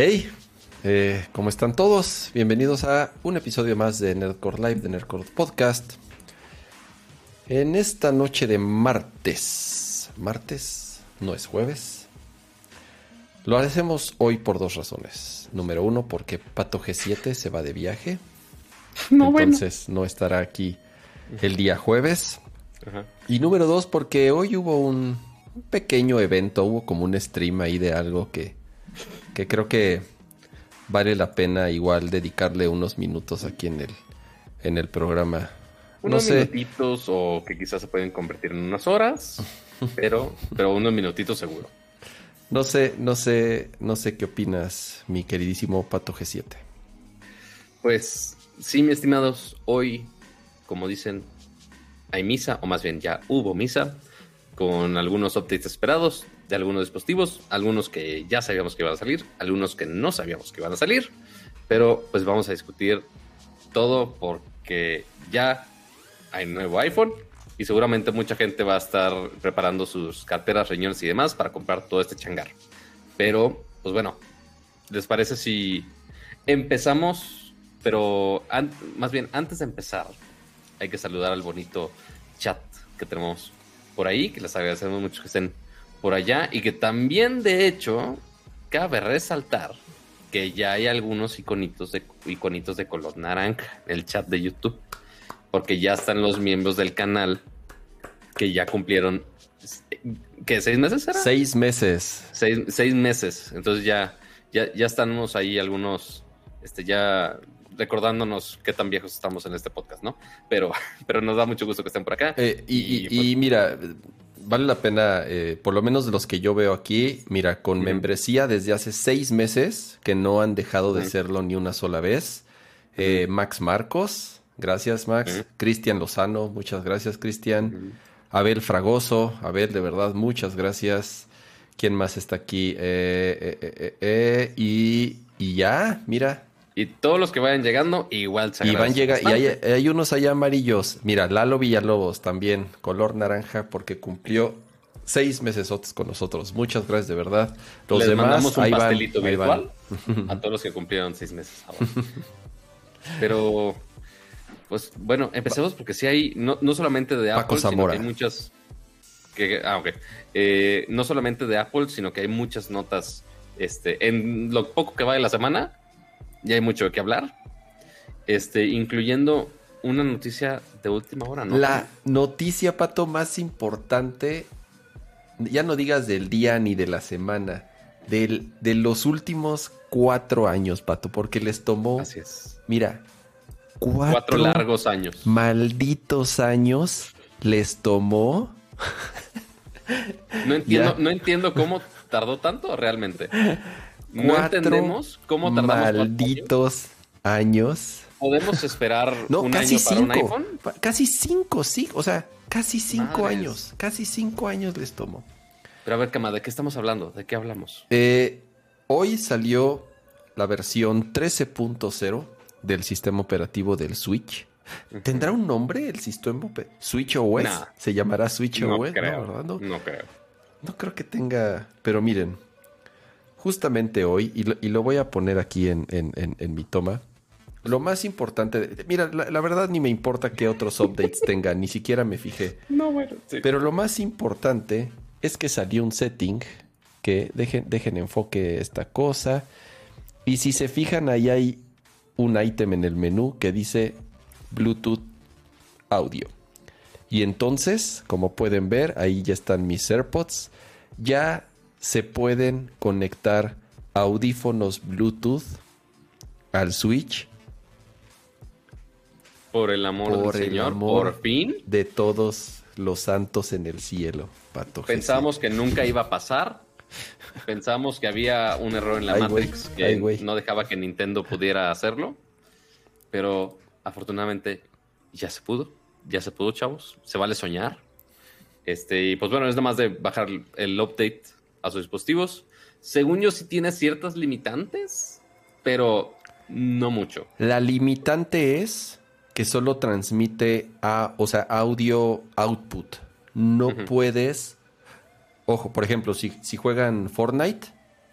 Hey, eh, ¿cómo están todos? Bienvenidos a un episodio más de Nerdcore Live, de Nerdcore Podcast. En esta noche de martes, martes no es jueves, lo hacemos hoy por dos razones. Número uno, porque Pato G7 se va de viaje. No, entonces no estará aquí el día jueves. Y número dos, porque hoy hubo un pequeño evento, hubo como un stream ahí de algo que, que creo que vale la pena igual dedicarle unos minutos aquí en el, en el programa. Unos minutitos o que quizás se pueden convertir en unas horas, pero, pero unos minutitos seguro. No sé, no sé, no sé qué opinas, mi queridísimo Pato G7. Pues sí, mi estimados, hoy, como dicen, hay misa, o más bien ya hubo misa, con algunos updates esperados de algunos dispositivos, algunos que ya sabíamos que iban a salir, algunos que no sabíamos que iban a salir, pero pues vamos a discutir todo porque ya hay nuevo iPhone y seguramente mucha gente va a estar preparando sus carteras, riñones y demás para comprar todo este changar. Pero, pues bueno, ¿les parece si empezamos? Pero más bien, antes de empezar, hay que saludar al bonito chat que tenemos por ahí, que les agradecemos mucho que estén por allá y que también de hecho cabe resaltar que ya hay algunos iconitos de, iconitos de color naranja en el chat de YouTube, porque ya están los miembros del canal que ya cumplieron, ¿qué? ¿Seis meses era? Seis meses. Seis, meses, entonces ya, ya, ya estamos ahí algunos, este, ya recordándonos qué tan viejos estamos en este podcast, ¿no? Pero, pero nos da mucho gusto que estén por acá. Eh, y, pues mira, vale la pena, eh, por lo menos de los que yo veo aquí, mira, con membresía desde hace seis meses, que no han dejado de serlo ni una sola vez. Eh, Max Marcos, gracias Max. Cristian Lozano, muchas gracias Cristian. Abel Fragoso, Abel, de verdad, muchas gracias. ¿Quién más está aquí? Eh, y, y ya, mira, y todos los que vayan llegando, igual se Y van llega, y hay, unos allá amarillos. Mira, Lalo Villalobos también, color naranja, porque cumplió seis meses con nosotros. Muchas gracias, de verdad. Los demás, mandamos un pastelito virtual a todos los que cumplieron seis meses Pero, pues bueno, empecemos porque sí hay, no, solamente de Apple, sino que hay muchas. Que, ah. Eh, no solamente de Apple, sino que hay muchas notas. Este, en lo poco que va de la semana, ya hay mucho de qué hablar. Este, incluyendo una noticia de última hora, ¿no? La noticia, Pato, más importante, ya no digas del día ni de la semana, del, de los últimos cuatro años, Pato, porque les tomó. Así es. Mira, cuatro, largos años. Malditos años les tomó. No entiendo, no entiendo cómo tardó tanto realmente. No entendemos cómo tardamos malditos años. ¿Podemos esperar un casi año para un iPhone? Casi cinco, sí. O sea, casi cinco años. Casi cinco años les tomó. Pero a ver, Cama, ¿de qué estamos hablando? ¿De qué hablamos? Eh, hoy salió la versión 13.0 del sistema operativo del Switch. ¿Tendrá un nombre el sistema Switch OS? ¿Se llamará Switch OS? No, no creo. No creo que tenga. Pero miren, justamente hoy, y lo, voy a poner aquí en, mi toma, lo más importante, mira, la, verdad ni me importa qué otros updates tenga, ni siquiera me fijé. No, bueno, Pero lo más importante es que salió un setting que dejen, dejen enfoque esta cosa. Y si se fijan, ahí hay un ítem en el menú que dice Bluetooth audio. Y entonces, como pueden ver, ahí ya están mis AirPods. Ya se pueden conectar audífonos Bluetooth al Switch. Por el amor del Señor, por fin. De todos los santos en el cielo, Pato. Pensamos que nunca iba a pasar. Pensamos que había un error en la Matrix que no dejaba que Nintendo pudiera hacerlo. Pero afortunadamente ya se pudo. Ya se pudo, chavos. Se vale soñar. Este, y pues bueno, es nada más de bajar el update a sus dispositivos. Según yo, sí tiene ciertas limitantes, pero no mucho. La limitante es que solo transmite a, o sea, audio output. No puedes. Ojo, por ejemplo, si, si juegan Fortnite,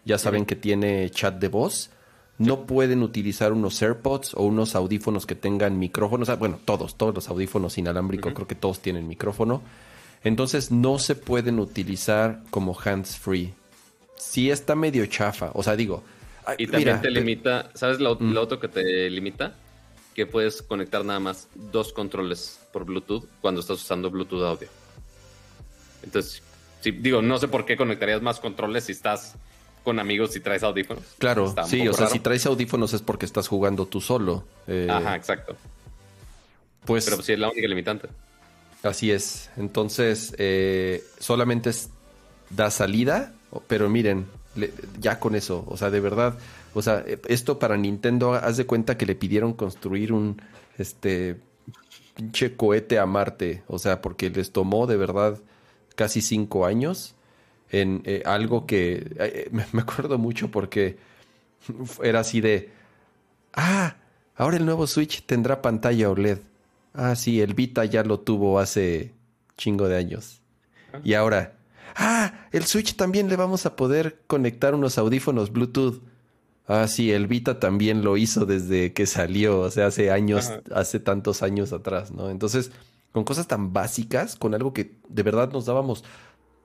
ya saben que tiene chat de voz. No pueden utilizar unos AirPods o unos audífonos que tengan micrófonos. Ah, bueno, todos, todos los audífonos inalámbricos, creo que todos tienen micrófono. Entonces no se pueden utilizar como hands free. Sí está medio chafa. O sea, digo. Y también te limita. ¿Sabes lo, lo otro que te limita? Que puedes conectar nada más dos controles por Bluetooth cuando estás usando Bluetooth audio. Entonces, sí, digo, no sé por qué conectarías más controles si estás con amigos y traes audífonos. Claro, sí, o sea, si traes audífonos es porque estás jugando tú solo. Eh, Ajá, exacto. Pues, Pero sí es la única limitante. Así es. Entonces, eh, solamente da salida, pero miren, ya con eso, o sea, de verdad, o sea, esto para Nintendo, haz de cuenta que le pidieron construir un, este, pinche cohete a Marte, o sea, porque les tomó de verdad casi cinco años en eh, algo que eh, me acuerdo mucho porque era así de, ah, ahora el nuevo Switch tendrá pantalla OLED. Ah, sí, el Vita ya lo tuvo hace chingo de años. Y ahora, ah, el Switch también le vamos a poder conectar unos audífonos Bluetooth. Ah, sí, el Vita también lo hizo desde que salió, o sea, hace años, hace tantos años atrás, ¿no? Entonces, con cosas tan básicas, con algo que de verdad nos dábamos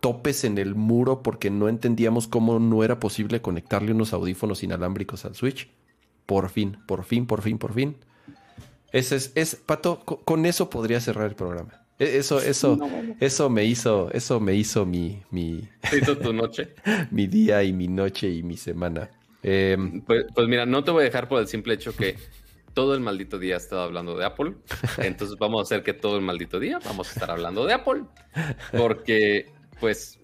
topes en el muro porque no entendíamos cómo no era posible conectarle unos audífonos inalámbricos al Switch. Por fin, por fin, por fin, por fin. Ese es, es Pato, con eso podría cerrar el programa. E, eso, eso, eso me hizo, eso me hizo mi, mi, hizo tu noche, mi día y mi noche y mi semana. Em, pues, pues, mira, no te voy a dejar por el simple hecho que todo el maldito día he estado hablando de Apple. Entonces vamos a hacer que todo el maldito día vamos a estar hablando de Apple. Porque, pues,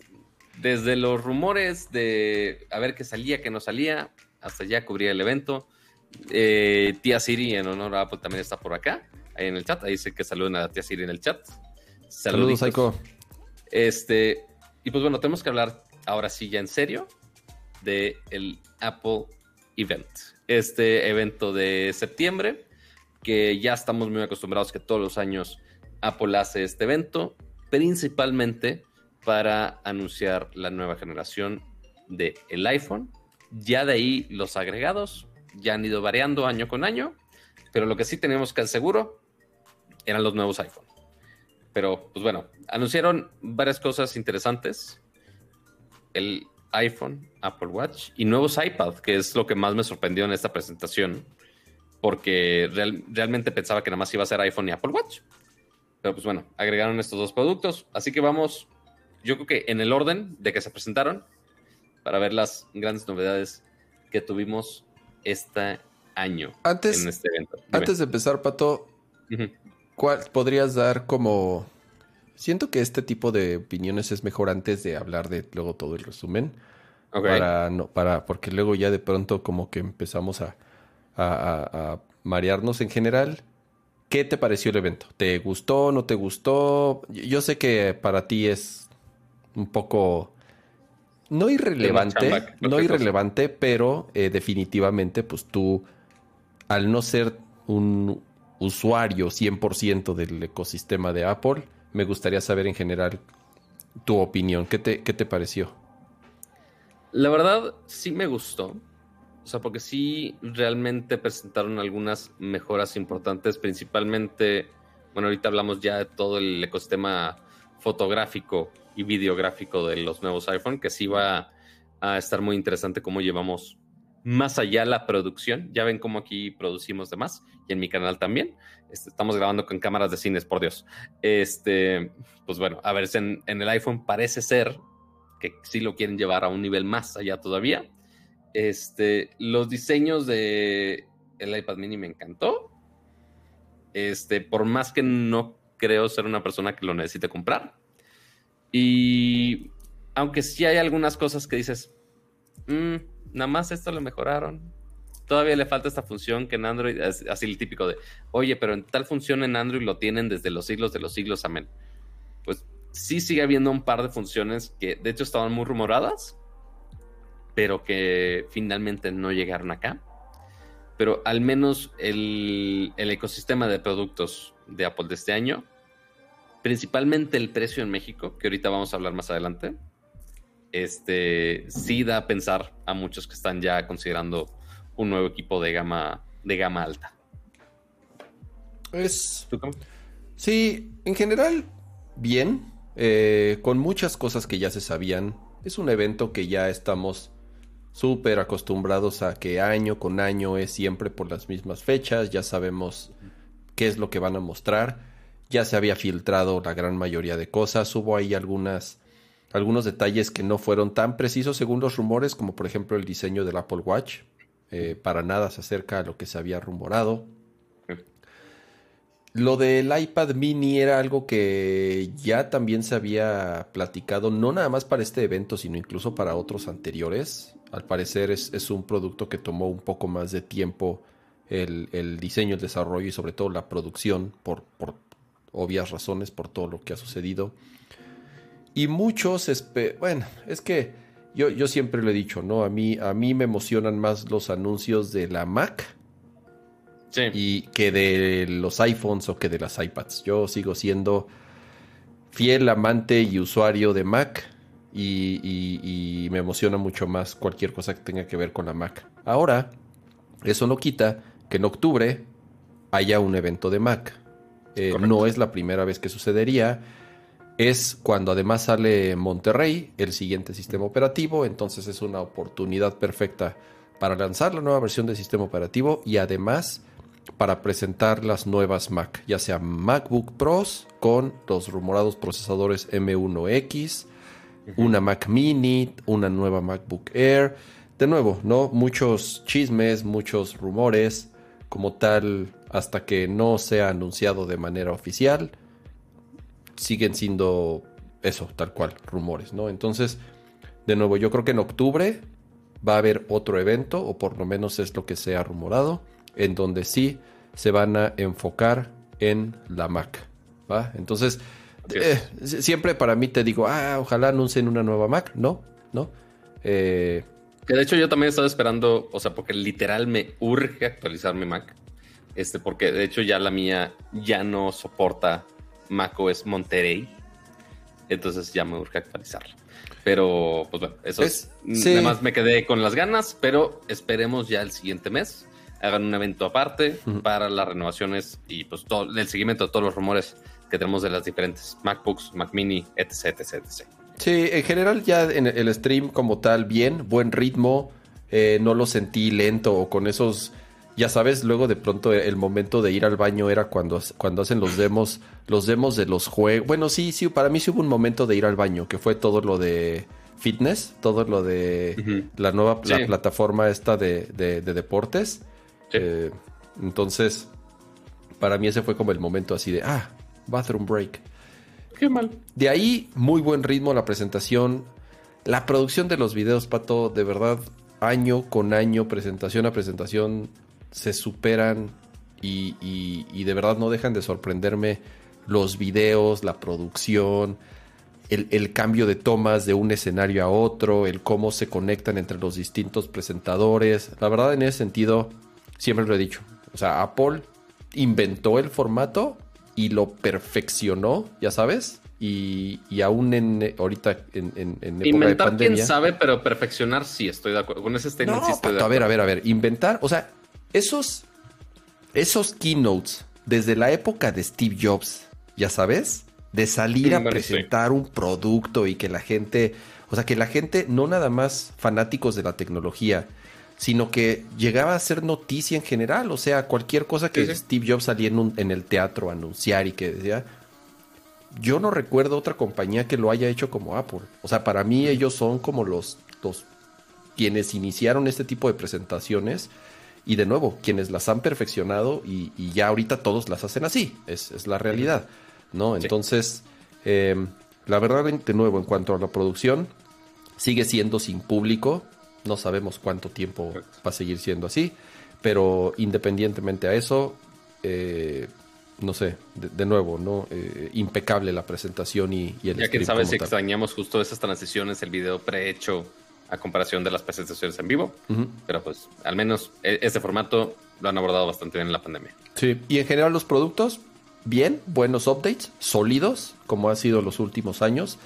desde los rumores de a ver qué salía, qué no salía, hasta ya cubría el evento. Eh, tía Siri, en honor a Apple, también está por acá, ahí en el chat. Ahí dice que saluden a tía Siri en el chat. Saludos, Saiko. Este, y pues bueno, tenemos que hablar ahora sí ya en serio de el Apple Event este evento de septiembre, que ya estamos muy acostumbrados que todos los años Apple hace este evento, principalmente para anunciar la nueva generación de el iPhone. Ya de ahí los agregados ya han ido variando año con año, pero lo que sí tenemos que seguro eran los nuevos iPhone. Pero pues bueno, anunciaron varias cosas interesantes. El iPhone, Apple Watch y nuevos iPad, que es lo que más me sorprendió en esta presentación, porque realmente pensaba que nada más iba a ser iPhone y Apple Watch. Pero pues bueno, agregaron estos dos productos, así que vamos, yo creo que en el orden de que se presentaron, para ver las grandes novedades que tuvimos este año antes, en este evento. Antes de empezar, Pato, ¿cuál podrías dar como Siento que este tipo de opiniones es mejor antes de hablar de luego todo el resumen. Para, no, para, porque luego ya de pronto como que empezamos a, a, marearnos en general. ¿Qué te pareció el evento? ¿Te gustó? ¿No te gustó? Yo sé que para ti es un poco no irrelevante, no irrelevante, pero eh, definitivamente, pues tú, al no ser un usuario 100% del ecosistema de Apple, me gustaría saber en general tu opinión. ¿Qué te, qué te pareció? La verdad, sí me gustó. O sea, porque sí realmente presentaron algunas mejoras importantes, principalmente, bueno, ahorita hablamos ya de todo el ecosistema fotográfico y videográfico de los nuevos iPhone, que sí va a estar muy interesante cómo llevamos más allá la producción. Ya ven cómo aquí producimos de más y en mi canal también. Este, estamos grabando con cámaras de cines, por Dios. Este, pues bueno, a ver, en, en el iPhone parece ser que sí lo quieren llevar a un nivel más allá todavía. Este, los diseños de el iPad mini me encantó. Este, por más que no creo ser una persona que lo necesite comprar. Y aunque sí hay algunas cosas que dices, mmm, nada más esto lo mejoraron. Todavía le falta esta función que en Android es así el típico de, oye, pero en tal función en Android lo tienen desde los siglos de los siglos, amén. Pues sí sigue habiendo un par de funciones que de hecho estaban muy rumoradas, pero que finalmente no llegaron acá. Pero al menos el, el ecosistema de productos de Apple de este año, principalmente el precio en México, que ahorita vamos a hablar más adelante, este sí da a pensar a muchos que están ya considerando un nuevo equipo de gama, de gama alta. Es. Sí, en general, bien. Eh, con muchas cosas que ya se sabían. Es un evento que ya estamos súper acostumbrados a que año con año es siempre por las mismas fechas. Ya sabemos qué es lo que van a mostrar. Ya se había filtrado la gran mayoría de cosas. Hubo ahí algunas algunos detalles que no fueron tan precisos según los rumores, como por ejemplo el diseño del Apple Watch. Eh, para nada se acerca a lo que se había rumorado. Lo del iPad mini era algo que ya también se había platicado, no nada más para este evento, sino incluso para otros anteriores. Al parecer es, un producto que tomó un poco más de tiempo el, diseño, el desarrollo y sobre todo la producción por, por obvias razones, por todo lo que ha sucedido. Y muchos, bueno, es que yo, yo siempre lo he dicho, ¿no? A mí, a mí me emocionan más los anuncios de la Mac y que de los iPhones o que de las iPads. Yo sigo siendo fiel amante y usuario de Mac y, y, me emociona mucho más cualquier cosa que tenga que ver con la Mac. Ahora, eso no quita que en octubre haya un evento de Mac. Eh, no es la primera vez que sucedería es cuando además sale Monterrey, el siguiente sistema operativo, entonces es una oportunidad perfecta para lanzar la nueva versión del sistema operativo y además para presentar las nuevas Mac, ya sea MacBook Pros con los rumorados procesadores M1X, una Mac Mini, una nueva MacBook Air. De nuevo, ¿no? Muchos chismes, muchos rumores, como tal, hasta que no sea anunciado de manera oficial siguen siendo eso, tal cual, rumores, ¿no? Entonces, de nuevo, yo creo que en octubre va a haber otro evento, o por lo menos es lo que se ha rumorado, en donde sí se van a enfocar en la Mac, ¿va? Entonces, eh, siempre para mí te digo, ah, ojalá anuncien una nueva Mac, ¿no? ¿No? Eh, que de hecho yo también estaba esperando, o sea, porque literal me urge actualizar mi Mac. Este, porque de hecho ya la mía ya no soporta macOS Monterey. Entonces ya me urge actualizarla. Pero, pues bueno, eso es. Nada más me quedé con las ganas, pero esperemos ya el siguiente mes. Hagan un evento aparte para las renovaciones y pues todo el seguimiento de todos los rumores que tenemos de las diferentes MacBooks, Mac Mini, etc, etc, etc. Sí, en general ya en el stream como tal, bien, buen ritmo. Eh, no lo sentí lento o con esos ya sabes, luego de pronto el momento de ir al baño era cuando, cuando hacen los demos, los demos de los juegos. Bueno, sí, sí, para mí sí hubo un momento de ir al baño, que fue todo lo de fitness, todo lo de la nueva plataforma esta de, deportes. Eh, entonces, para mí ese fue como el momento así de, ah, bathroom break. Qué mal. De ahí, muy buen ritmo la presentación. La producción de los videos, Pato, de verdad, año con año, presentación a presentación, se superan y, de verdad no dejan de sorprenderme los videos, la producción, el, cambio de tomas de un escenario a otro, el cómo se conectan entre los distintos presentadores. La verdad, en ese sentido, siempre lo he dicho. O sea, Apple inventó el formato y lo perfeccionó, ya sabes. Y, aún en ahorita en, en, época de pandemia. quién sabe, pero perfeccionar sí estoy de acuerdo. Con ese statement sí estoy de acuerdo. A ver, a ver, a ver. Inventar, o sea, esos, esos keynotes desde la época de Steve Jobs, ya sabes, de salir a presentar un producto y que la gente, o sea, que la gente, no nada más fanáticos de la tecnología, sino que llegaba a ser noticia en general, o sea, cualquier cosa que Steve Jobs salía en, en el teatro a anunciar y que decía, yo no recuerdo otra compañía que lo haya hecho como Apple. O sea, para mí ellos son como los, los quienes iniciaron este tipo de presentaciones y de nuevo, quienes las han perfeccionado y, ya ahorita todos las hacen así, es, la realidad, ¿no? Entonces, em, la verdad, de nuevo, en cuanto a la producción, sigue siendo sin público, no sabemos cuánto tiempo va a seguir siendo así, pero independientemente a eso, eh, no sé, de, nuevo, ¿no? Eh, impecable la presentación y, y el Ya que sabes extrañamos justo esas transiciones, el video prehecho a comparación de las presentaciones en vivo. Pero pues al menos e, ese formato lo han abordado bastante bien en la pandemia. Sí, y en general los productos, bien, buenos updates, sólidos, como ha sido los últimos años.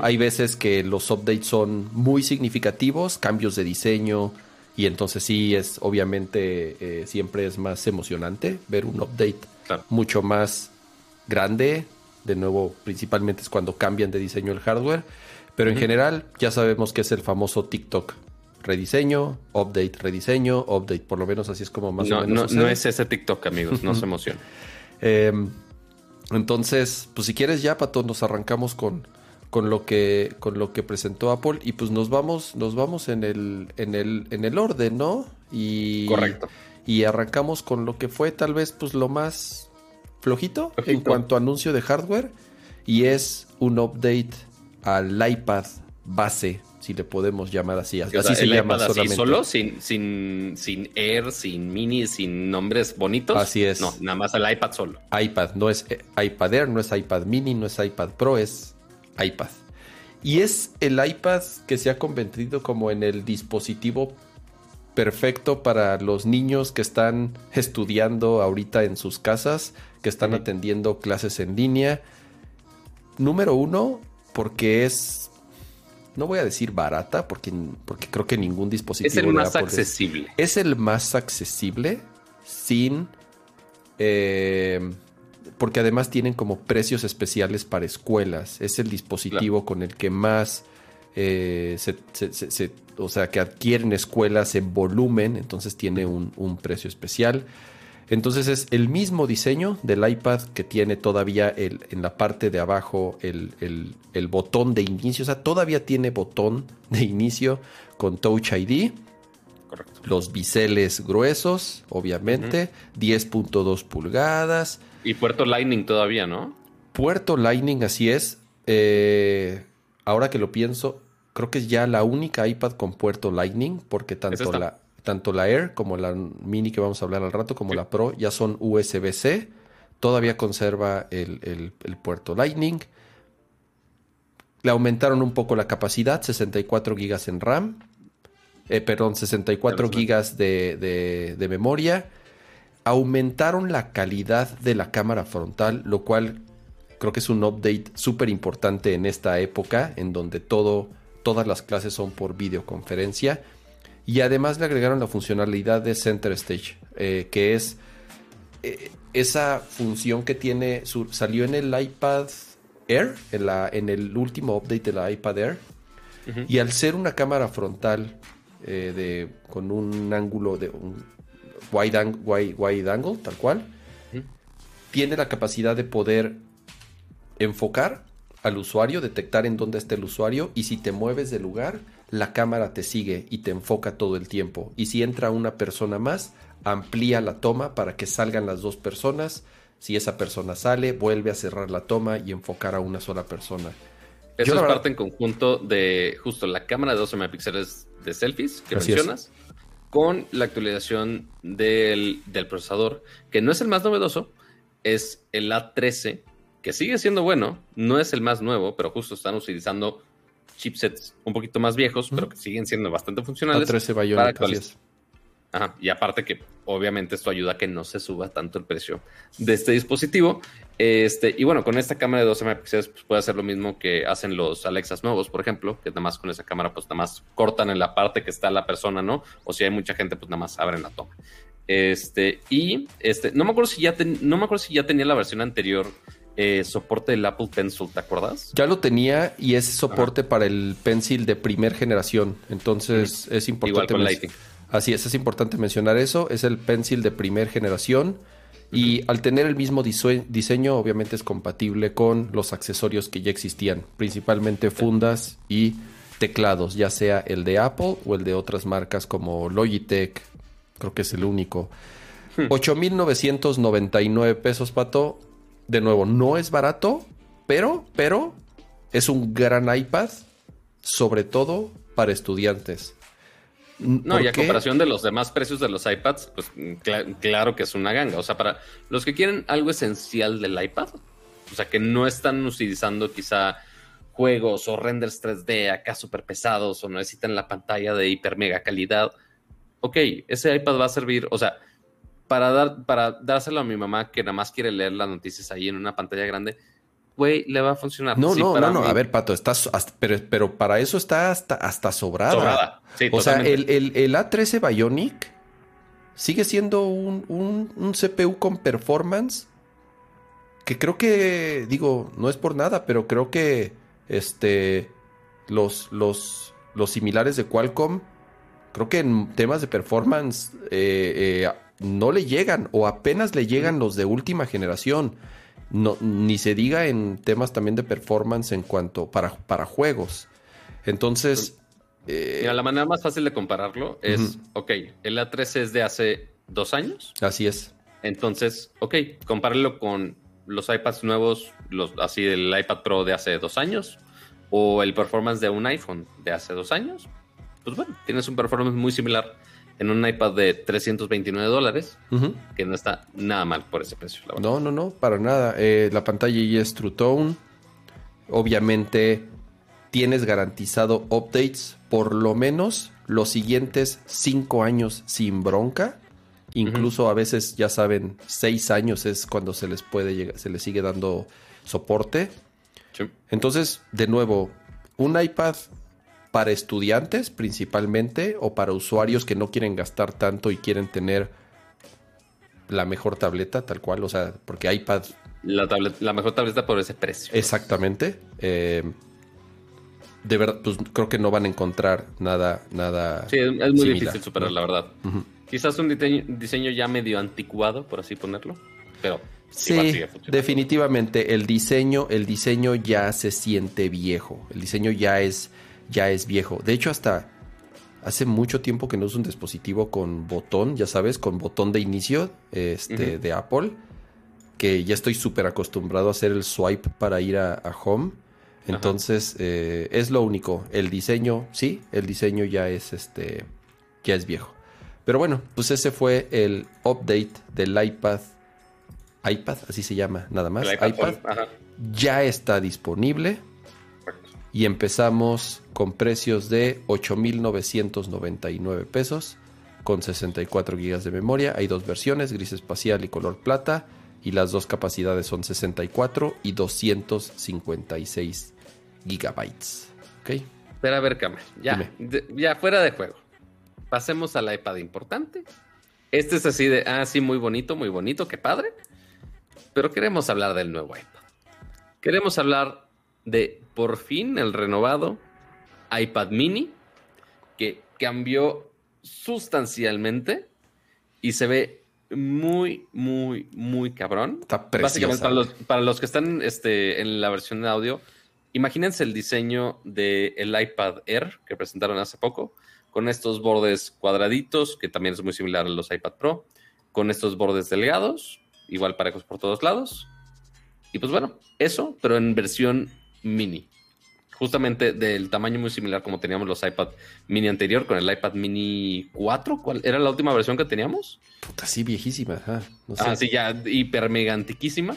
Hay veces que los updates son muy significativos, cambios de diseño, y entonces sí es, obviamente, eh, siempre es más emocionante ver un update mucho más grande. De nuevo, principalmente es cuando cambian de diseño el hardware. Pero en general, ya sabemos que es el famoso TikTok. Rediseño, update, rediseño, update. Por lo menos así es como más o menos. No, no es ese TikTok, amigos, no se emocionen. Em, entonces, pues si quieres ya, Pato, nos arrancamos con, con lo que con lo que presentó Apple y pues nos vamos nos vamos en el en el en el orden, ¿no? Y Correcto. Y arrancamos con lo que fue tal vez pues lo más flojito, en cuanto a anuncio de hardware y es un update al iPad base, si le podemos llamar así. Así se llama solamente. solo, sin, sin, sin Air, sin Mini, sin nombres bonitos. Así es. No, nada más al iPad solo. iPad, no es eh, iPad Air, no es iPad Mini, no es iPad Pro, es iPad. Y es el iPad que se ha convertido como en el dispositivo perfecto para los niños que están estudiando ahorita en sus casas, que están atendiendo clases en línea. Número uno, porque es, no voy a decir barata, porque, porque creo que ningún dispositivo... Es el más accesible. Es, el más accesible sin... Eh, porque además tienen como precios especiales para escuelas. Es el dispositivo con el que más eh, se, o sea, que adquieren escuelas en volumen, entonces tiene un, precio especial. Entonces es el mismo diseño del iPad que tiene todavía el, en la parte de abajo el, el, botón de inicio. O sea, todavía tiene botón de inicio con Touch ID. Correcto. Los biseles gruesos, obviamente. 10.2 pulgadas. Y puerto Lightning todavía, ¿no? Puerto Lightning, así es. Eh, ahora que lo pienso, creo que es ya la única iPad con puerto Lightning, porque tanto la, tanto la Air como la Mini que vamos a hablar al rato, como la Pro, ya son USB-C. Todavía conserva el, puerto Lightning. Le aumentaron un poco la capacidad, 64 GB en RAM. Eh, perdón, 64 GB de, de memoria aumentaron la calidad de la cámara frontal, lo cual creo que es un update súper importante en esta época, en donde todo, todas las clases son por videoconferencia. Y además le agregaron la funcionalidad de Center Stage, eh, que es eh, esa función que tiene, salió en el iPad Air, en, la, en el último update de la iPad Air. Y al ser una cámara frontal eh, de, con un ángulo de un, wide, angle, tal cual, tiene la capacidad de poder enfocar al usuario, detectar en dónde está el usuario y si te mueves de lugar, la cámara te sigue y te enfoca todo el tiempo. Y si entra una persona más, amplía la toma para que salgan las dos personas. Si esa persona sale, vuelve a cerrar la toma y enfocar a una sola persona. Eso es parte en conjunto de justo la cámara de 12 megapíxeles de selfies que mencionas con la actualización del, procesador, que no es el más novedoso, es el A13, que sigue siendo bueno, no es el más nuevo, pero justo están utilizando chipsets un poquito más viejos, pero que siguen siendo bastante funcionales. A13 Bionic, y aparte que obviamente esto ayuda a que no se suba tanto el precio de este dispositivo. Este, y bueno, con esta cámara de 12 megapíxeles pues puede hacer lo mismo que hacen los Alexas nuevos, por ejemplo, que nada más con esa cámara pues nada más cortan en la parte que está la persona, ¿no? O si hay mucha gente pues nada más abren la toma. Este, y este, no me acuerdo si ya, no me acuerdo si ya tenía la versión anterior eh, soporte del Apple Pencil, ¿te acuerdas? Ya lo tenía y es soporte para el Pencil de primer generación. Entonces es importante. Igual con Así es, es importante mencionar eso. Es el Pencil de primer generación. Y al tener el mismo diseño, obviamente es compatible con los accesorios que ya existían, principalmente fundas y teclados, ya sea el de Apple o el de otras marcas como Logitech, creo que es el único. 8.999 hmm. pesos, Pato. De nuevo, no es barato, pero, pero es un gran iPad, sobre todo para estudiantes. No, y a comparación de los demás precios de los iPads, pues claro que es una ganga. O sea, para los que quieren algo esencial del iPad, o sea, que no están utilizando quizá juegos o renders 3D acá súper pesados o no necesitan la pantalla de hiper mega calidad, ok, ese iPad va a servir, o sea, para, dar, para dárselo a mi mamá que nada más quiere leer las noticias ahí en una pantalla grande, güey, le va a funcionar. No, Sí, no, no, no. mí- A ver, Pato, estás, pero, pero para eso está hasta, hasta sobrada. Sobrada. Sí, o sea, el, el- el A13 Bionic sigue siendo un, un- un CPU con performance que creo que, digo, no es por nada, pero creo que este los, los, los similares de Qualcomm, creo que en temas de performance eh, eh, no le llegan o apenas le llegan los de última generación. No, ni se diga en temas también de performance en cuanto para, para juegos. Entonces, eh, Mira, la manera más fácil de compararlo es, ok, el A13 es de hace dos años, así es. entonces, ok, compáralo con los iPads nuevos, los, así el iPad Pro de hace dos años, o el performance de un iPhone de hace dos años, pues bueno, tienes un performance muy similar en un iPad de 329 dólares, que no está nada mal por ese precio, la. No, no, no, para nada. Eh, la pantalla ya es True Tone. Obviamente tienes garantizado updates por lo menos los siguientes cinco años sin bronca. Incluso a veces, ya saben, seis años es cuando se les puede llegar, se les sigue dando soporte. Sí. Entonces, de nuevo, un iPad para estudiantes principalmente o para usuarios que no quieren gastar tanto y quieren tener la mejor tableta tal cual, o sea, porque iPad La, tablet- la mejor tableta por ese precio. exactamente, eh, de verdad, pues creo que no van a encontrar nada, nada. Sí, es, muy similar, difícil superar, ¿no? la verdad. Quizás un diseño, diseño ya medio anticuado, por así ponerlo, pero igual Sí, sigue definitivamente el diseño, el diseño ya se siente viejo. El diseño ya es, ya es viejo. De hecho, hasta hace mucho tiempo que no uso un dispositivo con botón, ya sabes, con botón de inicio este, de Apple, que ya estoy súper acostumbrado a hacer el swipe para ir a, a home. Entonces, eh, es lo único. El diseño, sí, el diseño ya es este, ya es viejo. Pero bueno, pues ese fue el update del iPad. iPad, así se llama, nada más. El iPad, ya está disponible y empezamos con precios de 8.999 pesos con 64 GB de memoria. Hay dos versiones, gris espacial y color plata. Y las dos capacidades son 64 y 256 gigabytes. ¿Ok? Pero a ver, Camel, ya, de- ya fuera de juego. Pasemos al iPad importante. Este es así de, ah, sí, muy bonito, muy bonito, qué padre. Pero queremos hablar del nuevo iPad. Queremos hablar de, por fin, el renovado iPad mini, que cambió sustancialmente y se ve muy, muy, muy cabrón. Está Básicamente, preciosa. para los, para los que están este, en la versión de audio, imagínense el diseño del iPad Air que presentaron hace poco, con estos bordes cuadraditos, que también es muy similar a los iPad Pro, con estos bordes delgados, igual parejos por todos lados. Y pues bueno, eso, pero en versión mini. Justamente del tamaño muy similar como teníamos los iPad mini anterior, con el iPad mini 4. ¿Cuál era la última versión que teníamos? Puta, sí, viejísima. ajá, no sé. Ah, sí, ya hiper mega antiquísima.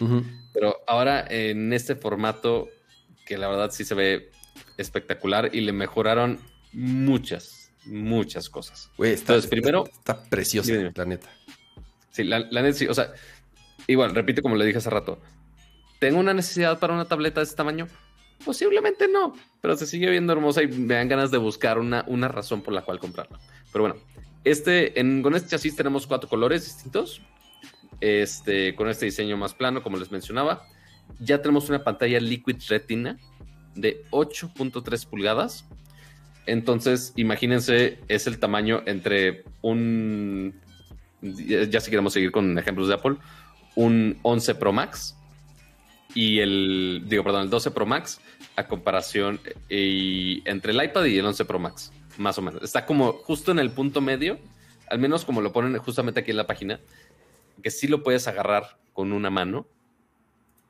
Pero ahora en este formato, que la verdad sí se ve espectacular y le mejoraron muchas, muchas cosas. Güey, está, Entonces, primero- está preciosa, Dime, dime. la neta. Sí, la, la neta sí, o sea, igual, repito como le dije hace rato, ¿tengo una necesidad para una tableta de este tamaño? Posiblemente no, pero se sigue viendo hermosa y me dan ganas de buscar una, una razón por la cual comprarla. Pero bueno, este, con este chasis tenemos cuatro colores distintos. Este, con este diseño más plano, como les mencionaba. Ya tenemos una pantalla Liquid Retina de 8.3 pulgadas. Entonces, imagínense, es el tamaño entre un. Ya ya si queremos seguir con ejemplos de Apple, un 11 Pro Max y el. Digo, perdón, el 12 Pro Max a comparación eh, y entre el iPad y el 11 Pro Max, más o menos. Está como justo en el punto medio, al menos como lo ponen justamente aquí en la página, que sí lo puedes agarrar con una mano.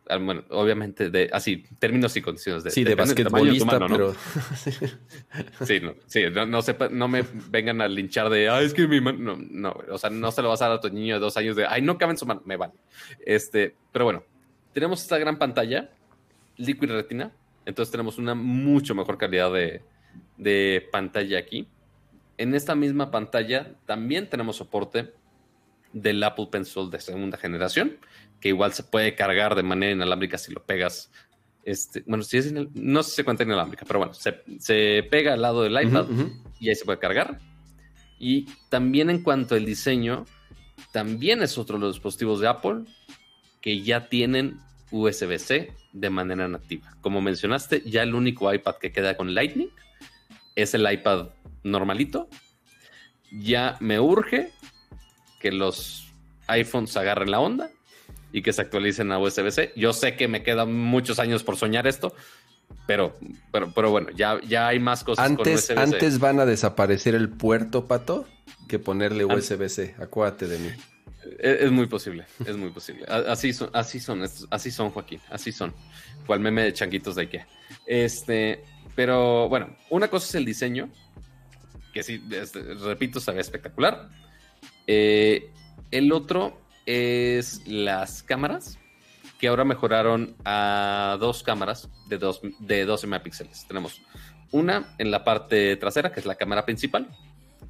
Bueno, obviamente, de así, términos y condiciones de. Sí, de tamaño de basquetbolista, mano, ¿no? pero Sí, no, sí, no, no, sepa- no me vengan a linchar de, ah, es que mi mano, no, no, o sea, no se lo vas a dar a tu niño de dos años de, ay, no cabe en su mano, me vale. Este, pero bueno, tenemos esta gran pantalla, Liquid Retina, entonces tenemos una mucho mejor calidad de, de pantalla aquí. En esta misma pantalla también tenemos soporte del Apple Pencil de segunda generación, que igual se puede cargar de manera inalámbrica si lo pegas Este, bueno, si es no sé si se cuenta inalámbrica, pero bueno, se, pega al lado del iPad y ahí se puede cargar. Y también en cuanto al diseño, también es otro de los dispositivos de Apple que ya tienen USB-C de manera nativa. Como mencionaste, ya el único iPad que queda con Lightning es el iPad normalito. Ya me urge que los iPhones agarren la onda y que se actualicen a USB-C. Yo sé que me quedan muchos años por soñar esto, pero, pero, pero bueno, ya, ya hay más cosas antes, con Antes van a desaparecer el puerto, Pato, que ponerle USB-C. Acuérdate de mí. Es, muy posible, es muy posible. Así son, así son, así son, Joaquín, así son. Cual meme de changuitos de Ikea. Este, pero bueno, una cosa es el diseño, que sí, repito, se ve espectacular. Eh, el otro es las cámaras, que ahora mejoraron a dos cámaras de, dos, de 12 megapíxeles. Tenemos una en la parte trasera, que es la cámara principal,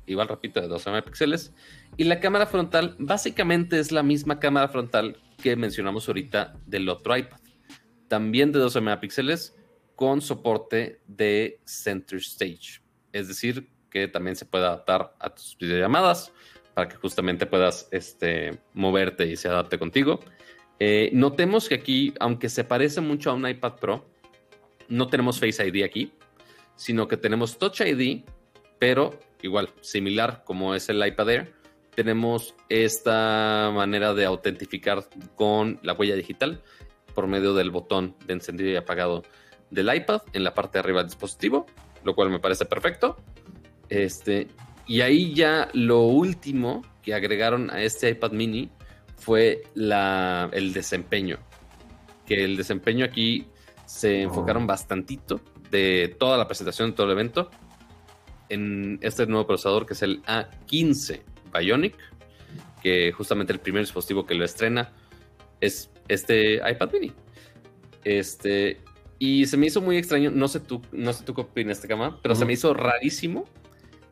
igual repito, de 12 megapíxeles, y la cámara frontal básicamente es la misma cámara frontal que mencionamos ahorita del otro iPad. También de 12 megapíxeles con soporte de Center Stage. Es decir, que también se puede adaptar a tus videollamadas para que justamente puedas este, moverte y se adapte contigo. Eh, notemos que aquí, aunque se parece mucho a un iPad Pro, no tenemos Face ID aquí, sino que tenemos Touch ID, pero igual, similar como es el iPad Air, tenemos esta manera de autentificar con la huella digital por medio del botón de encendido y apagado del iPad en la parte de arriba del dispositivo, lo cual me parece perfecto. Este, y ahí ya lo último que agregaron a este iPad mini fue la, el desempeño. Que el desempeño aquí se enfocaron oh. bastantito de toda la presentación, de todo el evento, en este nuevo procesador que es el A15 Bionic, que justamente el primer dispositivo que lo estrena es este iPad mini. Este, y se me hizo muy extraño, no sé tú, no sé tú qué opinas este cama, pero se me hizo rarísimo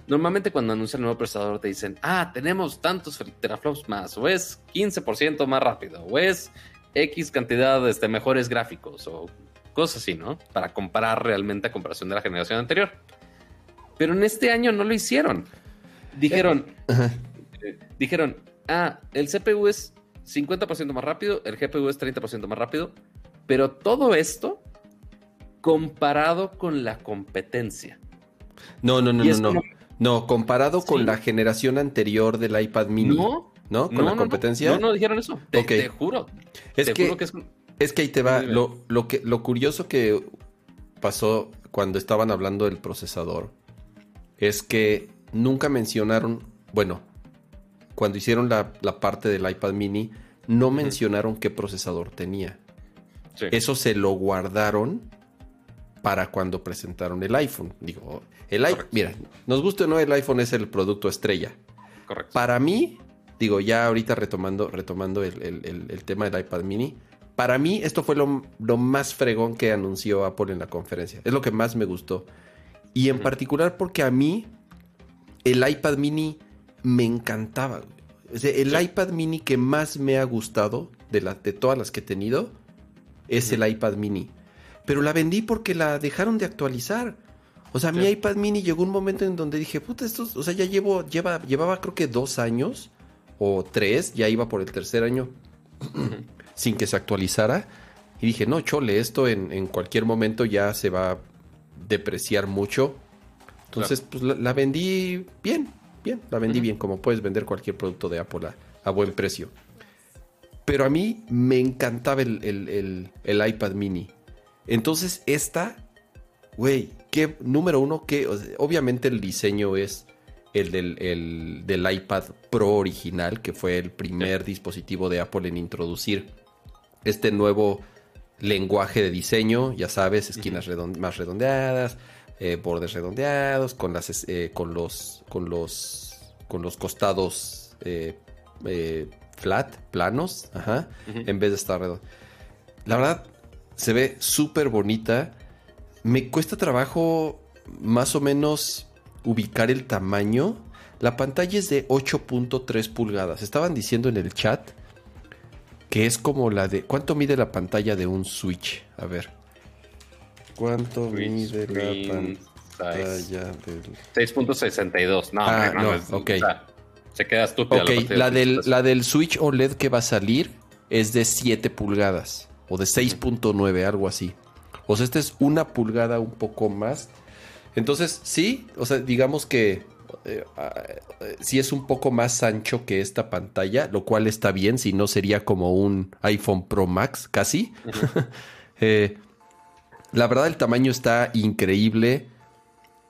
Normalmente cuando anuncian el nuevo procesador te dicen, ah, tenemos tantos teraflops más, o es 15% más rápido, o es X cantidad de este, mejores gráficos, o cosas así, ¿no? Para comparar realmente a comparación de la generación anterior. Pero en este año no lo hicieron. Dijeron, eh, dijeron, ah, el CPU es 50% más rápido, el GPU es 30% más rápido, pero todo esto comparado con la competencia. No, no, no, no, no. No, comparado con la generación anterior del iPad mini. No. ¿No? Con la competencia. No, no, dijeron eso. Te, juro. Es que, es... que ahí te va. Lo, lo, que, lo curioso que pasó cuando estaban hablando del procesador es que nunca mencionaron. Bueno, cuando hicieron la, parte del iPad mini, no mencionaron qué procesador tenía. Eso se lo guardaron para cuando presentaron el iPhone. Digo, el iPhone, mira, nos guste o no, el iPhone es el producto estrella. Correcto. Para mí, digo, ya ahorita retomando, retomando el, tema del iPad mini, para mí esto fue lo, más fregón que anunció Apple en la conferencia. Es lo que más me gustó. Y en particular porque a mí el iPad mini me encantaba. el iPad mini que más me ha gustado de, la, de todas las que he tenido es el iPad mini pero la vendí porque la dejaron de actualizar. O sea, mi iPad mini llegó un momento en donde dije, puta, esto, o sea, ya llevo, lleva, llevaba creo que dos años o tres, ya iba por el tercer año sin que se actualizara. Y dije, no, chole, esto en, cualquier momento ya se va depreciar mucho. Entonces, pues la, vendí bien, bien, la vendí bien, como puedes vender cualquier producto de Apple a, buen precio. Pero a mí me encantaba el, el iPad mini. Entonces, esta, güey, que número uno, que obviamente el diseño es el del, iPad Pro original, que fue el primer dispositivo de Apple en introducir este nuevo lenguaje de diseño, ya sabes, esquinas más redondeadas, eh, bordes redondeados, con las eh, con los con los con los costados eh, flat, planos, ajá, en vez de estar redondo. La verdad, se ve súper bonita. Me cuesta trabajo más o menos ubicar el tamaño. La pantalla es de 8.3 pulgadas. Estaban diciendo en el chat que es como la de... ¿Cuánto mide la pantalla de un Switch? A ver. ¿Cuánto mide la pantalla del 6.62? No, ah, no, ok. se queda estúpida. Ok, la, del, la del Switch OLED que va a salir es de 7 pulgadas o de 6.9, algo así. O sea, esta es una pulgada un poco más. Entonces, sí, o sea, digamos que eh, ah, eh, sí es un poco más ancho que esta pantalla, lo cual está bien, si no sería como un iPhone Pro Max casi. Eh, la verdad el tamaño está increíble.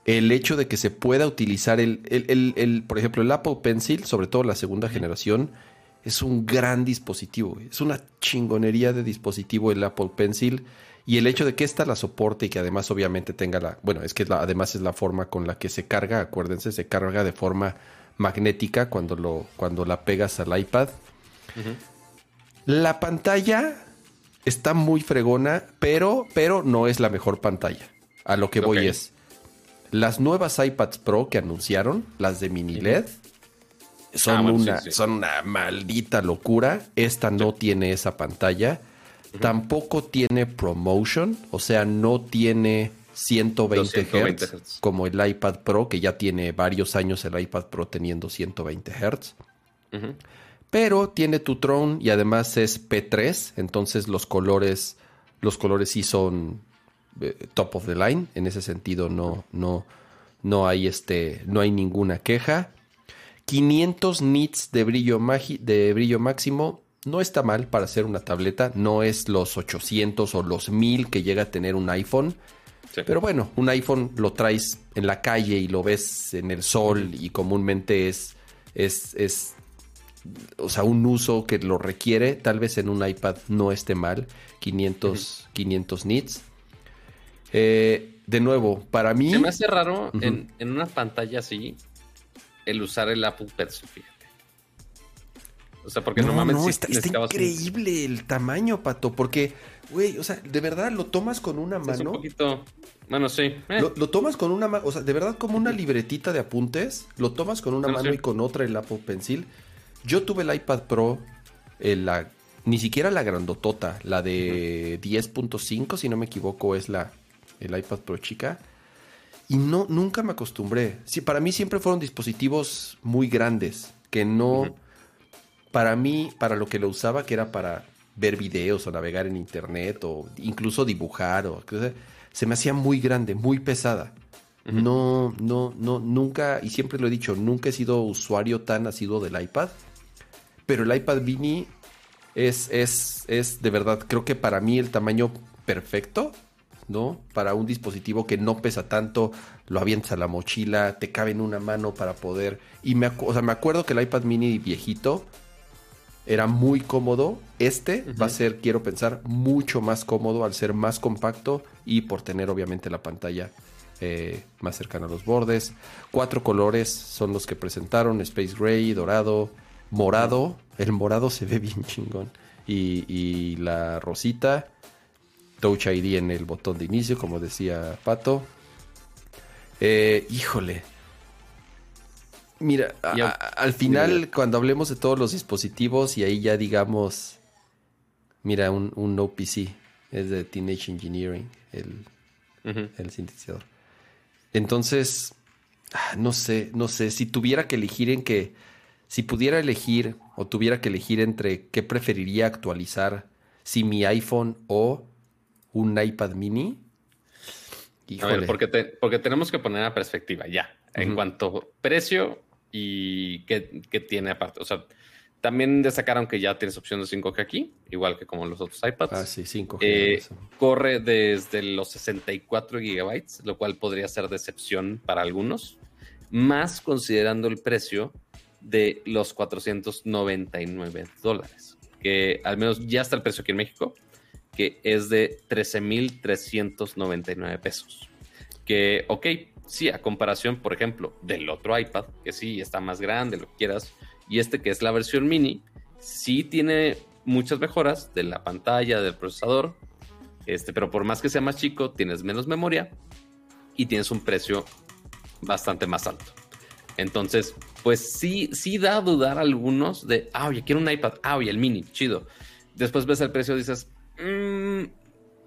El hecho de que se pueda utilizar el, el, por ejemplo, el Apple Pencil, sobre todo la segunda generación, es un gran dispositivo. Es una chingonería de dispositivo el Apple Pencil. Y el hecho de que esta la soporte y que además obviamente tenga la... Bueno, es que además es la forma con la que se carga, acuérdense, se carga de forma magnética cuando, lo, cuando la pegas al iPad. La pantalla está muy fregona, pero, pero no es la mejor pantalla. A lo que voy es, las nuevas iPads Pro que anunciaron, las de mini LED, son, ah, una, son una maldita locura. Esta no tiene esa pantalla. Tampoco tiene promotion, o sea, no tiene 120, Hz, como el iPad Pro, que ya tiene varios años el iPad Pro teniendo 120 Hz. Pero tiene tu Throne y además es P3, entonces los colores, los colores sí son eh, top of the line. En ese sentido, no, no, no hay este, no hay ninguna queja. 500 nits de brillo, de brillo máximo no está mal para hacer una tableta, no es los 800 o los 1000 que llega a tener un iPhone. Pero bueno, un iPhone lo traes en la calle y lo ves en el sol y comúnmente es, es, es, o sea, un uso que lo requiere. Tal vez en un iPad no esté mal, 500, 500 nits. Eh, de nuevo, para mí... Se me hace raro en, en, una pantalla así el usar el Apple Pencil, fíjate. O sea, porque normalmente no, está, increíble el tamaño, Pato, porque, güey, o sea, de verdad lo tomas con una mano. Es un poquito, bueno, sí. Eh. Lo, tomas con una mano, o sea, de verdad como una libretita de apuntes, lo tomas con una mano y con otra el Apple Pencil. Yo tuve el iPad Pro, la, ni siquiera la grandotota, la de 10.5, si no me equivoco, es la, el iPad Pro chica. Y no, nunca me acostumbré. Sí, para mí siempre fueron dispositivos muy grandes, que no para mí, para lo que lo usaba, que era para ver videos o navegar en internet o incluso dibujar o se me hacía muy grande, muy pesada. No, no, no, nunca, y siempre lo he dicho, nunca he sido usuario tan asiduo del iPad. Pero el iPad mini es, es, es de verdad, creo que para mí el tamaño perfecto, ¿no? Para un dispositivo que no pesa tanto, lo avientas a la mochila, te cabe en una mano para poder. Y me, o sea, me acuerdo que el iPad mini viejito era muy cómodo. Este va a ser, quiero pensar, mucho más cómodo al ser más compacto y por tener obviamente la pantalla eh, más cercana a los bordes. Cuatro colores son los que presentaron: Space Gray, dorado, morado. El morado se ve bien chingón. Y, y la rosita. Touch ID en el botón de inicio, como decía Pato. Eh, híjole, Mira, al final, cuando hablemos de todos los dispositivos y ahí ya digamos, mira, un, un OPC, es de Teenage Engineering, el, el sintetizador. Entonces, ah, no sé, no sé, si tuviera que elegir en que, si pudiera elegir o tuviera que elegir entre qué preferiría actualizar, si mi iPhone o un iPad mini. A ver, porque, porque tenemos que poner a perspectiva ya. En cuanto precio, y qué, tiene aparte. O sea, también destacaron que ya tienes opción de 5G aquí, igual que como los otros iPads. Ah, sí, 5G. Eh, corre desde los 64 gigabytes, lo cual podría ser decepción para algunos, más considerando el precio de los 499 dólares, que al menos ya está el precio aquí en México, que es de 13,399 pesos. Que, ok, sí, a comparación, por ejemplo, del otro iPad, que sí está más grande, lo que quieras, y este que es la versión mini, sí tiene muchas mejoras de la pantalla, del procesador, este, pero por más que sea más chico, tienes menos memoria y tienes un precio bastante más alto. Entonces, pues sí, sí da a dudar a algunos de, ah, oye, quiero un iPad, ah, oye, el mini, chido. Después ves el precio y dices, mmm,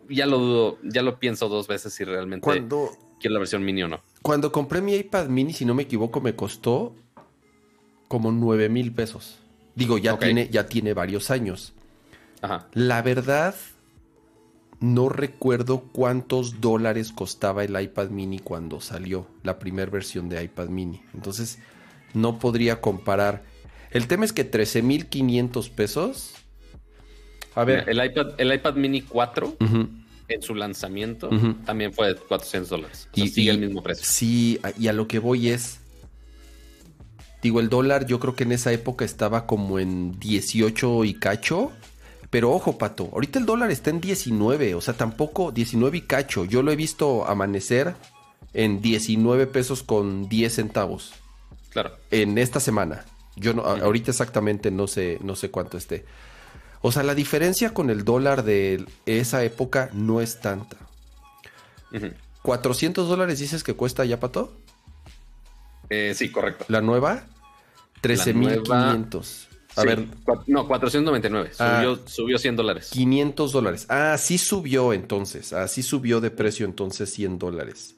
ya lo dudo, ya lo pienso dos veces si realmente Cuando, quiero la versión mini o no. cuando compré mi iPad mini, si no me equivoco, me costó como 9 mil pesos. Digo, ya, tiene, ya tiene varios años. Ajá. La verdad, no recuerdo cuántos dólares costaba el iPad mini cuando salió la primera versión de iPad mini. Entonces, no podría comparar. El tema es que 13.500 pesos. A ver. El iPad, el iPad mini 4 Ujú. En su lanzamiento también fue de 400 dólares. O sea, Y- sigue y- el mismo precio. Sí, y a lo que voy es. Digo, el dólar yo creo que en esa época estaba como en 18 y cacho. Pero ojo, Pato, ahorita el dólar está en 19, o sea, tampoco 19 y cacho. Yo lo he visto amanecer en 19 pesos con 10 centavos Claro. en esta semana. Yo no, ahorita exactamente no sé, no sé cuánto esté. O sea, la diferencia con el dólar de esa época no es tanta. Ujú. 400 dólares dices que cuesta ya, Pato? Eh, sí, correcto. La nueva, 13.500. A Sí, ver, no, 499. Ah. Subió, subió 100 dólares. 500 dólares. Ah, sí subió entonces. Ah, sí subió de precio entonces 100 dólares.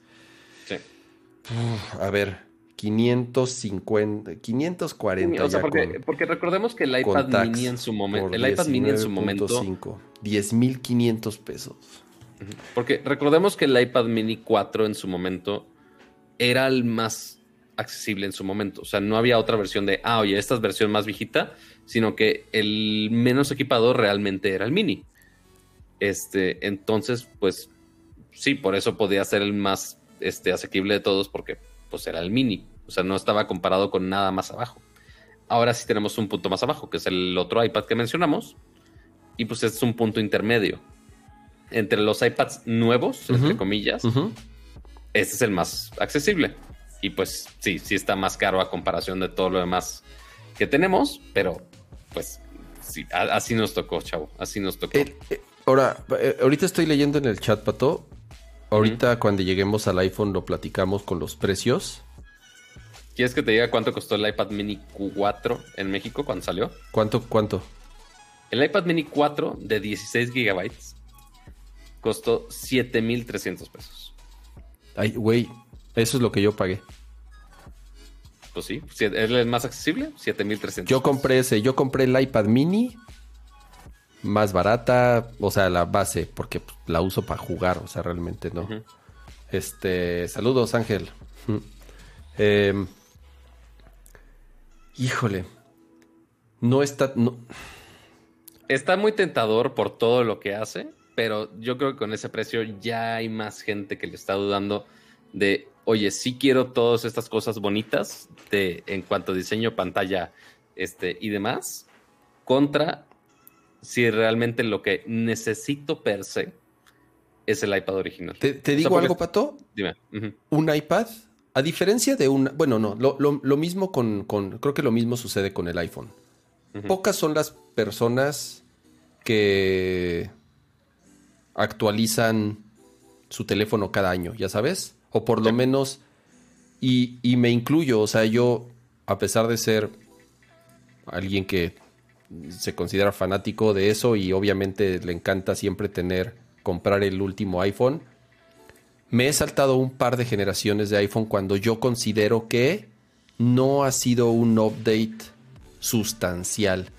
Sí. Uf, a ver, 550, 540 O sea, porque, con- porque recordemos que el iPad mini en su momento, el iPad mini en su momento, 19.5, 10.500 pesos. porque recordemos que el iPad mini 4 en su momento era el más accesible en su momento. O sea, no había otra versión de, ah, oye, esta es versión más viejita, sino que el menos equipado realmente era el mini. Este, entonces, pues, sí, por eso podía ser el más este, asequible de todos, porque pues era el mini. O sea, no estaba comparado con nada más abajo. Ahora sí tenemos un punto más abajo, que es el otro iPad que mencionamos. Y pues este es un punto intermedio. Entre los iPads nuevos, entre comillas, este es el más accesible. Y pues sí, sí está más caro a comparación de todo lo demás que tenemos, pero pues sí, así nos tocó, chavo, así nos tocó. El- eh, ahora, eh, ahorita estoy leyendo en el chat, Pato. Ahorita cuando lleguemos al iPhone lo platicamos con los precios. ¿Quieres que te diga cuánto costó el iPad mini 4 en México cuando salió? ¿Cuánto, cuánto? El iPad mini 4 de 16 gigabytes costó 7,300 pesos. Ay, güey, eso es lo que yo pagué. Pues sí, es el más accesible, 7,300. Yo compré ese, yo compré el iPad mini más barata, o sea, la base, porque pues, la uso para jugar, o sea, realmente no. Este, saludos, Ángel. Mm. Híjole, no está, no, Está muy tentador por todo lo que hace, pero yo creo que con ese precio ya hay más gente que le está dudando de, oye, sí quiero todas estas cosas bonitas de, en cuanto a diseño, pantalla este, y demás, contra si realmente lo que necesito per se es el iPad original. te, te O sea, digo algo, Pato, Dime. Un iPad, a diferencia de un, bueno, no, lo, lo- lo mismo con, con- creo que lo mismo sucede con el iPhone. Pocas son las personas que actualizan su teléfono cada año, ya sabes, o por lo Sí. menos, y, y me incluyo, o sea, yo, a pesar de ser alguien que se considera fanático de eso y obviamente le encanta siempre tener, comprar el último iPhone, me he saltado un par de generaciones de iPhone cuando yo considero que no ha sido un update sustancial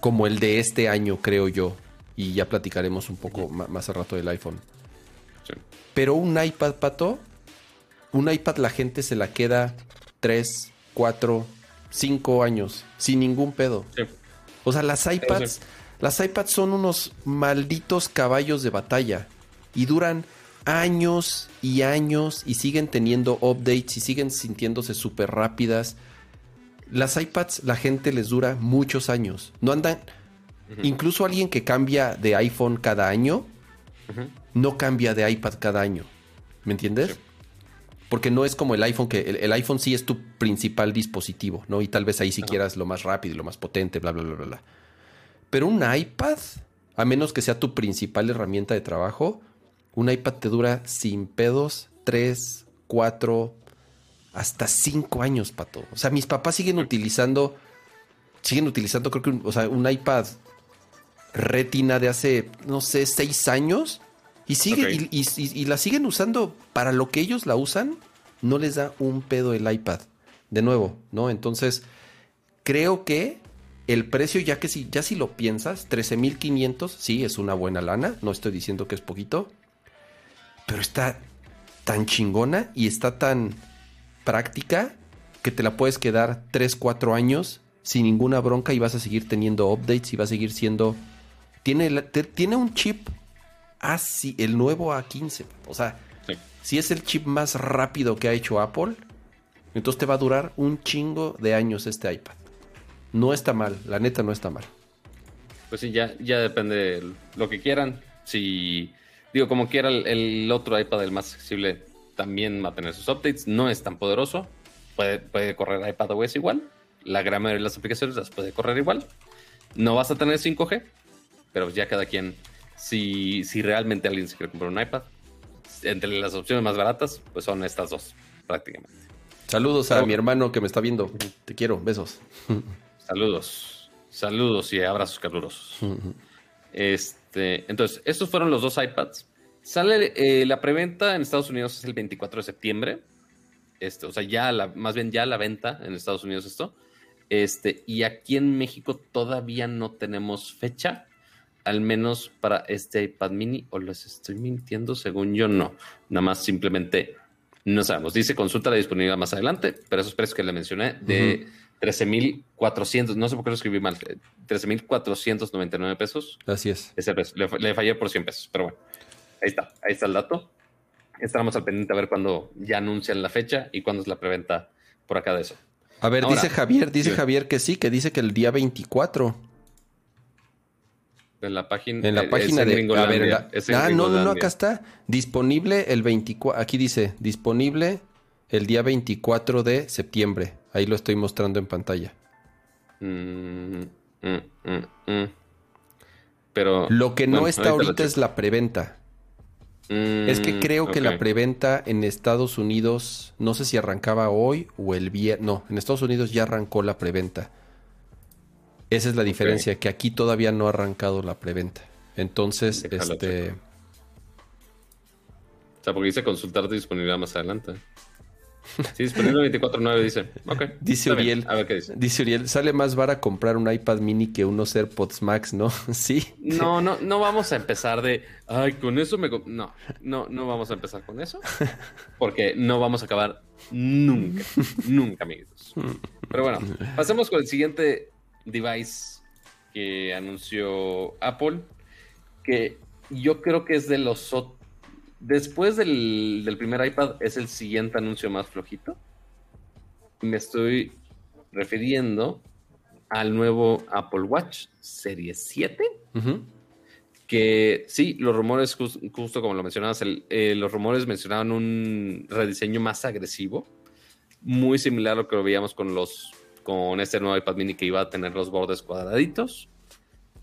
como el de este año, creo yo. Y ya platicaremos un poco más al rato del iPhone. Sí. Pero un iPad, Pato, un iPad la gente se la queda 3, 4, 5 años sin ningún pedo. Sí. O sea, las iPads, sí. las iPads son unos malditos caballos de batalla y duran años y años y siguen teniendo updates y siguen sintiéndose súper rápidas. Las iPads la gente les dura muchos años. No andan, incluso alguien que cambia de iPhone cada año, no cambia de iPad cada año. ¿Me entiendes? Sí. Porque no es como el iPhone, que el, el iPhone sí es tu principal dispositivo, ¿no? Y tal vez ahí si Ajá. quieras lo más rápido y lo más potente, bla, bla, bla, bla. Pero un iPad, a menos que sea tu principal herramienta de trabajo, un iPad te dura sin pedos 3, 4, hasta 5 años, pato. O sea, mis papás siguen utilizando, siguen utilizando, creo que, un, o sea, un iPad retina de hace, no sé, 6 años Y, sigue, y, y, y, la siguen usando para lo que ellos la usan, no les da un pedo el iPad. De nuevo, ¿no? Entonces, creo que el precio, ya que si, ya si lo piensas, 13.500, sí, es una buena lana, no estoy diciendo que es poquito, pero está tan chingona y está tan práctica que te la puedes quedar 3, 4 años sin ninguna bronca y vas a seguir teniendo updates y va a seguir siendo... Tiene, tiene un chip así, el nuevo A15, o sea, si es el chip más rápido que ha hecho Apple, entonces te va a durar un chingo de años este iPad. No está mal, la neta no está mal. Pues sí, ya, ya depende de lo que quieran. Si, digo, como quiera, el, otro iPad, el más accesible, también va a tener sus updates. No es tan poderoso. Puede, puede correr iPadOS igual. La gran mayoría de las aplicaciones las puede correr igual. No vas a tener 5G, pero ya cada quien, si, si realmente alguien se quiere comprar un iPad, entre las opciones más baratas, pues son estas dos, prácticamente. Saludos a mi hermano que me está viendo. Te quiero, besos. Saludos. Saludos y abrazos calurosos. Este, entonces, estos fueron los dos iPads. Sale eh, la preventa en Estados Unidos es el 24 de septiembre. Este, o sea, ya la, más bien ya la venta en Estados Unidos esto. Este, y aquí en México todavía no tenemos fecha, al menos para este iPad mini, o les estoy mintiendo, según yo no. Nada más simplemente no sabemos. Dice consulta la disponibilidad más adelante, pero esos precios que le mencioné de 13.400, no sé por qué lo escribí mal, 13.499 pesos. Así es. Ese Le, fallé por 100 pesos, pero bueno, ahí está, ahí está el dato. Estaremos al pendiente a ver cuándo ya anuncian la fecha y cuándo es la preventa por acá de eso. A ver, dice Javier, dice Javier que sí, que dice que el día 24. En la página, en la página de a ver, Ah, no, no, no, acá está. Disponible el 24. Aquí dice, disponible el día 24 de septiembre. Ahí lo estoy mostrando en pantalla. Mm, mm, mm, Pero. Lo que no está ahorita es la preventa. es que creo que la preventa en Estados Unidos, no sé si arrancaba hoy o el viernes. No, en Estados Unidos ya arrancó la preventa. Esa es la diferencia, que aquí todavía no ha arrancado la preventa. Entonces, este. O sea, porque dice consultar disponibilidad más adelante. Sí, disponible 24.9 dice. Okay, dice Uriel. A ver qué dice. Dice Uriel, sale más vara comprar un iPad mini que unos AirPods Max, ¿no? sí. No, no, no vamos a empezar de, ay, con eso me... No, no, no vamos a empezar con eso. Porque no vamos a acabar nunca, nunca, amigos. Pero bueno, pasemos con el siguiente device que anunció Apple, que yo creo que es de los Después del, primer iPad es el siguiente anuncio más flojito. Me estoy refiriendo al nuevo Apple Watch Serie 7. Que sí, los rumores, justo como lo mencionabas, eh, los rumores mencionaban un rediseño más agresivo, muy similar a lo que lo veíamos con los con este nuevo iPad mini que iba a tener los bordes cuadraditos.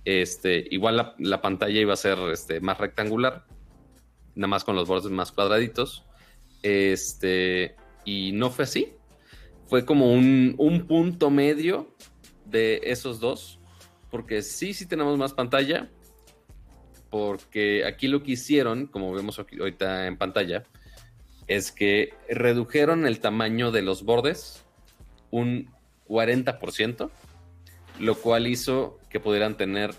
Este, igual la, pantalla iba a ser este, más rectangular, nada más con los bordes más cuadraditos. Este, y no fue así. Fue como un, punto medio de esos dos. Porque sí, sí tenemos más pantalla. Porque aquí lo que hicieron, como vemos ahorita en pantalla, es que redujeron el tamaño de los bordes un 40%, lo cual hizo que pudieran tener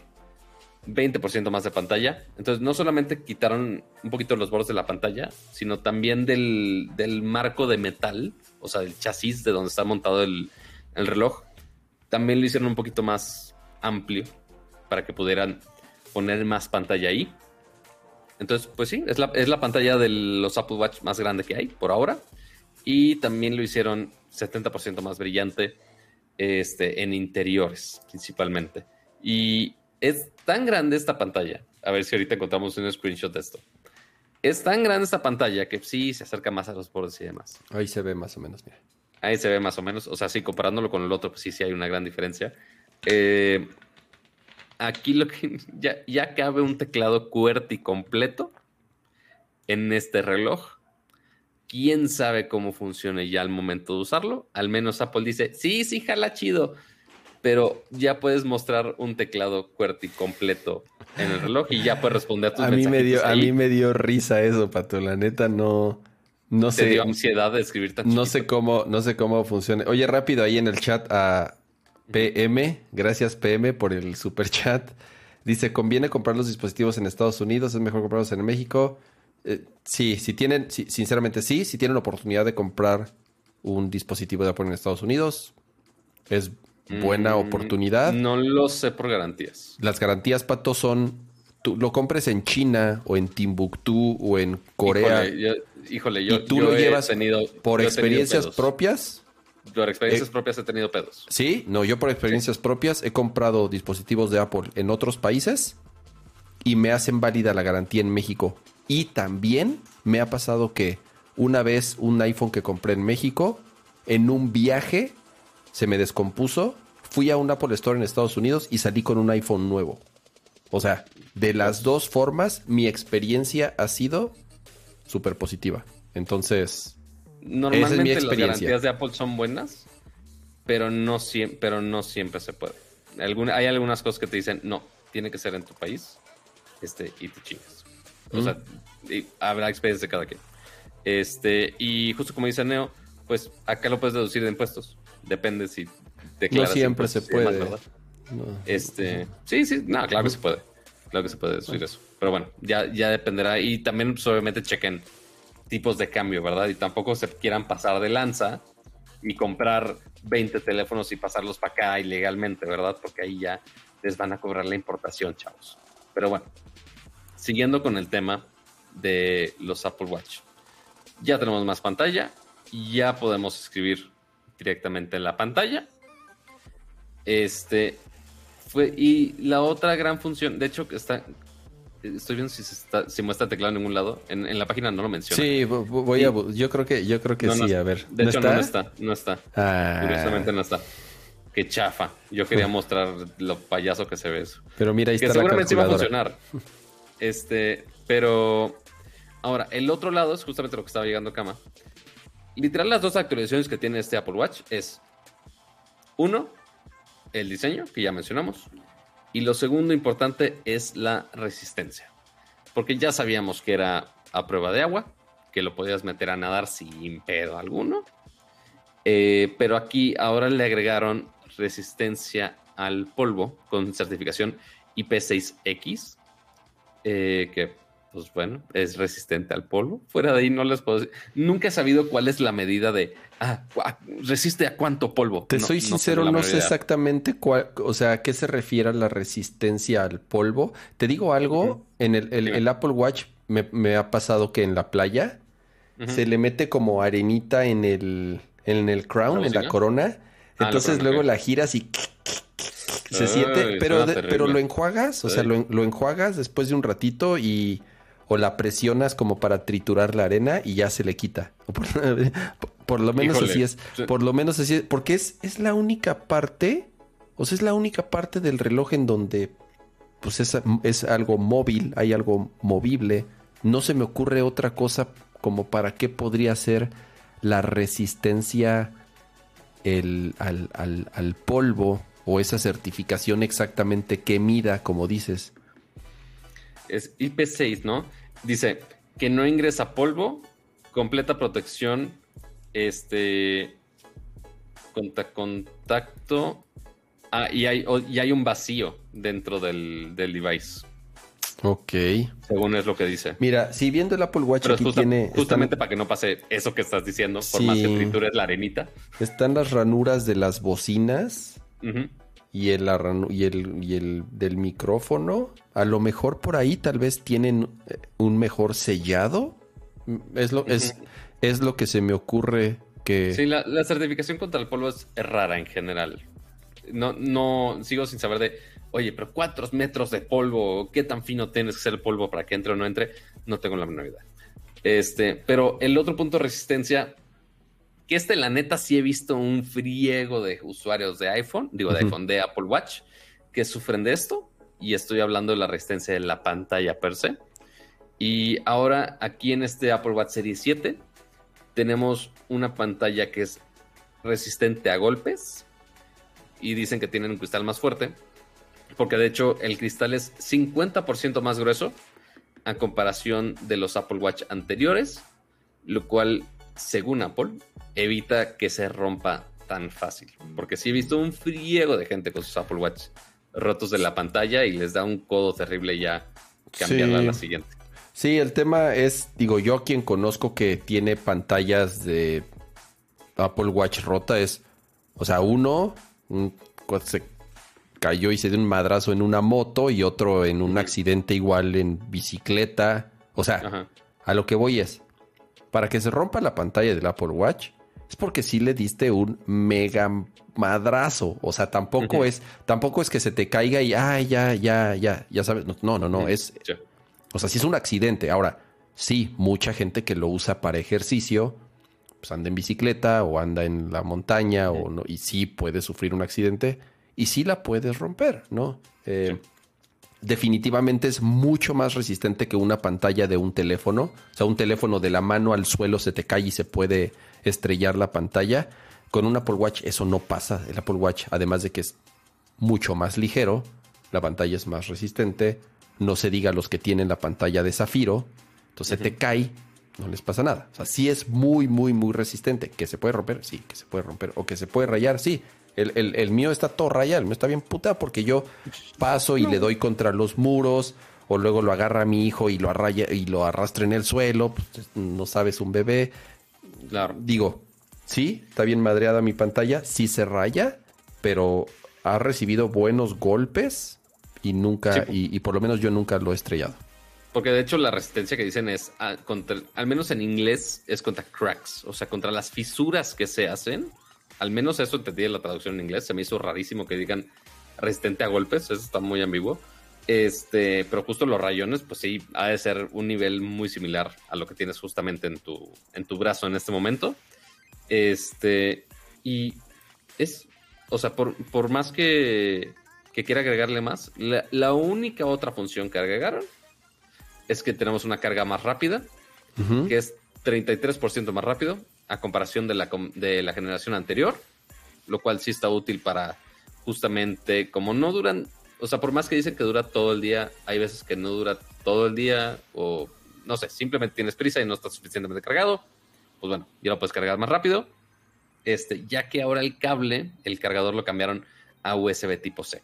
20% más de pantalla. Entonces, no solamente quitaron un poquito los bordes de la pantalla, sino también del, marco de metal, o sea, del chasis de donde está montado el, reloj. También lo hicieron un poquito más amplio para que pudieran poner más pantalla ahí. Entonces, pues sí, es la, es la pantalla de los Apple Watch más grande que hay por ahora. Y también lo hicieron 70% más brillante este, en interiores principalmente. Y es tan grande esta pantalla. A ver si ahorita encontramos un screenshot de esto. Es tan grande esta pantalla que sí se acerca más a los bordes y demás. Ahí se ve más o menos, mira. Ahí se ve más o menos. O sea, sí, comparándolo con el otro, pues sí, sí hay una gran diferencia. Eh, aquí lo que ya, ya cabe un teclado QWERTY completo en este reloj. Quién sabe cómo funcione ya al momento de usarlo. Al menos Apple dice, sí, sí, jala chido pero ya puedes mostrar un teclado QWERTY completo en el reloj y ya puedes responder tus a mí me dio A mí me dio risa eso, Pato. La neta no... No Te sé, dio ansiedad de escribir tan no chiquito. sé cómo, no sé cómo funciona. Oye, rápido ahí en el chat a PM, gracias PM por el super chat. Dice, ¿conviene comprar los dispositivos en Estados Unidos? ¿Es mejor comprarlos en México? Eh, sí, si tienen, sí, sinceramente sí, si tienen la oportunidad de comprar un dispositivo de Apple en Estados Unidos, es buena Mm, oportunidad. No lo sé por garantías. Las garantías, Pato, son, tú lo compres en China o en Timbuktu o en Corea Híjole, yo, híjole, yo, y tú yo lo llevas tenido, por experiencias propias. Por experiencias Eh, propias he tenido pedos. Sí, no, yo por experiencias propias he comprado dispositivos de Apple en otros países y me hacen válida la garantía en México. Y también me ha pasado que una vez un iPhone que compré en México, en un viaje, se me descompuso, fui a un Apple Store en Estados Unidos y salí con un iPhone nuevo. O sea, de las dos formas, mi experiencia ha sido súper positiva. Entonces, Normalmente las experiencia. garantías de Apple son buenas, pero no, siem- pero no siempre se puede. Alguna- hay algunas cosas que te dicen, no, tiene que ser en tu país este, y te chingas. O sea, y habrá experiencias de cada quien. Este, y justo como dice Neo, pues acá lo puedes deducir de impuestos. Depende si no declaras siempre se demás, puede. No. Este, sí, sí, no, claro que se puede. Claro que se puede decir eso. Pero bueno, ya, ya dependerá. Y también, pues, obviamente, chequen tipos de cambio, ¿verdad? Y tampoco se quieran pasar de lanza y comprar 20 teléfonos y pasarlos para acá ilegalmente, ¿verdad? Porque ahí ya les van a cobrar la importación, chavos. Pero bueno, siguiendo con el tema de los Apple Watch. Ya tenemos más pantalla, ya podemos escribir directamente en la pantalla. Este fue y la otra gran función, de hecho que está estoy viendo si se está, si muestra teclado en ningún lado, en, en la página no lo menciona. Sí, vo- vo- voy a, yo creo que, yo creo que No, no sí, está. a ver. De hecho, no, no está, no está. Ah, Curiosamente no está. Qué chafa. Yo quería mostrar lo payaso que se ve eso. pero mira, ahí que está la seguramente iba a calculadora. funcionar. Este, pero ahora, el otro lado es justamente lo que estaba llegando Cama. Literal, las dos actualizaciones que tiene este Apple Watch es uno, el diseño, que ya mencionamos, y lo segundo importante es la resistencia. Porque ya sabíamos que era a prueba de agua, que lo podías meter a nadar sin pedo alguno. Eh, pero aquí ahora le agregaron resistencia al polvo con certificación IP6X, eh, que pues bueno, es resistente al polvo. Fuera de ahí no les puedo decir. Nunca he sabido cuál es la medida de, ah, resiste a cuánto polvo. Te No- soy sincero, no, sé exactamente cuál, o sea, a qué se refiere la resistencia al polvo. Te digo algo, en el, el- Dime. el Apple Watch me, me ha pasado que en la playa se le mete como arenita en el, en el crown, ¿La en la corona. Ah, Entonces luego la giras y se Ay, siente, pero, de- pero lo enjuagas, o sea, lo enjuagas después de un ratito y o la presionas como para triturar la arena y ya se le quita. Por, por lo menos Híjole. así es. Por lo menos así es. Porque es, es la única parte, o sea, es la única parte del reloj en donde pues es, es algo móvil, hay algo movible. No se me ocurre otra cosa como para qué podría ser la resistencia el- al, al- al polvo o esa certificación exactamente que mida, como dices. Es IP6, ¿no? Dice que no ingresa polvo, completa protección, este, conta- contacto, ah, y hay, y hay un vacío dentro del, del device, Ok. según es lo que dice. Mira, si viendo el Apple Watch Pero es aquí justa- tiene... justamente están- para que no pase eso que estás diciendo, por Sí. más que tritures la arenita. están las ranuras de las bocinas Ujú. Y el, y el, y el del micrófono. A lo mejor por ahí tal vez tienen eh, un mejor sellado. Mm, Es lo, es, es lo que se me ocurre que... Sí, la, la certificación contra el polvo es, es rara en general. No, no, sigo sin saber de, oye, pero cuatro metros de polvo, ¿qué tan fino tienes que ser el polvo para que entre o no entre? No tengo la menor idea. Este, pero el otro punto de resistencia, que este, la neta, sí he visto un friego de usuarios de iPhone, digo de iPhone, de Apple Watch, que sufren de esto, y estoy hablando de la resistencia de la pantalla per se. Y ahora, aquí en este Apple Watch Series 7, tenemos una pantalla que es resistente a golpes y dicen que tienen un cristal más fuerte, porque de hecho el cristal es 50% más grueso a comparación de los Apple Watch anteriores, lo cual, según Apple, evita que se rompa tan fácil. Porque sí he visto un friego de gente con sus Apple Watch rotos de la pantalla y les da un codo terrible ya cambiarla a la siguiente. Sí, el tema es, digo, yo quien conozco que tiene pantallas de Apple Watch rota es, o sea, uno se cayó y se dio un madrazo en una moto y otro en un accidente igual en bicicleta. O sea, a lo que voy es, para que se rompa la pantalla del Apple Watch, es porque sí le diste un mega madrazo. O sea, tampoco es, tampoco es que se te caiga y ay, ya, ya, ya, ya sabes. No, no, no, es. O sea, sí es un accidente. Ahora, sí, mucha gente que lo usa para ejercicio, pues anda en bicicleta o anda en la montaña o no, y sí puede sufrir un accidente y sí la puedes romper, ¿no? Eh, definitivamente es mucho más resistente que una pantalla de un teléfono. O sea, un teléfono de la mano al suelo se te cae y se puede estrellar la pantalla. Con un Apple Watch eso no pasa. El Apple Watch, además de que es mucho más ligero, la pantalla es más resistente. No se diga los que tienen la pantalla de zafiro. Entonces te cae, no les pasa nada. O sea, sí es muy, muy, muy resistente. ¿Que se puede romper? Sí, que se puede romper. O que se puede rayar, sí. El, mío está todo rayado, el mío está bien puta porque yo paso y le doy contra los muros o luego lo agarra a mi hijo y lo arraya y lo arrastra en el suelo, pues, no sabes un bebé. Claro. Digo, sí, está bien madreada mi pantalla, sí se raya, pero ha recibido buenos golpes y nunca, y, por lo menos yo nunca lo he estrellado. Porque de hecho la resistencia que dicen es, ah, contra, al menos en inglés, es contra cracks, o sea, contra las fisuras que se hacen al menos eso entendí en la traducción en inglés. Se me hizo rarísimo que digan resistente a golpes. Eso está muy ambiguo. Este, pero justo los rayones, pues sí, ha de ser un nivel muy similar a lo que tienes justamente en tu, en tu brazo en este momento. Este, y es, o sea, por, por más que, que quiera agregarle más, la, única otra función que agregaron es que tenemos una carga más rápida, que es 33% más rápido a comparación de la, de la generación anterior, lo cual sí está útil para justamente, como no duran, o sea, por más que dicen que dura todo el día, hay veces que no dura todo el día o no sé, simplemente tienes prisa y no estás suficientemente cargado, pues bueno, ya lo puedes cargar más rápido. Este, ya que ahora el cable, el cargador lo cambiaron a USB tipo C.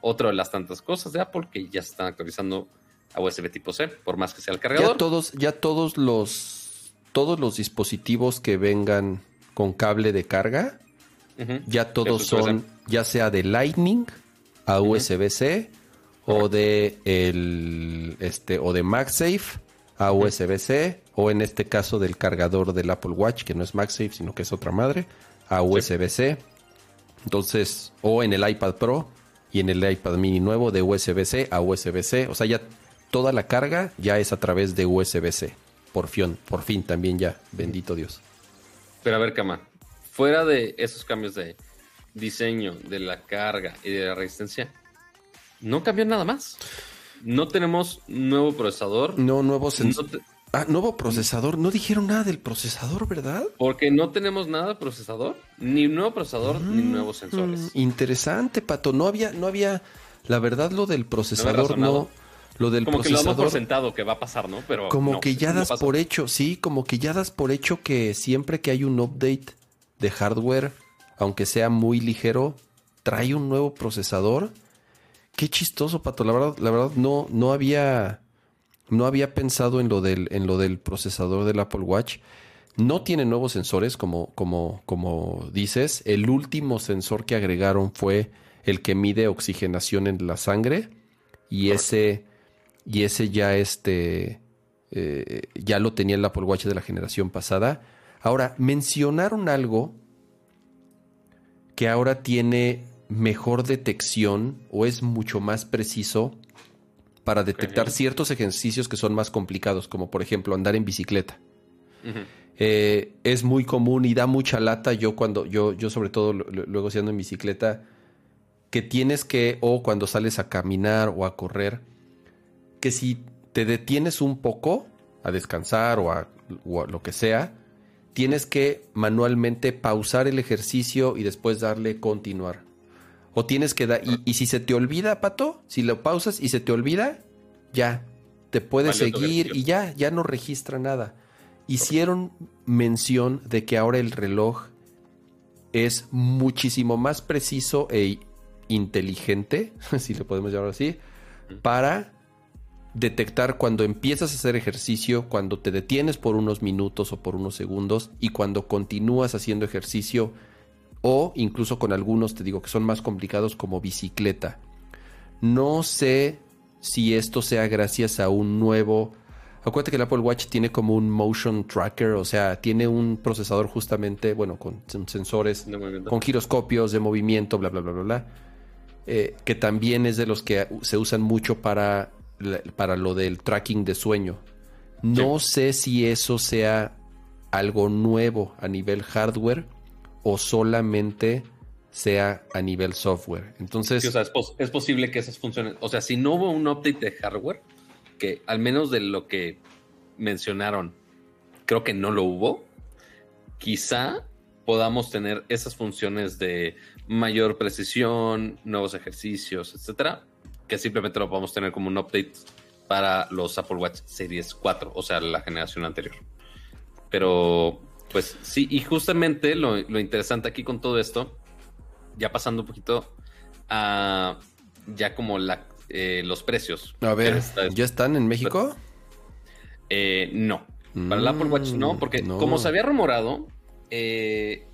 Otra de las tantas cosas de Apple que ya se están actualizando a USB tipo C, por más que sea el cargador. Ya todos, ya todos los todos los dispositivos que vengan con cable de carga, ya todos son, ya sea de Lightning a USB-C o de el este o de MagSafe a USB-C o en este caso del cargador del Apple Watch que no es MagSafe sino que es otra madre a USB-C. Entonces, o en el iPad Pro y en el iPad mini nuevo de USB-C a USB-C, o sea, ya toda la carga ya es a través de USB-C por fin, por fin también ya, bendito Dios. Pero a ver, Cama, fuera de esos cambios de diseño, de la carga y de la resistencia, no cambió nada más. No tenemos nuevo procesador. No, nuevo sensor. Ah, nuevo procesador. No dijeron nada del procesador, ¿verdad? Porque no tenemos nada de procesador, ni nuevo procesador, ni mm, nuevos sensores. Interesante, Pato. No había, no había, la verdad, lo del procesador no lo del como procesador. que lo damos por sentado que va a pasar, ¿no? Pero como que ya das por hecho, sí, como que ya das por hecho que siempre que hay un update de hardware, aunque sea muy ligero, trae un nuevo procesador. Qué chistoso, Pato. La verdad, la verdad no, no había, no había pensado en lo del, en lo del procesador del Apple Watch. No tiene nuevos sensores, como, como, como dices. El último sensor que agregaron fue el que mide oxigenación en la sangre. Y ese y ese ya este eh, ya lo tenía el Apple Watch de la generación pasada. Ahora, mencionaron algo que ahora tiene mejor detección o es mucho más preciso para detectar ciertos ejercicios que son más complicados, como por ejemplo andar en bicicleta. Eh, es muy común y da mucha lata. Yo cuando, yo, yo sobre todo luego siendo en bicicleta, que tienes que, o cuando sales a caminar o a correr, que si te detienes un poco a descansar o a, lo que sea, tienes que manualmente pausar el ejercicio y después darle continuar. O tienes que dar. Y, y, si se te olvida, Pato, si lo pausas y se te olvida, ya. Te puedes seguir y ya, ya no registra nada. Hicieron mención de que ahora el reloj es muchísimo más preciso e inteligente, si le podemos llamar así, para detectar cuando empiezas a hacer ejercicio, cuando te detienes por unos minutos o por unos segundos y cuando continúas haciendo ejercicio o incluso con algunos te digo que son más complicados como bicicleta. No sé si esto sea gracias a un nuevo... Acuérdate que el Apple Watch tiene como un motion tracker, o sea, tiene un procesador justamente, bueno, con sensores, con giroscopios de movimiento, bla, bla, bla, bla, bla, eh, que también es de los que se usan mucho para para lo del tracking de sueño. No sé si eso sea algo nuevo a nivel hardware o solamente sea a nivel software. Entonces, es, posible que esas funciones, o sea, si no hubo un update de hardware, que al menos de lo que mencionaron, creo que no lo hubo, quizá podamos tener esas funciones de mayor precisión, nuevos ejercicios, etcétera, que simplemente lo podemos tener como un update para los Apple Watch Series 4, o sea, la generación anterior. Pero, pues sí, y justamente lo, interesante aquí con todo esto, ya pasando un poquito a ya como la, eh, los precios. A ver, ¿ya están en México? Eh, no. Para el Apple Watch no, porque como se había rumorado, eh,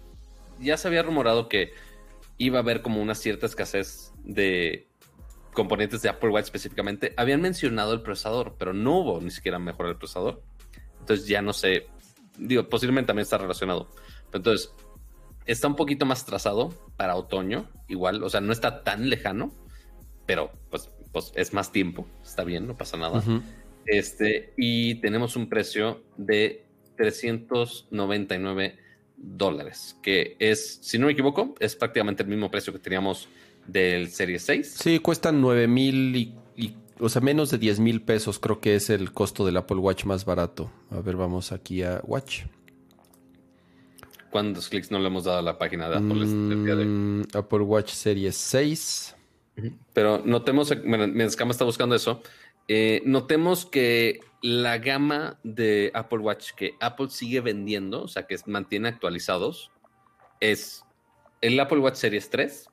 ya se había rumorado que iba a haber como una cierta escasez de componentes de Apple Watch específicamente, habían mencionado el procesador, pero no hubo ni siquiera mejor el procesador. Entonces ya no sé, digo, posiblemente también está relacionado. entonces, está un poquito más trazado para otoño, igual, o sea, no está tan lejano, pero pues, pues es más tiempo, está bien, no pasa nada. Este, y tenemos un precio de 399 dólares, que es, si no me equivoco, es prácticamente el mismo precio que teníamos del Serie 6. Sí, cuestan 9 mil y, o sea, menos de 10 mil pesos creo que es el costo del Apple Watch más barato. A ver, vamos aquí a Watch. ¿Cuántos clics no le hemos dado a la página de Apple este mm, Apple Watch Serie 6. Pero notemos, mientras Cama está buscando eso, eh, notemos que la gama de Apple Watch que Apple sigue vendiendo, o sea, que mantiene actualizados, es el Apple Watch Series 3,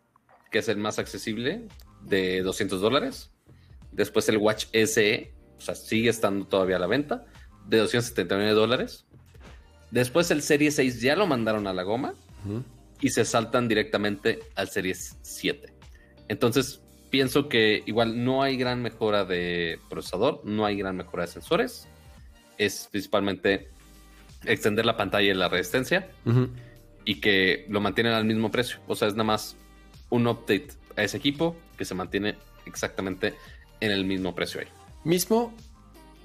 que es el más accesible, de 200 dólares. Después el Watch SE, o sea, sigue estando todavía a la venta, de 279 dólares. Después el Series 6 ya lo mandaron a la goma y se saltan directamente al Series 7. Entonces, pienso que igual no hay gran mejora de procesador, no hay gran mejora de sensores. Es principalmente extender la pantalla y la resistencia y que lo mantienen al mismo precio. O sea, es nada más un update a ese equipo que se mantiene exactamente en el mismo precio ahí. Mismo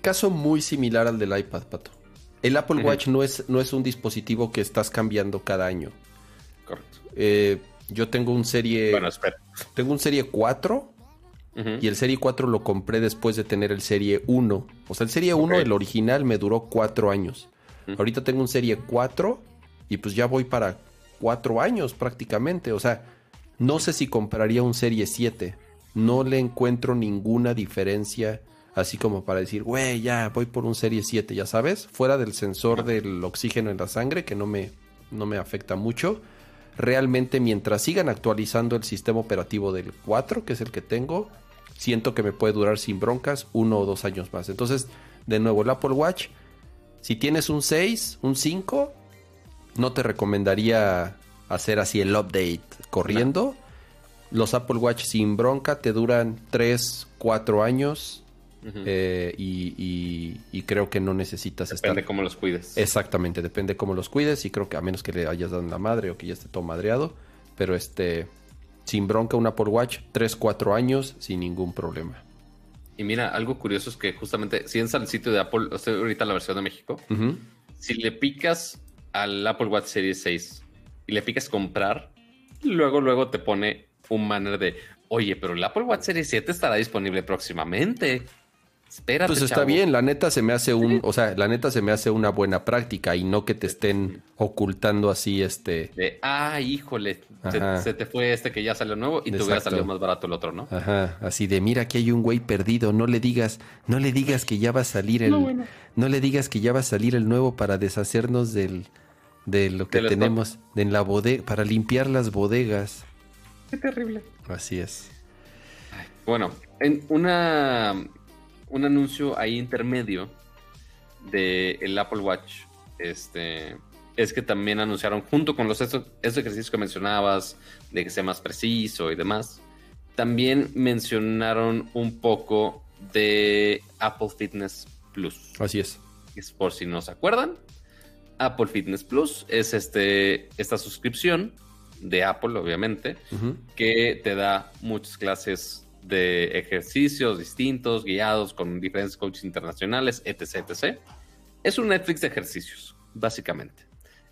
caso muy similar al del iPad, Pato. El Apple Watch no, es, no es un dispositivo que estás cambiando cada año. Correcto. Eh, yo tengo un serie. Bueno, espera. Tengo un serie 4. Y el serie 4 lo compré después de tener el serie 1. O sea, el serie 1, el original, me duró 4 años. Ahorita tengo un serie 4 y pues ya voy para 4 años prácticamente. O sea, no sé si compraría un Serie 7. No le encuentro ninguna diferencia así como para decir, güey, ya voy por un Serie 7, ya sabes, fuera del sensor del oxígeno en la sangre, que no me, no me afecta mucho. Realmente mientras sigan actualizando el sistema operativo del 4, que es el que tengo, siento que me puede durar sin broncas uno o dos años más. Entonces, de nuevo, el Apple Watch, si tienes un 6, un 5, no te recomendaría hacer así el update corriendo. Los Apple Watch sin bronca te duran 3, 4 años. Eh, y, creo que no necesitas estar. Depende cómo los cuides. Exactamente, depende cómo los cuides. Y creo que a menos que le hayas dado la madre o que ya esté todo madreado. Pero este, sin bronca, un Apple Watch, 3, 4 años sin ningún problema. Y mira, algo curioso es que justamente, si entras al sitio de Apple, o ahorita la versión de México, si le picas al Apple Watch Series 6 y le picas comprar, luego, luego te pone un banner de, oye, pero el Apple Watch Series 7 estará disponible próximamente. Espérate, Pues está chavo. bien, la neta se me hace un, o sea, la neta se me hace una buena práctica y no que te estén ocultando así este, De, ah, híjole, se, se te fue este que ya salió nuevo y te hubiera salido más barato el otro, ¿no? ajá, así de mira aquí hay un güey perdido, no le digas, no le digas que ya va a salir el, No, no, bueno. le digas que ya va a salir el nuevo para deshacernos del, de lo que Del tenemos en la bodega, para limpiar las bodegas. Qué terrible. Así es. Bueno, en una un anuncio ahí intermedio de el Apple Watch, este es que también anunciaron junto con los estos, estos ejercicios que mencionabas de que sea más preciso y demás, también mencionaron un poco de Apple Fitness Plus. Así es. Es por si no se acuerdan, Apple Fitness Plus es este esta suscripción de Apple, obviamente, que te da muchas clases de ejercicios distintos, guiados con diferentes coaches internacionales, etc, etc. Es un Netflix de ejercicios, básicamente.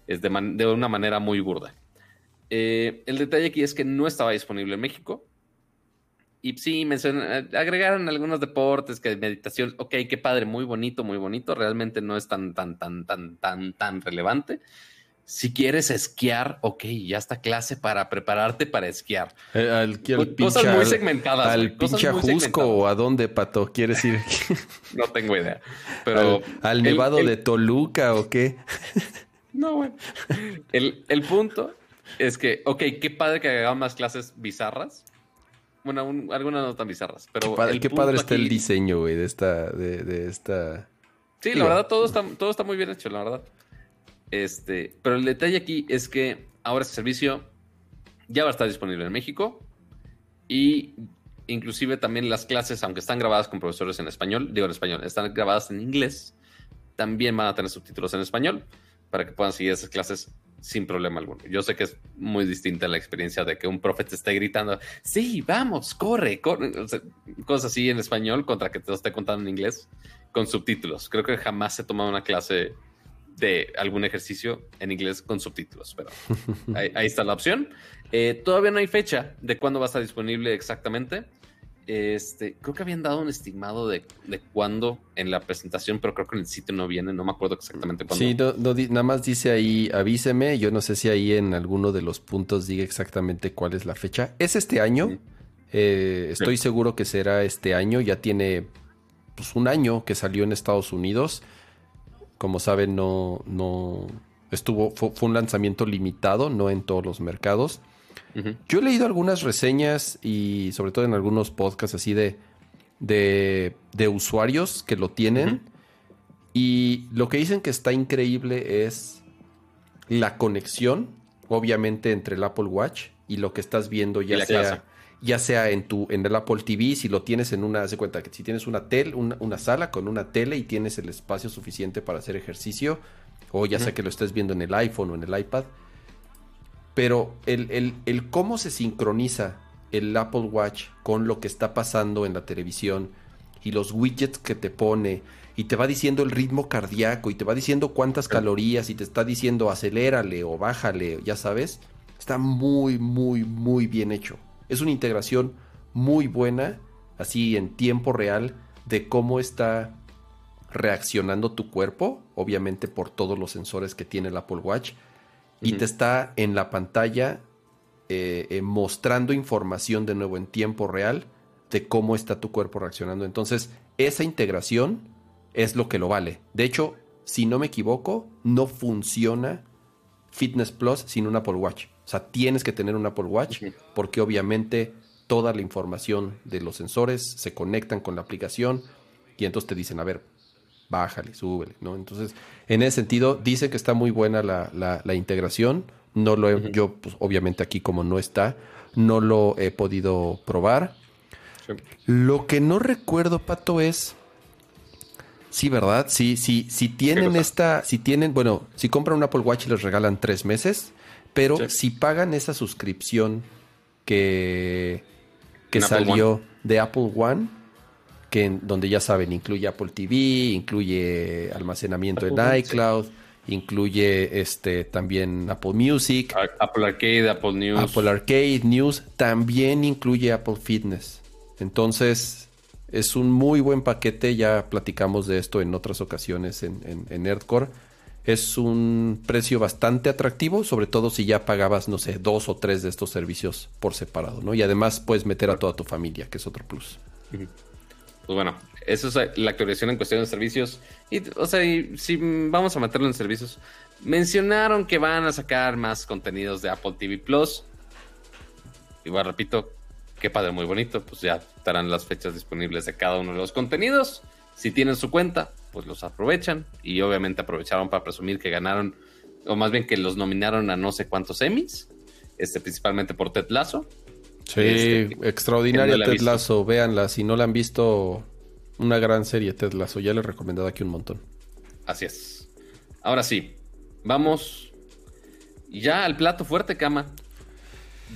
Es de una manera muy burda. Eh, el detalle aquí es que no estaba disponible en México. Y sí, mencionan, eh, agregaron algunos deportes, que meditación, ok, qué padre, muy bonito, muy bonito. Realmente no es tan, tan, tan, tan, tan, tan relevante. Si quieres esquiar, ok, ya está clase para prepararte para esquiar. Eh, al, al Co- cosas muy segmentadas. Al pinche segmentadas. o a dónde, Pato, ¿quieres ir? No tengo idea. Pero al, nevado el- de Toluca o qué? No, bueno. El, el punto es que, ok, qué padre que hagan más clases bizarras. Bueno, un- algunas no tan bizarras, pero. Qué padre, qué está el diseño, güey, de esta, de, de esta. Sí, Digo. la verdad, todo está, todo está muy bien hecho, la verdad. Este, pero el detalle aquí es que ahora este servicio ya va a estar disponible en México y inclusive también las clases, aunque están grabadas con profesores en español, digo en español, están grabadas en inglés, también van a tener subtítulos en español para que puedan seguir esas clases sin problema alguno. Yo sé que es muy distinta la experiencia de que un profe te esté gritando, sí, vamos, corre, corre, o sea, cosas así en español contra que te lo esté contando en inglés con subtítulos. Creo que jamás he tomado una clase de algún ejercicio en inglés con subtítulos, pero ahí, ahí está la opción. Eh, todavía no hay fecha de cuándo va a estar disponible exactamente. Este, creo que habían dado un estimado de, de cuándo en la presentación, pero creo que en el sitio no viene, no me acuerdo exactamente cuándo. Sí, no, nada más dice ahí, avíseme. Yo no sé si ahí en alguno de los puntos diga exactamente cuál es la fecha. ¿Es este año? Sí. Eh, estoy Sí. seguro que será este año. Ya tiene pues, un año que salió en Estados Unidos. Como saben, no, no estuvo, fue, fue un lanzamiento limitado, no en todos los mercados. Yo he leído algunas reseñas y sobre todo en algunos podcasts así de, de, de usuarios que lo tienen. Y lo que dicen que está increíble es la conexión, obviamente, entre el Apple Watch y lo que estás viendo, ya sea, clase. ya sea en tu, en el Apple TV, si lo tienes en una, haz de cuenta que si tienes una tel, una, una sala con una tele y tienes el espacio suficiente para hacer ejercicio, o ya sea que lo estés viendo en el iPhone o en el iPad. Pero el, el- el cómo se sincroniza el Apple Watch con lo que está pasando en la televisión y los widgets que te pone y te va diciendo el ritmo cardíaco y te va diciendo cuántas calorías y te está diciendo acelérale o bájale, ya sabes, está muy, muy, muy bien hecho. Es una integración muy buena, así en tiempo real, de cómo está reaccionando tu cuerpo, obviamente por todos los sensores que tiene el Apple Watch, y te está en la pantalla eh, eh, mostrando información de nuevo en tiempo real de cómo está tu cuerpo reaccionando. Entonces, esa integración es lo que lo vale. De hecho, si no me equivoco, no funciona Fitness Plus sin un Apple Watch. O sea, tienes que tener un Apple Watch porque obviamente toda la información de los sensores se conectan con la aplicación y entonces te dicen, a ver, bájale, súbele, ¿no? Entonces, en ese sentido, dice que está muy buena la, la- la integración. No lo he, yo, pues, obviamente aquí como no está, no lo he podido probar. Sí. Lo que no recuerdo, Pato, es. Sí, ¿verdad? Sí, sí, si tienen esta, si tienen, bueno, si compran un Apple Watch les regalan tres meses, pero Sí. si pagan esa suscripción que, que En Apple salió de Apple One, que en- donde ya saben, incluye Apple TV, incluye almacenamiento Apple en sí. iCloud, incluye este también Apple Music, Apple Arcade, Apple News. Apple Arcade News también incluye Apple Fitness. Entonces, Es un muy buen paquete, ya platicamos de esto en otras ocasiones en, en, en Nerdcore. Es un precio bastante atractivo, sobre todo si ya pagabas, no sé, dos o tres de estos servicios por separado, ¿no? Y además puedes meter a toda tu familia, que es otro plus. Pues bueno, eso es la actualización en cuestión de servicios. Y, o sea, y si vamos a meterlo en servicios, mencionaron que van a sacar más contenidos de Apple TV Plus. Igual repito, qué padre, muy bonito. Pues ya estarán las fechas disponibles de cada uno de los contenidos. Si tienen su cuenta, pues los aprovechan. Y obviamente aprovecharon para presumir que ganaron, o más bien que los nominaron a no sé cuántos Emmys, este, principalmente por Ted Lasso. Sí, este, extraordinaria no Ted Lasso. Véanla, si no la han visto, una gran serie Ted Lasso. Ya les he recomendado aquí un montón. Así es. Ahora sí, vamos ya al plato fuerte, cama.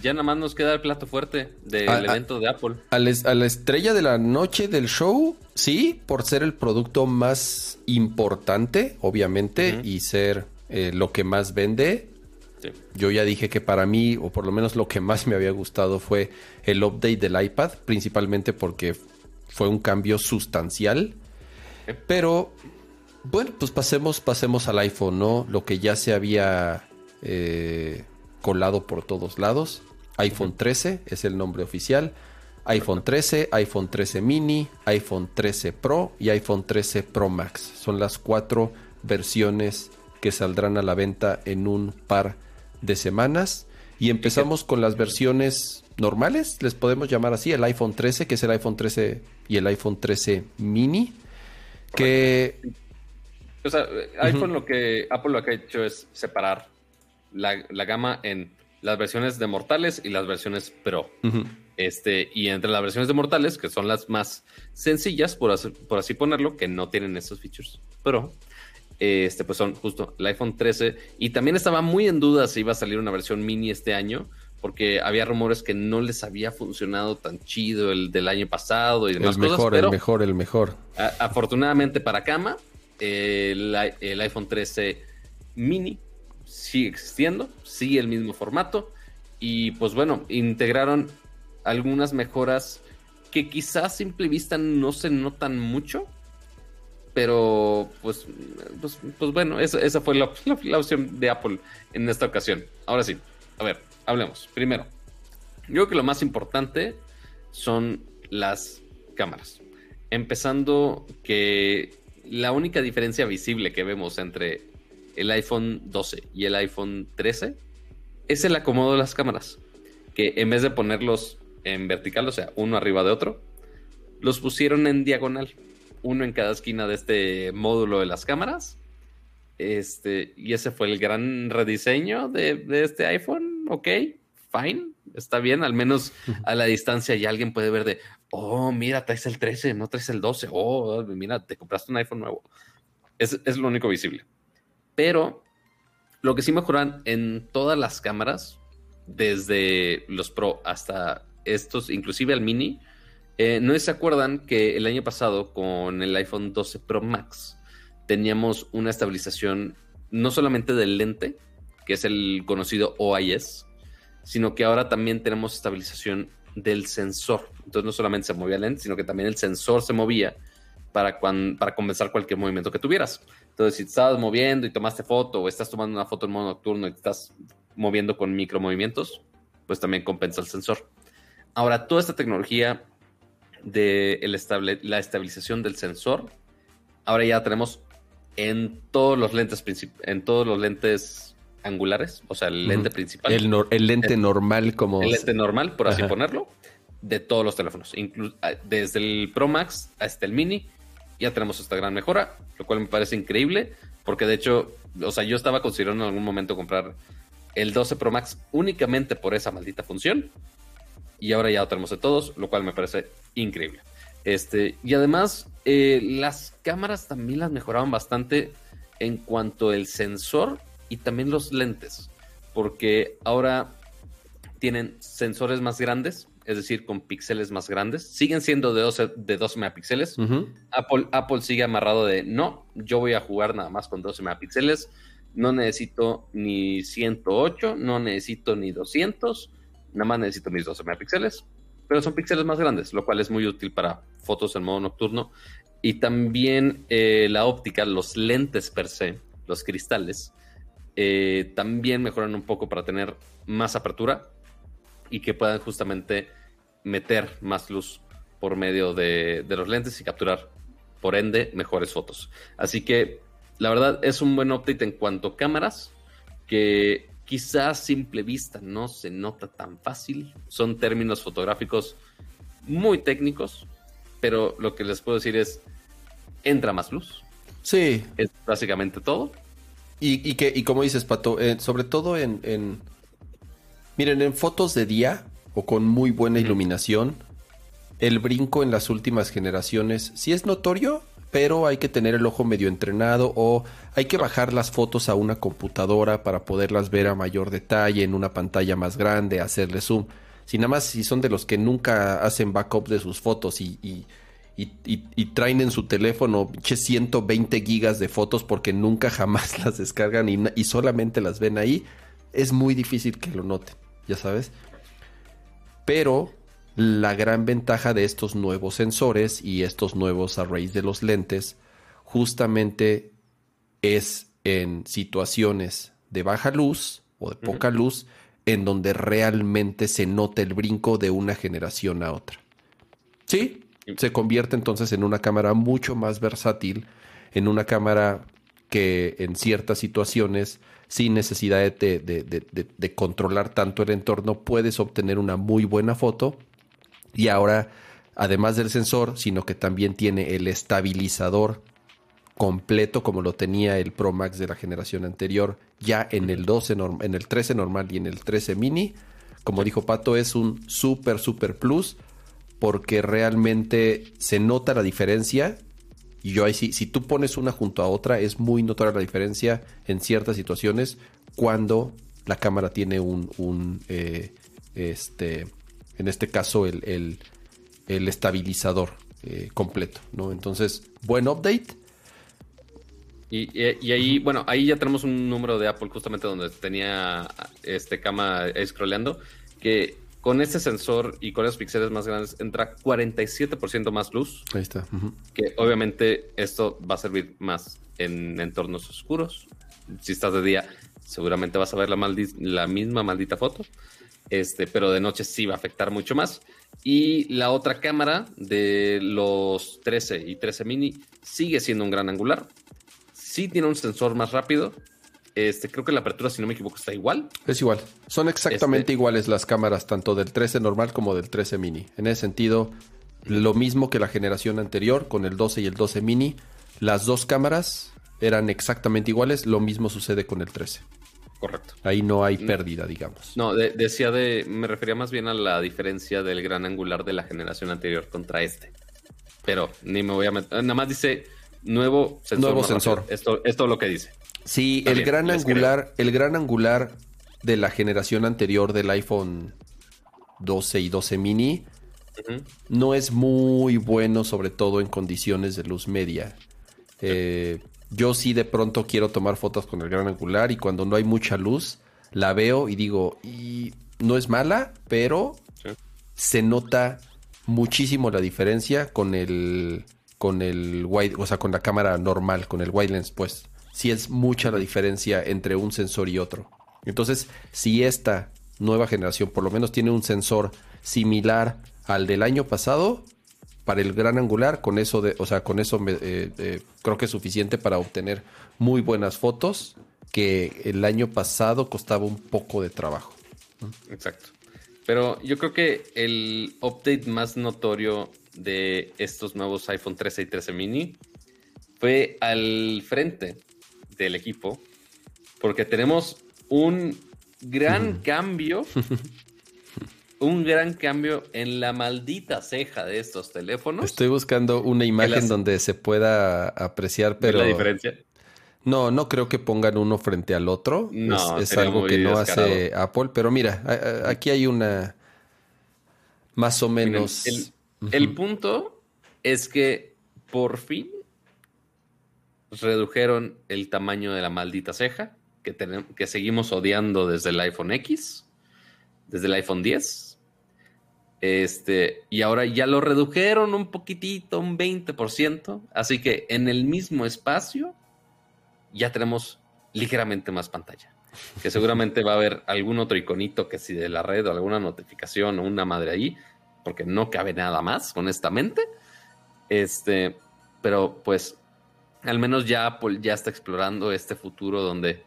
Ya nada más nos queda el plato fuerte del a, evento de Apple. A, a, la estrella de la noche del show, sí, por ser el producto más importante, obviamente, uh -huh. y ser eh, lo que más vende. Sí. Yo ya dije que para mí, o por lo menos lo que más me había gustado fue el update del iPad, principalmente porque fue un cambio sustancial. Sí. Pero, bueno, pues pasemos, pasemos al iPhone, ¿no? Lo que ya se había... Eh, colado por todos lados. iPhone 13 es el nombre oficial. iPhone 13, iPhone 13 mini, iPhone 13 Pro y iPhone 13 Pro Max. Son las cuatro versiones que saldrán a la venta en un par de semanas. Y empezamos con las versiones normales, les podemos llamar así, el iPhone 13, que es el iPhone 13 y el iPhone 13 mini. Que... O sea, iPhone uh -huh. lo que Apple lo que ha hecho es separar la, la, gama en las versiones de mortales y las versiones pro. Uh -huh. Este, y entre las versiones de mortales, que son las más sencillas, por, hacer, por así ponerlo, que no tienen estos features pro, este, pues son justo el iPhone 13. Y también estaba muy en duda si iba a salir una versión mini este año, porque había rumores que no les había funcionado tan chido el del año pasado y demás el mejor, cosas, pero el mejor, el mejor. A, afortunadamente para Cama, el, el iPhone 13 mini sigue existiendo, sigue el mismo formato y pues bueno, integraron algunas mejoras que quizás a simple vista no se notan mucho, pero pues, pues, pues bueno, esa, esa fue la, la, la, opción de Apple en esta ocasión. Ahora sí, a ver, hablemos. Primero, yo creo que lo más importante son las cámaras. Empezando que la única diferencia visible que vemos entre el iPhone 12 y el iPhone 13 es el acomodo de las cámaras. Que en vez de ponerlos en vertical, o sea, uno arriba de otro, los pusieron en diagonal. Uno en cada esquina de este módulo de las cámaras. Este, y ese fue el gran rediseño de, de este iPhone. Ok, fine, está bien. Al menos a la distancia ya alguien puede ver de, oh, mira, traes el 13, no traes el 12. Oh, mira, te compraste un iPhone nuevo. Es, es lo único visible. Pero lo que sí mejoran en todas las cámaras, desde los Pro hasta estos, inclusive al Mini, eh, no se acuerdan que el año pasado con el iPhone 12 Pro Max teníamos una estabilización no solamente del lente, que es el conocido OIS, sino que ahora también tenemos estabilización del sensor. Entonces no solamente se movía el lente, sino que también el sensor se movía para, para compensar cualquier movimiento que tuvieras. Entonces, si te estabas moviendo y tomaste foto o estás tomando una foto en modo nocturno y te estás moviendo con micromovimientos, pues también compensa el sensor. Ahora, toda esta tecnología de el estable, la estabilización del sensor, ahora ya tenemos en todos los lentes en todos los lentes angulares, o sea, el lente uh -huh. principal. El, no, el lente el, normal, como. El lente normal, por así Ajá. ponerlo, de todos los teléfonos. Inclu desde el Pro Max hasta el Mini, ya tenemos esta gran mejora, lo cual me parece increíble, porque de hecho, o sea, yo estaba considerando en algún momento comprar el 12 Pro Max únicamente por esa maldita función, y ahora ya lo tenemos de todos, lo cual me parece increíble. Este, y además, eh, las cámaras también las mejoraron bastante en cuanto al sensor y también los lentes, porque ahora tienen sensores más grandes, es decir, con píxeles más grandes. Siguen siendo de 12, de 12 megapíxeles. Uh -huh. Apple, Apple sigue amarrado de no, yo voy a jugar nada más con 12 megapíxeles. No necesito ni 108, no necesito ni 200, nada más necesito mis 12 megapíxeles. pero son píxeles más grandes, lo cual es muy útil para fotos en modo nocturno. Y también eh, la óptica, los lentes per se, los cristales, eh, también mejoran un poco para tener más apertura y que puedan justamente meter más luz por medio de, los lentes y capturar, por ende, mejores fotos. Así que la verdad es un buen update en cuanto a cámaras, que quizás simple vista no se nota tan fácil. Son términos fotográficos muy técnicos, pero lo que les puedo decir es, entra más luz. Sí. Es básicamente todo. Y, que, y como dices, Pato, eh, sobre todo en, en, Miren, en fotos de día o con muy buena iluminación, el brinco en las últimas generaciones sí es notorio, pero hay que tener el ojo medio entrenado o hay que bajar las fotos a una computadora para poderlas ver a mayor detalle en una pantalla más grande, hacerle zoom. Si nada más si son de los que nunca hacen backup de sus fotos y, y, y, traen en su teléfono 120 gigas de fotos porque nunca jamás las descargan y, solamente las ven ahí, es muy difícil que lo noten, ya sabes. Pero la gran ventaja de estos nuevos sensores y estos nuevos arrays de los lentes justamente es en situaciones de baja luz o de poca luz en donde realmente se nota el brinco de una generación a otra. Sí, se convierte entonces en una cámara mucho más versátil, en una cámara que en ciertas situaciones, sin necesidad de, de, controlar tanto el entorno, puedes obtener una muy buena foto y ahora, además del sensor, sino que también tiene el estabilizador completo como lo tenía el Pro Max de la generación anterior, ya en el 12 en el 13 normal y en el 13 mini. Como dijo Pato, es un super super plus porque realmente se nota la diferencia. Y yo ahí sí, si tú pones una junto a otra, es muy notoria la diferencia en ciertas situaciones cuando la cámara tiene un, un eh, este, en este caso el, estabilizador eh, completo, ¿no? Entonces, buen update. Y, ahí, bueno, ahí ya tenemos un número de Apple justamente donde tenía este cama scrolleando, que con este sensor y con esos píxeles más grandes entra 47% más luz. Ahí está. Que obviamente esto va a servir más en entornos oscuros. Si estás de día, seguramente vas a ver la, la misma maldita foto este, pero de noche sí va a afectar mucho más. Y la otra cámara de los 13 y 13 mini sigue siendo un gran angular. Sí tiene un sensor más rápido. Este, creo que la apertura, si no me equivoco, está igual. Es igual. Son exactamente este iguales las cámaras, tanto del 13 normal como del 13 mini. En ese sentido, lo mismo que la generación anterior con el 12 y el 12 mini. Las dos cámaras eran exactamente iguales. Lo mismo sucede con el 13. Correcto. Ahí no hay mm. pérdida, digamos. No, decía de. Me refería más bien a la diferencia del gran angular de la generación anterior contra este. Pero ni me voy a meter. Nada más dice nuevo sensor. Nuevo sensor. Esto, esto es lo que dice. Sí, el gran angular, el gran angular de la generación anterior del iPhone 12 y 12 mini no es muy bueno, sobre todo en condiciones de luz media. Eh, yo sí de pronto quiero tomar fotos con el gran angular y cuando no hay mucha luz, la veo y digo, y no es mala, pero se nota muchísimo la diferencia con el con el wide, o sea, con la cámara normal, con el wide lens, pues sí es mucha la diferencia entre un sensor y otro. Entonces, si esta nueva generación por lo menos tiene un sensor similar al del año pasado, para el gran angular, con eso, de, o sea, con eso eh, eh, creo que es suficiente para obtener muy buenas fotos que el año pasado costaba un poco de trabajo. Exacto. Pero yo creo que el update más notorio de estos nuevos iPhone 13 y 13 mini fue al frente del equipo, porque tenemos un gran cambio un gran cambio en la maldita ceja de estos teléfonos. Estoy buscando una imagen donde se pueda apreciar, pero... ¿La diferencia? No, no creo que pongan uno frente al otro. No, es, algo que no hace Apple. Pero mira, aquí hay una... Más o menos... el, punto es que por fin redujeron el tamaño de la maldita ceja que, tenemos, que seguimos odiando desde el iPhone X, desde el iPhone 10 Este, y ahora ya lo redujeron un poquitito, un 20%. Así que en el mismo espacio ya tenemos ligeramente más pantalla. Que seguramente va a haber algún otro iconito que si de la red o alguna notificación o una madre ahí, porque no cabe nada más, honestamente. Este, pero pues al menos ya Apple ya está explorando este futuro donde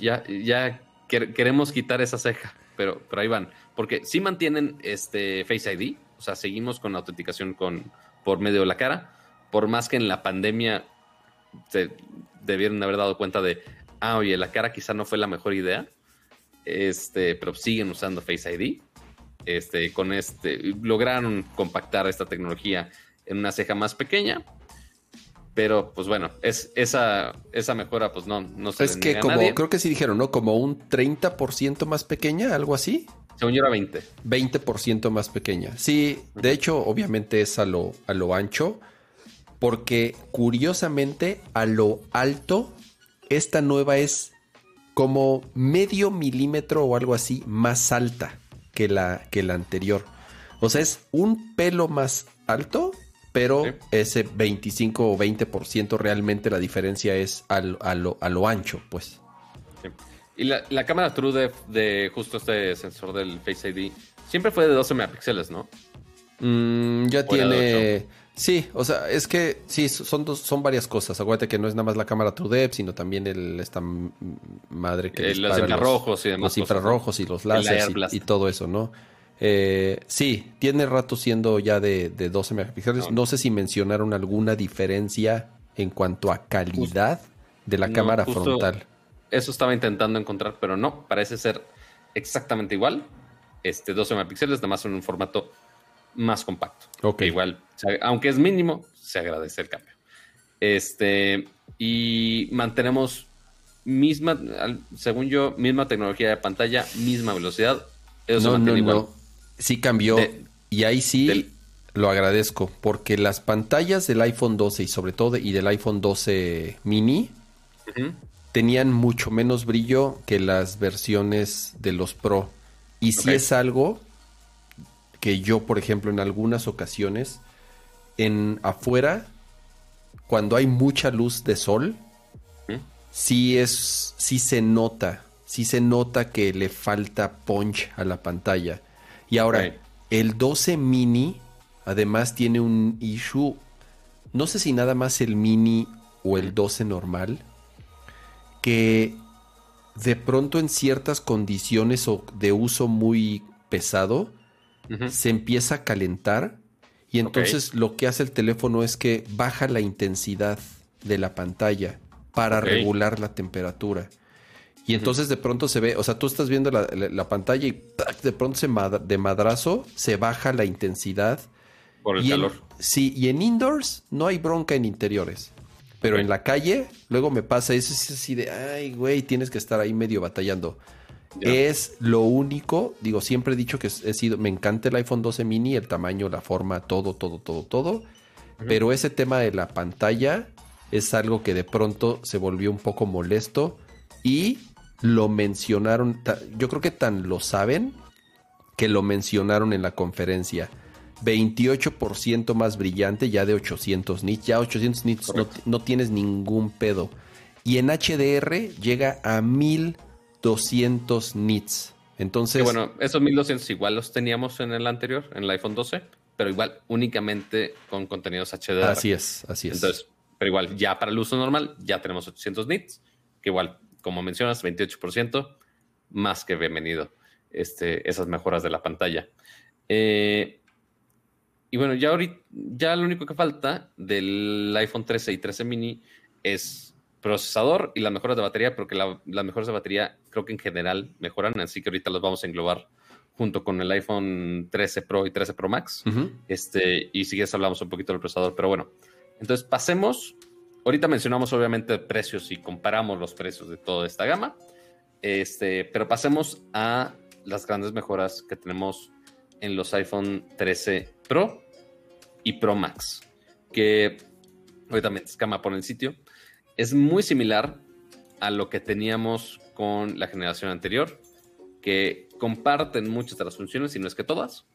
ya, ya queremos quitar esa ceja, pero, pero ahí van. Porque si mantienen este Face ID, o sea, seguimos con la autenticación con, por medio de la cara, por más que en la pandemia se debieron haber dado cuenta de, ah, oye, la cara quizá no fue la mejor idea, este, pero siguen usando Face ID. Este, con este, lograron compactar esta tecnología en una ceja más pequeña, pero pues bueno, es, esa, esa mejora pues no, no se Es que como, creo que sí dijeron, ¿no? Como un 30% más pequeña, algo así. Según yo era 20. 20% más pequeña. Sí, de hecho, obviamente es a lo, a lo ancho, porque curiosamente a lo alto, esta nueva es como medio milímetro o algo así más alta que la, que la anterior. O sea, es un pelo más alto, pero ese 25 o 20% realmente la diferencia es a, lo, a lo ancho, pues. Y la, cámara True de justo este sensor del Face ID siempre fue de 12 megapíxeles, ¿no? Mm, ya tiene. Sí, o sea, es que sí, son dos, son varias cosas. Acuérdate que no es nada más la cámara True sino también el, esta madre que eh, los infrarrojos y demás Los infrarrojos y los láseres y, todo eso, ¿no? Eh, sí, tiene rato siendo ya de, 12 megapíxeles. No. sé si mencionaron alguna diferencia en cuanto a calidad de la cámara frontal. Eso estaba intentando encontrar, pero no, parece ser exactamente igual. Este 12 megapíxeles, nada más en un formato más compacto. Ok. Igual, aunque es mínimo, se agradece el cambio. Este, y mantenemos misma, según yo, misma tecnología de pantalla, misma velocidad. Eso no, no, Sí cambió. y ahí sí lo agradezco, porque las pantallas del iPhone 12 y sobre todo y del iPhone 12 mini tenían mucho menos brillo que las versiones de los Pro. Y si es algo que yo, por ejemplo, en algunas ocasiones, en afuera, cuando hay mucha luz de sol, sí es, sí se nota, sí se nota que le falta punch a la pantalla. Y ahora, el 12 mini, además tiene un issue, no sé si nada más el mini o el 12 normal, que de pronto en ciertas condiciones o de uso muy pesado, se empieza a calentar. Y entonces lo que hace el teléfono es que baja la intensidad de la pantalla para regular la temperatura. Y entonces de pronto se ve, o sea, tú estás viendo la, pantalla y de pronto se de madrazo se baja la intensidad. Por el calor. sí, y en indoors no hay bronca en interiores. Pero en la calle, luego me pasa eso, es así de, ay, güey, tienes que estar ahí medio batallando. Es lo único, digo, siempre he dicho que he sido, me encanta el iPhone 12 mini, el tamaño, la forma, todo, todo, todo, todo. Pero ese tema de la pantalla es algo que de pronto se volvió un poco molesto y lo mencionaron, yo creo que tan lo saben que lo mencionaron en la conferencia. 28% más brillante, ya de 800 nits. Ya 800 nits no, tienes ningún pedo. Y en HDR llega a 1200 nits. Entonces. bueno, esos 1200 igual los teníamos en el anterior, en el iPhone 12, pero igual únicamente con contenidos HDR. Así es, así es. Entonces, pero igual ya para el uso normal ya tenemos 800 nits, que igual, como mencionas, 28%, más que bienvenido este, esas mejoras de la pantalla. Eh, y bueno, ya ahorita, ya lo único que falta del iPhone 13 y 13 mini es procesador y las mejoras de batería, porque las mejoras de batería creo que en general mejoran, así que ahorita los vamos a englobar junto con el iPhone 13 Pro y 13 Pro Max. este, y si quieres hablamos un poquito del procesador, pero bueno. Entonces pasemos, ahorita mencionamos obviamente precios y comparamos los precios de toda esta gama, este, pero pasemos a las grandes mejoras que tenemos en los iPhone 13 Pro y Pro Max, que ahorita me escama por el sitio, es muy similar a lo que teníamos con la generación anterior, que comparten muchas de las funciones, y no es que todas,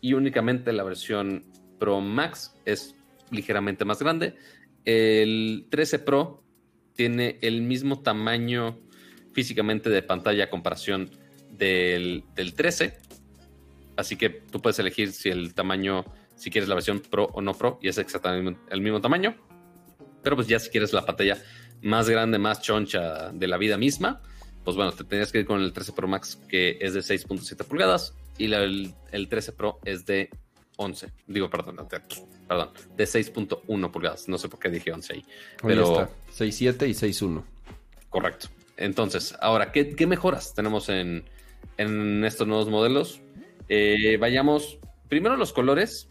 y únicamente la versión Pro Max es ligeramente más grande. El 13 Pro tiene el mismo tamaño físicamente de pantalla a comparación del, del 13. Así que tú puedes elegir si el tamaño, si quieres la versión Pro o no Pro, y es exactamente el mismo tamaño. Pero pues ya si quieres la pantalla más grande, más choncha de la vida misma, pues bueno, te tendrías que ir con el 13 Pro Max que es de 6.7 pulgadas y el, 13 Pro es de 11. Digo, perdón, perdón, de 6.1 pulgadas. No sé por qué dije 11 ahí. Pero 6.7 y 6.1. Correcto. Entonces, ahora, ¿qué, mejoras tenemos en, en, estos nuevos modelos? Eh, vayamos, primero los colores,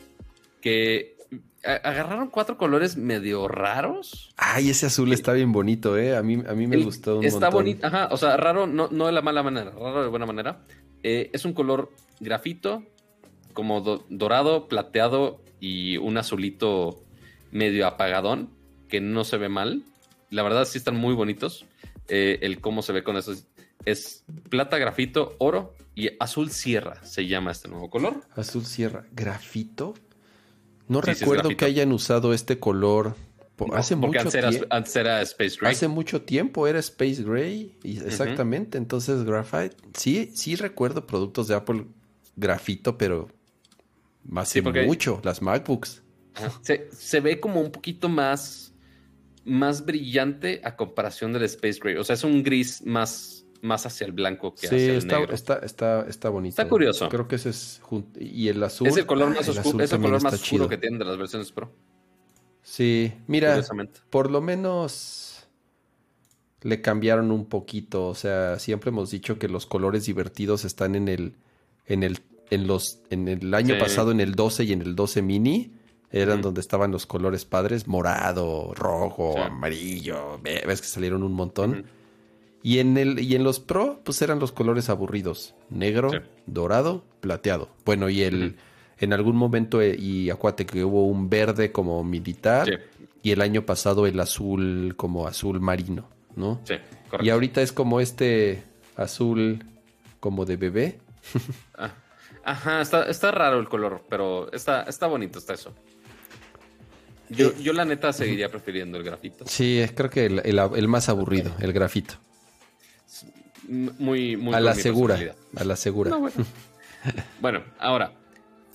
que agarraron cuatro colores medio raros. Ay, ese azul está bien bonito, ¿eh? A mí, a mí me gustó un Está bonito, ajá, o sea, raro, no, no de la mala manera, raro de buena manera. Eh, es un color grafito, como dorado, plateado y un azulito medio apagadón, que no se ve mal. La verdad sí están muy bonitos. Eh, el cómo se ve con eso es, plata, grafito, oro y azul sierra se llama este nuevo color. Azul sierra, grafito. No recuerdo que hayan usado este color hace mucho tiempo. Antes era Space Gray. Hace mucho tiempo era Space Gray. exactamente. Entonces, Graphite. Sí, sí recuerdo productos de Apple grafito, pero hace mucho. Las MacBooks. Se, ve como un poquito más, más brillante a comparación del Space Gray. O sea, es un gris más, más hacia el blanco que hacia el está, negro. Está, está, está bonito. Está curioso. Creo que ese es. Y el azul. Es el color más oscuro, es el color más oscuro que tienen de las versiones Pro. Sí, mira, por lo menos le cambiaron un poquito. O sea, siempre hemos dicho que los colores divertidos están en el, en el, en los, en el año pasado en el 12 y en el 12 mini. Eran donde estaban los colores padres, morado, rojo, amarillo. Ves que salieron un montón. Y en el, y en los Pro, pues eran los colores aburridos. Negro, dorado, plateado. Bueno, y el en algún momento, eh, y acuérdate que hubo un verde como militar y el año pasado el azul como azul marino, ¿no? Sí, correcto. Y ahorita es como este azul como de bebé. Ah, ajá, está, raro el color, pero está, está bonito, está eso. Yo, yo la neta seguiría prefiriendo el grafito. Sí, creo que el, más aburrido, el grafito. Muy, muy a la segura, a la segura. bueno, ahora,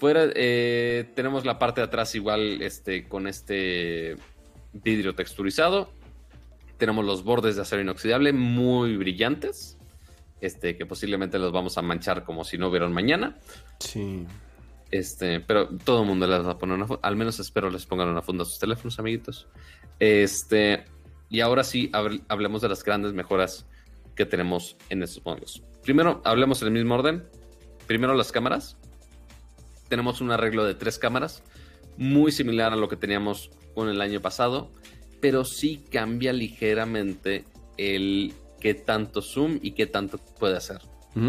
Fuera eh, tenemos la parte de atrás igual este, con este vidrio texturizado. Tenemos los bordes de acero inoxidable muy brillantes. Este, que posiblemente los vamos a manchar como si no hubieran mañana. Sí. Este, pero todo el mundo les va a poner una funda. Al menos espero les pongan una funda a sus teléfonos, amiguitos. Este, y ahora sí, hablemos de las grandes mejoras que tenemos en estos modelos. Primero, hablemos en el mismo orden. Primero las cámaras tenemos un arreglo de tres cámaras, muy similar a lo que teníamos con el año pasado, pero sí cambia ligeramente el qué tanto zoom y qué tanto puede hacer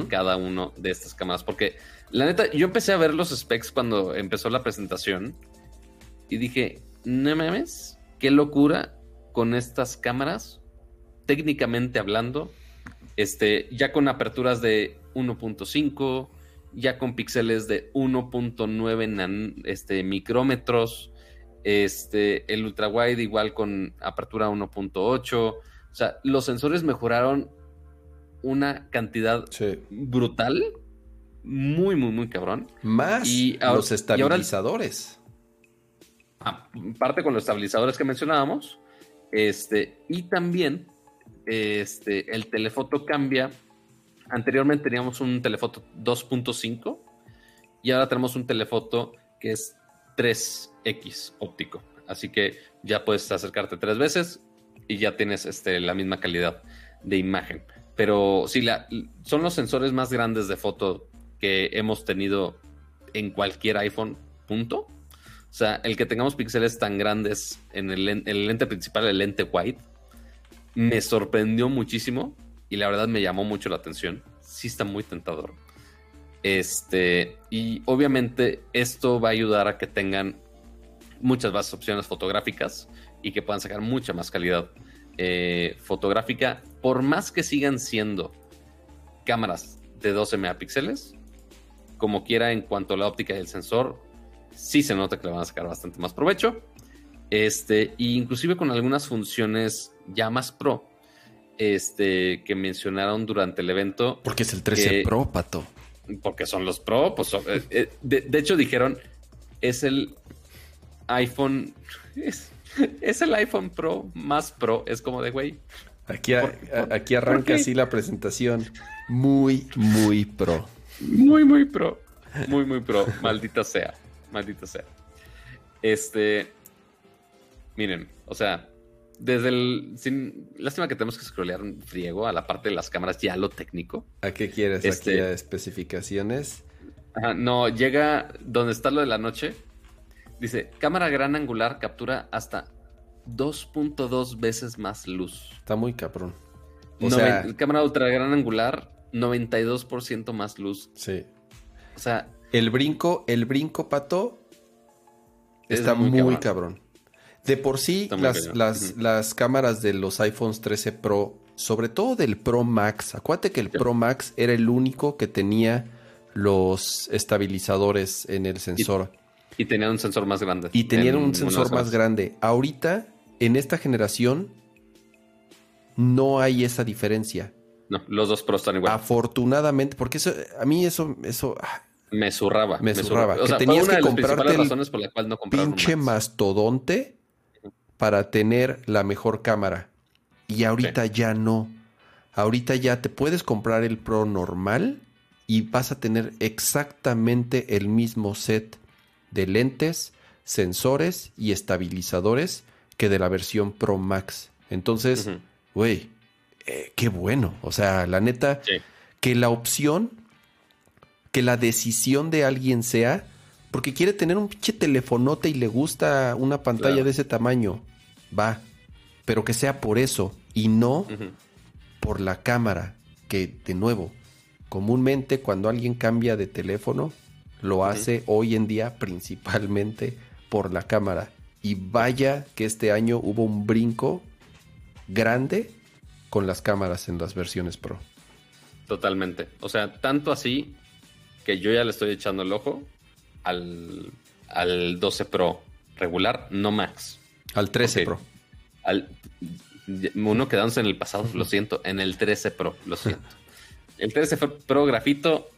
cada uno de estas cámaras. Porque la neta, yo empecé a ver los specs cuando empezó la presentación y dije, no mames, qué locura con estas cámaras, técnicamente hablando, este, ya con aperturas de 1.5, ya con píxeles de 1.9 este, micrómetros. Este, el ultra wide igual con apertura 1.8. O sea, los sensores mejoraron una cantidad brutal. Muy, muy, muy cabrón. Más y los estabilizadores. aparte con los estabilizadores que mencionábamos. Este, y también este, el telefoto cambia Anteriormente teníamos un telefoto 2.5 y ahora tenemos un telefoto que es 3X óptico. Así que ya puedes acercarte tres veces y ya tienes este, la misma calidad de imagen. Pero sí, la, son los sensores más grandes de foto que hemos tenido en cualquier iPhone, punto. O sea, el que tengamos píxeles tan grandes en el, en el lente principal, el lente wide, me sorprendió muchísimo y la verdad me llamó mucho la atención. Sí está muy tentador. Este, y obviamente esto va a ayudar a que tengan muchas más opciones fotográficas y que puedan sacar mucha más calidad eh, fotográfica, por más que sigan siendo cámaras de 12 megapíxeles, como quiera en cuanto a la óptica del sensor, sí se nota que le van a sacar bastante más provecho. Este, e inclusive con algunas funciones ya más pro, este, que mencionaron durante el evento. Porque es el 13 Pro, pato. Porque son los Pro, pues eh, eh, de, hecho dijeron, es el iPhone, es, el iPhone Pro más Pro, es como de güey. Aquí, aquí arranca así la presentación. Muy, muy pro. Muy, muy pro. Muy, muy pro. Maldita sea. Maldita sea. Este. Miren, o sea, desde el. Sin, lástima que tenemos que scrollear un friego a la parte de las cámaras, ya lo técnico. ¿A qué quieres? Este, ¿Aquí a especificaciones? Ajá, no, llega donde está lo de la noche. Dice: cámara gran angular captura hasta 2.2 veces más luz. Está muy cabrón. O sea, cámara ultra gran angular, 92% más luz. Sí. O sea. El brinco, el brinco, pato, está muy, cabrón. De por sí, las, las, cámaras de los iPhones 13 Pro, sobre todo del Pro Max, acuérdate que el Pro Max era el único que tenía los estabilizadores en el sensor. Y, tenía un sensor más grande. Y tenían un sensor más grande. Ahorita, en esta generación, no hay esa diferencia. No, los dos Pro están igual. Afortunadamente, porque eso, a mí eso, eso. Ah, me zurraba. Me zurraba. que tenías que comprarte razones por la cual no pinche mastodonte para tener la mejor cámara. Y ahorita ya no. Ahorita ya te puedes comprar el Pro normal y vas a tener exactamente el mismo set de lentes, sensores y estabilizadores que de la versión Pro Max. Entonces, güey, eh, qué bueno. O sea, la neta, que la opción, que la decisión de alguien sea, porque quiere tener un pinche telefonote y le gusta una pantalla de ese tamaño, va. Pero que sea por eso y no por la cámara, que de nuevo, comúnmente cuando alguien cambia de teléfono, lo hace hoy en día principalmente por la cámara. Y vaya que este año hubo un brinco grande con las cámaras en las versiones Pro. Totalmente. O sea, tanto así que yo ya le estoy echando el ojo al, al 12 Pro regular, no Max. Al 13 Pro. Al, uno quedándose en el pasado, lo siento, en el 13 Pro, lo siento. El 13 Pro grafito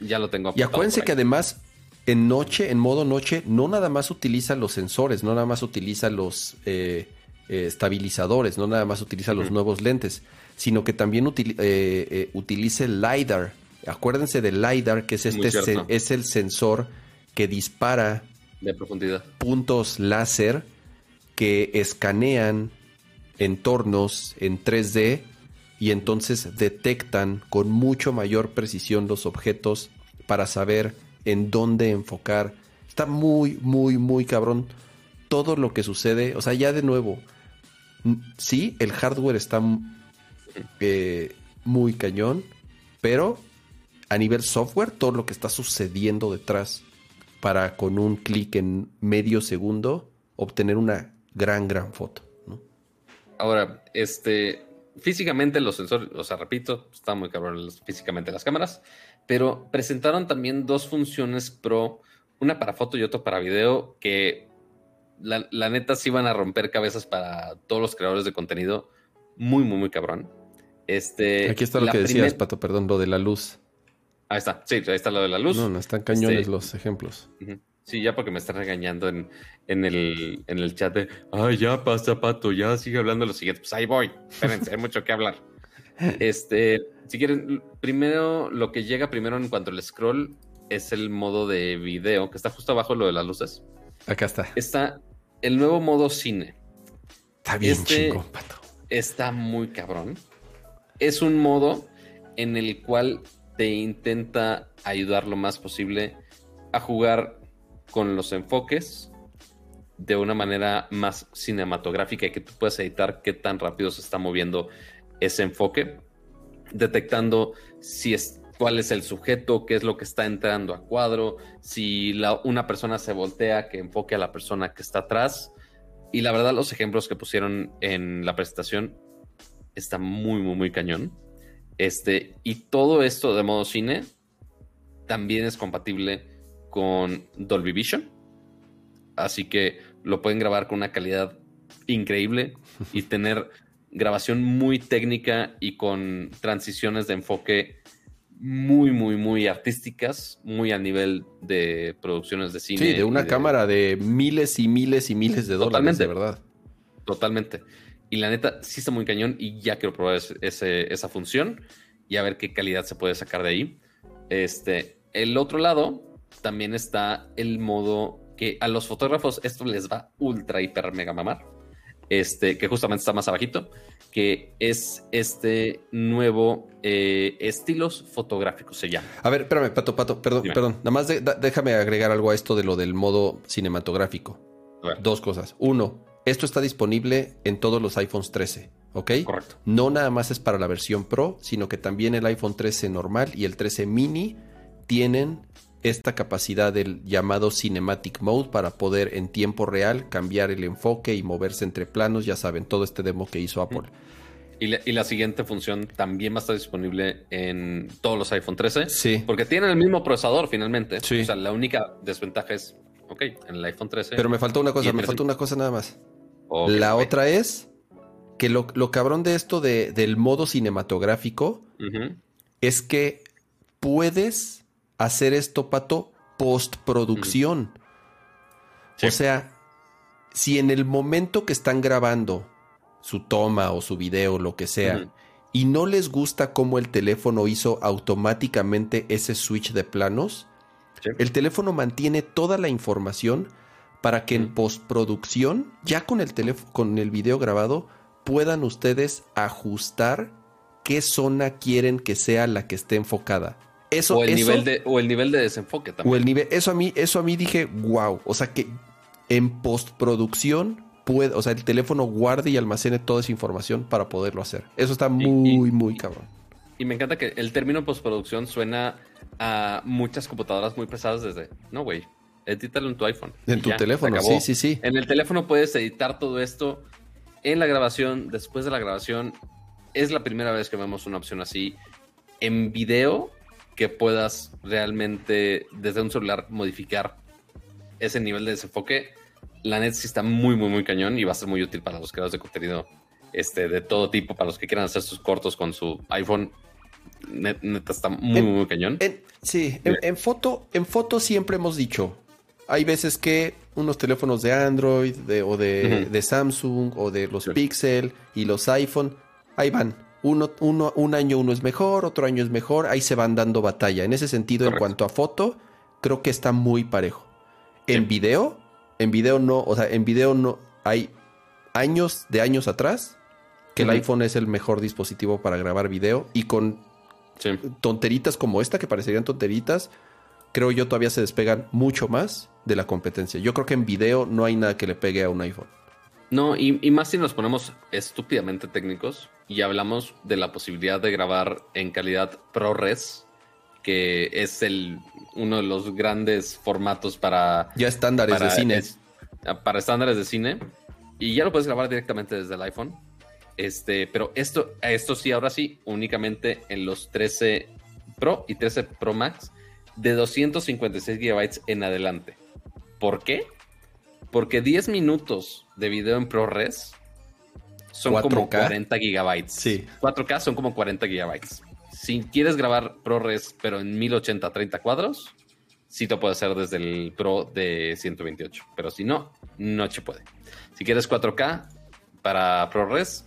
ya lo tengo. Y acuérdense que además en noche, en modo noche, no nada más utiliza los sensores, no nada más utiliza los eh, eh, estabilizadores, no nada más utiliza los nuevos lentes, sino que también eh, eh, utiliza el LiDAR. Acuérdense del LiDAR, que es, este es el sensor que dispara de profundidad. puntos láser que escanean entornos en 3D y entonces detectan con mucho mayor precisión los objetos para saber en dónde enfocar. Está muy, muy, muy cabrón todo lo que sucede. O sea, ya de nuevo, sí, el hardware está eh, muy cañón, pero a nivel software, todo lo que está sucediendo detrás para con un clic en medio segundo obtener una gran, gran foto. Ahora, este, físicamente los sensores, o sea, repito, están muy cabrón físicamente las cámaras, pero presentaron también dos funciones pro, una para foto y otra para video, que la, neta sí van a romper cabezas para todos los creadores de contenido. Muy, muy, muy cabrón. Este, Aquí está lo que decías, Pato, perdón, lo de la luz. Ahí está, sí, ahí está lo de la luz. No, no, están cañones este, los ejemplos. Sí, ya porque me están regañando en, en, el, en el chat de, ay, ya pasa, Pato, ya sigue hablando lo siguiente. Pues ahí voy, espérense, hay mucho que hablar. Este, si quieren, primero, lo que llega primero en cuanto al scroll es el modo de video, que está justo abajo lo de las luces. Acá está. Está el nuevo modo cine. Está bien este pato. Está muy cabrón. Es un modo en el cual te intenta ayudar lo más posible a jugar con los enfoques de una manera más cinematográfica y que tú puedas editar qué tan rápido se está moviendo ese enfoque, detectando si es cuál es el sujeto, qué es lo que está entrando a cuadro, si una persona se voltea, que enfoque a la persona que está atrás. Y la verdad, los ejemplos que pusieron en la presentación están muy, muy, muy cañón. Este, y todo esto de modo cine también es compatible con Dolby Vision. Así que lo pueden grabar con una calidad increíble y tener grabación muy técnica y con transiciones de enfoque muy, muy, muy artísticas, muy a nivel de producciones de cine. Sí, de una cámara de miles y miles y miles de dólares, de verdad. Totalmente. Y la neta, sí está muy cañón y ya quiero probar esa función y a ver qué calidad se puede sacar de ahí. Este, el otro lado también está el modo que a los fotógrafos esto les va ultra, hiper, mega mamar este, que justamente está más abajito, que es este nuevo eh, estilos fotográficos, se llama. A ver, espérame, Pato, Pato, perdón, perdón. Nada más déjame agregar algo a esto de lo del modo cinematográfico. Dos cosas. Uno, esto está disponible en todos los iPhones 13, ¿ok? Correcto. No nada más es para la versión Pro, sino que también el iPhone 13 normal y el 13 mini tienen esta capacidad del llamado Cinematic Mode para poder en tiempo real cambiar el enfoque y moverse entre planos, ya saben, todo este demo que hizo Apple. Y la, siguiente función también va a estar disponible en todos los iPhone 13. Sí. Porque tienen el mismo procesador finalmente. Sí. O sea, la única desventaja es, ok, en el iPhone 13. Pero me faltó una cosa, me faltó una cosa nada más. la otra es que lo, cabrón de esto de, del modo cinematográfico es que puedes hacer esto, Pato, postproducción. O sea, si en el momento que están grabando su toma o su video, lo que sea, y no les gusta cómo el teléfono hizo automáticamente ese switch de planos, el teléfono mantiene toda la información para que en postproducción, ya con el teléfono, con el video grabado, puedan ustedes ajustar qué zona quieren que sea la que esté enfocada o el nivel de o el nivel de desenfoque también. O el nivel, eso a mí, eso a mí dije, wow. O sea que en postproducción puede, o sea, el teléfono guarde y almacene toda esa información para poderlo hacer. Eso está muy, muy cabrón. Y me encanta que el término postproducción suena a muchas computadoras muy pesadas desde, no, güey, edítalo en tu iPhone. En tu teléfono, sí, sí, sí. En el teléfono puedes editar todo esto en la grabación, después de la grabación. Es la primera vez que vemos una opción así. En video, que puedas realmente desde un celular modificar ese nivel de desenfoque, la net sí está muy, muy, muy cañón y va a ser muy útil para los creadores de contenido este, de todo tipo, para los que quieran hacer sus cortos con su iPhone. neta está muy, muy cañón. sí, en, foto, en foto siempre hemos dicho, hay veces que unos teléfonos de Android o de, Samsung o de los Pixel y los iPhone, ahí van uno, uno, un año uno es mejor, otro año es mejor, ahí se van dando batalla. En ese sentido, en cuanto a foto, creo que está muy parejo. En video, en video no, o sea, en video no, hay años de años atrás que el iPhone es el mejor dispositivo para grabar video y con tonteritas como esta, que parecerían tonteritas, creo yo todavía se despegan mucho más de la competencia. Yo creo que en video no hay nada que le pegue a un iPhone. No, y, más si nos ponemos estúpidamente técnicos y hablamos de la posibilidad de grabar en calidad ProRes, que es el uno de los grandes formatos para... Ya estándares de cine. para estándares de cine. Y ya lo puedes grabar directamente desde el iPhone. Este, pero esto, esto sí, ahora sí, únicamente en los 13 Pro y 13 Pro Max de 256 GB en adelante. ¿Por qué? Porque 10 minutos de video en ProRes son como 40 gigabytes. Sí. 4K son como 40 gigabytes. Si quieres grabar ProRes, pero en 1080 30 cuadros, sí te puede hacer desde el Pro de 128. Pero si no, no se puede. Si quieres 4K para ProRes,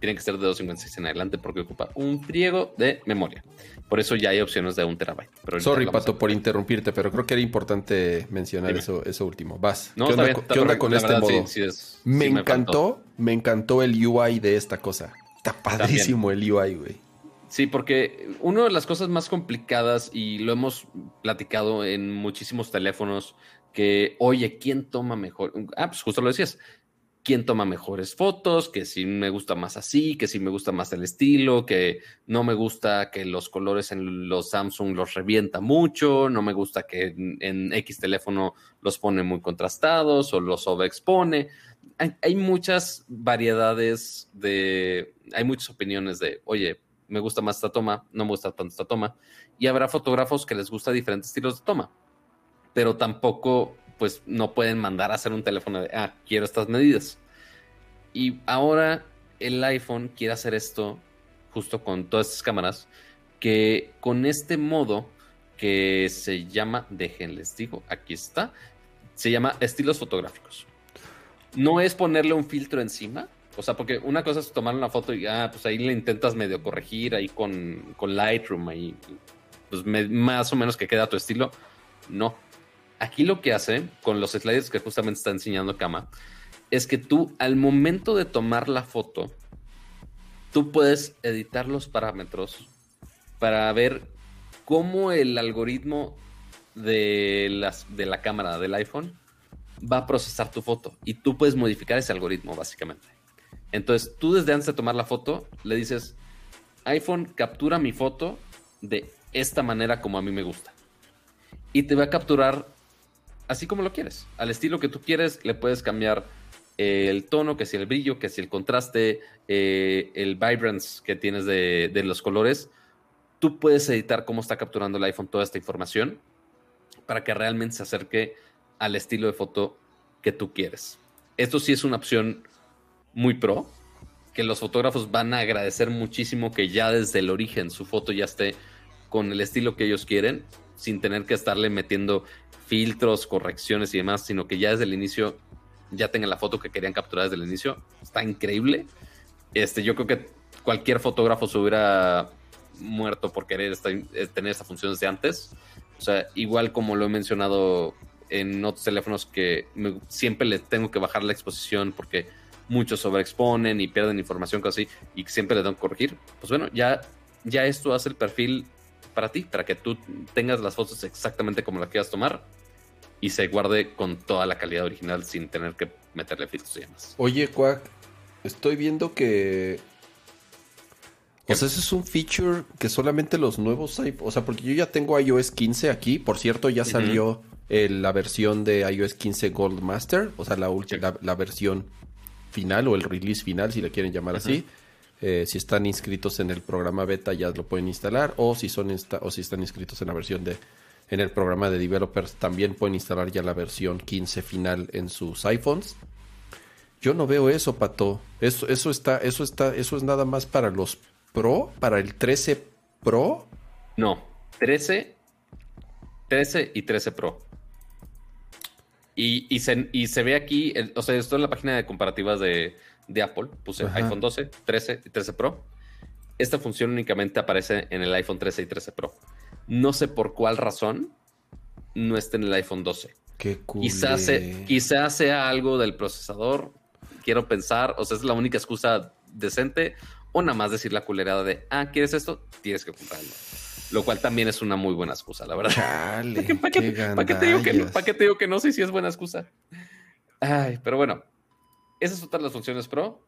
tiene que ser de 256 en adelante porque ocupa un friego de memoria. Por eso ya hay opciones de un terabyte. Sorry, Pato, por interrumpirte, pero creo que era importante mencionar eso, eso último. Vas. ¿Qué onda, con este modo? me encantó, me, encantó el UI de esta cosa. Está padrísimo el UI, güey. Sí, porque una de las cosas más complicadas, y lo hemos platicado en muchísimos teléfonos, que, oye, ¿quién toma mejor? Ah, pues justo lo decías quién toma mejores fotos, que si me gusta más así, que si me gusta más el estilo, que no me gusta que los colores en los Samsung los revienta mucho, no me gusta que en, X teléfono los pone muy contrastados o los overexpone. Hay, hay muchas variedades de, hay muchas opiniones de, oye, me gusta más esta toma, no me gusta tanto esta toma. Y habrá fotógrafos que les gusta diferentes estilos de toma. Pero tampoco, pues, no pueden mandar a hacer un teléfono de, ah, quiero estas medidas. Y ahora el iPhone quiere hacer esto justo con todas estas cámaras, que con este modo que se llama, déjenles digo, aquí está, se llama estilos fotográficos. No es ponerle un filtro encima, o sea, porque una cosa es tomar una foto y ah, pues ahí le intentas medio corregir ahí con, con Lightroom, ahí pues más o menos que queda tu estilo. No. Aquí lo que hace con los sliders que justamente está enseñando Kama es que tú al momento de tomar la foto, tú puedes editar los parámetros para ver cómo el algoritmo de, las, de la cámara del iPhone va a procesar tu foto y tú puedes modificar ese algoritmo básicamente. Entonces tú desde antes de tomar la foto le dices, iPhone captura mi foto de esta manera como a mí me gusta. Y te va a capturar así como lo quieres. Al estilo que tú quieres le puedes cambiar el tono, que si el brillo, que si el contraste, eh, el vibrance que tienes de, de los colores. Tú puedes editar cómo está capturando el iPhone toda esta información para que realmente se acerque al estilo de foto que tú quieres. Esto sí es una opción muy pro, que los fotógrafos van a agradecer muchísimo que ya desde el origen su foto ya esté con el estilo que ellos quieren, sin tener que estarle metiendo filtros, correcciones y demás, sino que ya desde el inicio ya tengan la foto que querían capturar desde el inicio. Está increíble. Este, yo creo que cualquier fotógrafo se hubiera muerto por querer eh, tener esta función desde antes. O sea, igual como lo he mencionado en otros teléfonos que siempre le tengo que bajar la exposición porque muchos sobreexponen y pierden información casi y siempre le tengo que corregir. Pues bueno, ya, ya esto hace el perfil para ti, para que tú tengas las fotos exactamente como las quieras tomar y se guarde con toda la calidad original sin tener que meterle filtros y demás. Oye, Quack, estoy viendo que o sea, ese es un feature que solamente los nuevos O sea, porque yo ya tengo iOS 15 aquí. Por cierto, ya salió la versión de iOS 15 Gold Master. O sea, la, la, versión final o el release final, si le quieren llamar así. Eh, si están inscritos en el programa beta, ya lo pueden instalar. O si, son o si están inscritos en la versión de. En el programa de developers, también pueden instalar ya la versión 15 final en sus iPhones. Yo no veo eso, Pato. Eso, eso está, eso está, eso es nada más para los Pro, para el 13 Pro. No, 13, 13 y 13 Pro. Y, se, ve aquí, o sea, esto en la página de comparativas de, Apple, puse iPhone 12, 13 y 13 Pro. Esta función únicamente aparece en el iPhone 13 y 13 Pro. No sé por cuál razón no está en el iPhone 12. Qué cool. Quizás, quizás sea algo del procesador. Quiero pensar, o sea, es la única excusa decente o nada más decir la culerada de, ah, ¿quieres esto? Tienes que comprarlo. Lo cual también es una muy buena excusa, la verdad. ¿Para qué, te digo que no? ¿Para qué te digo que no sé si es buena excusa? Ay, pero bueno, esas son todas las funciones Pro.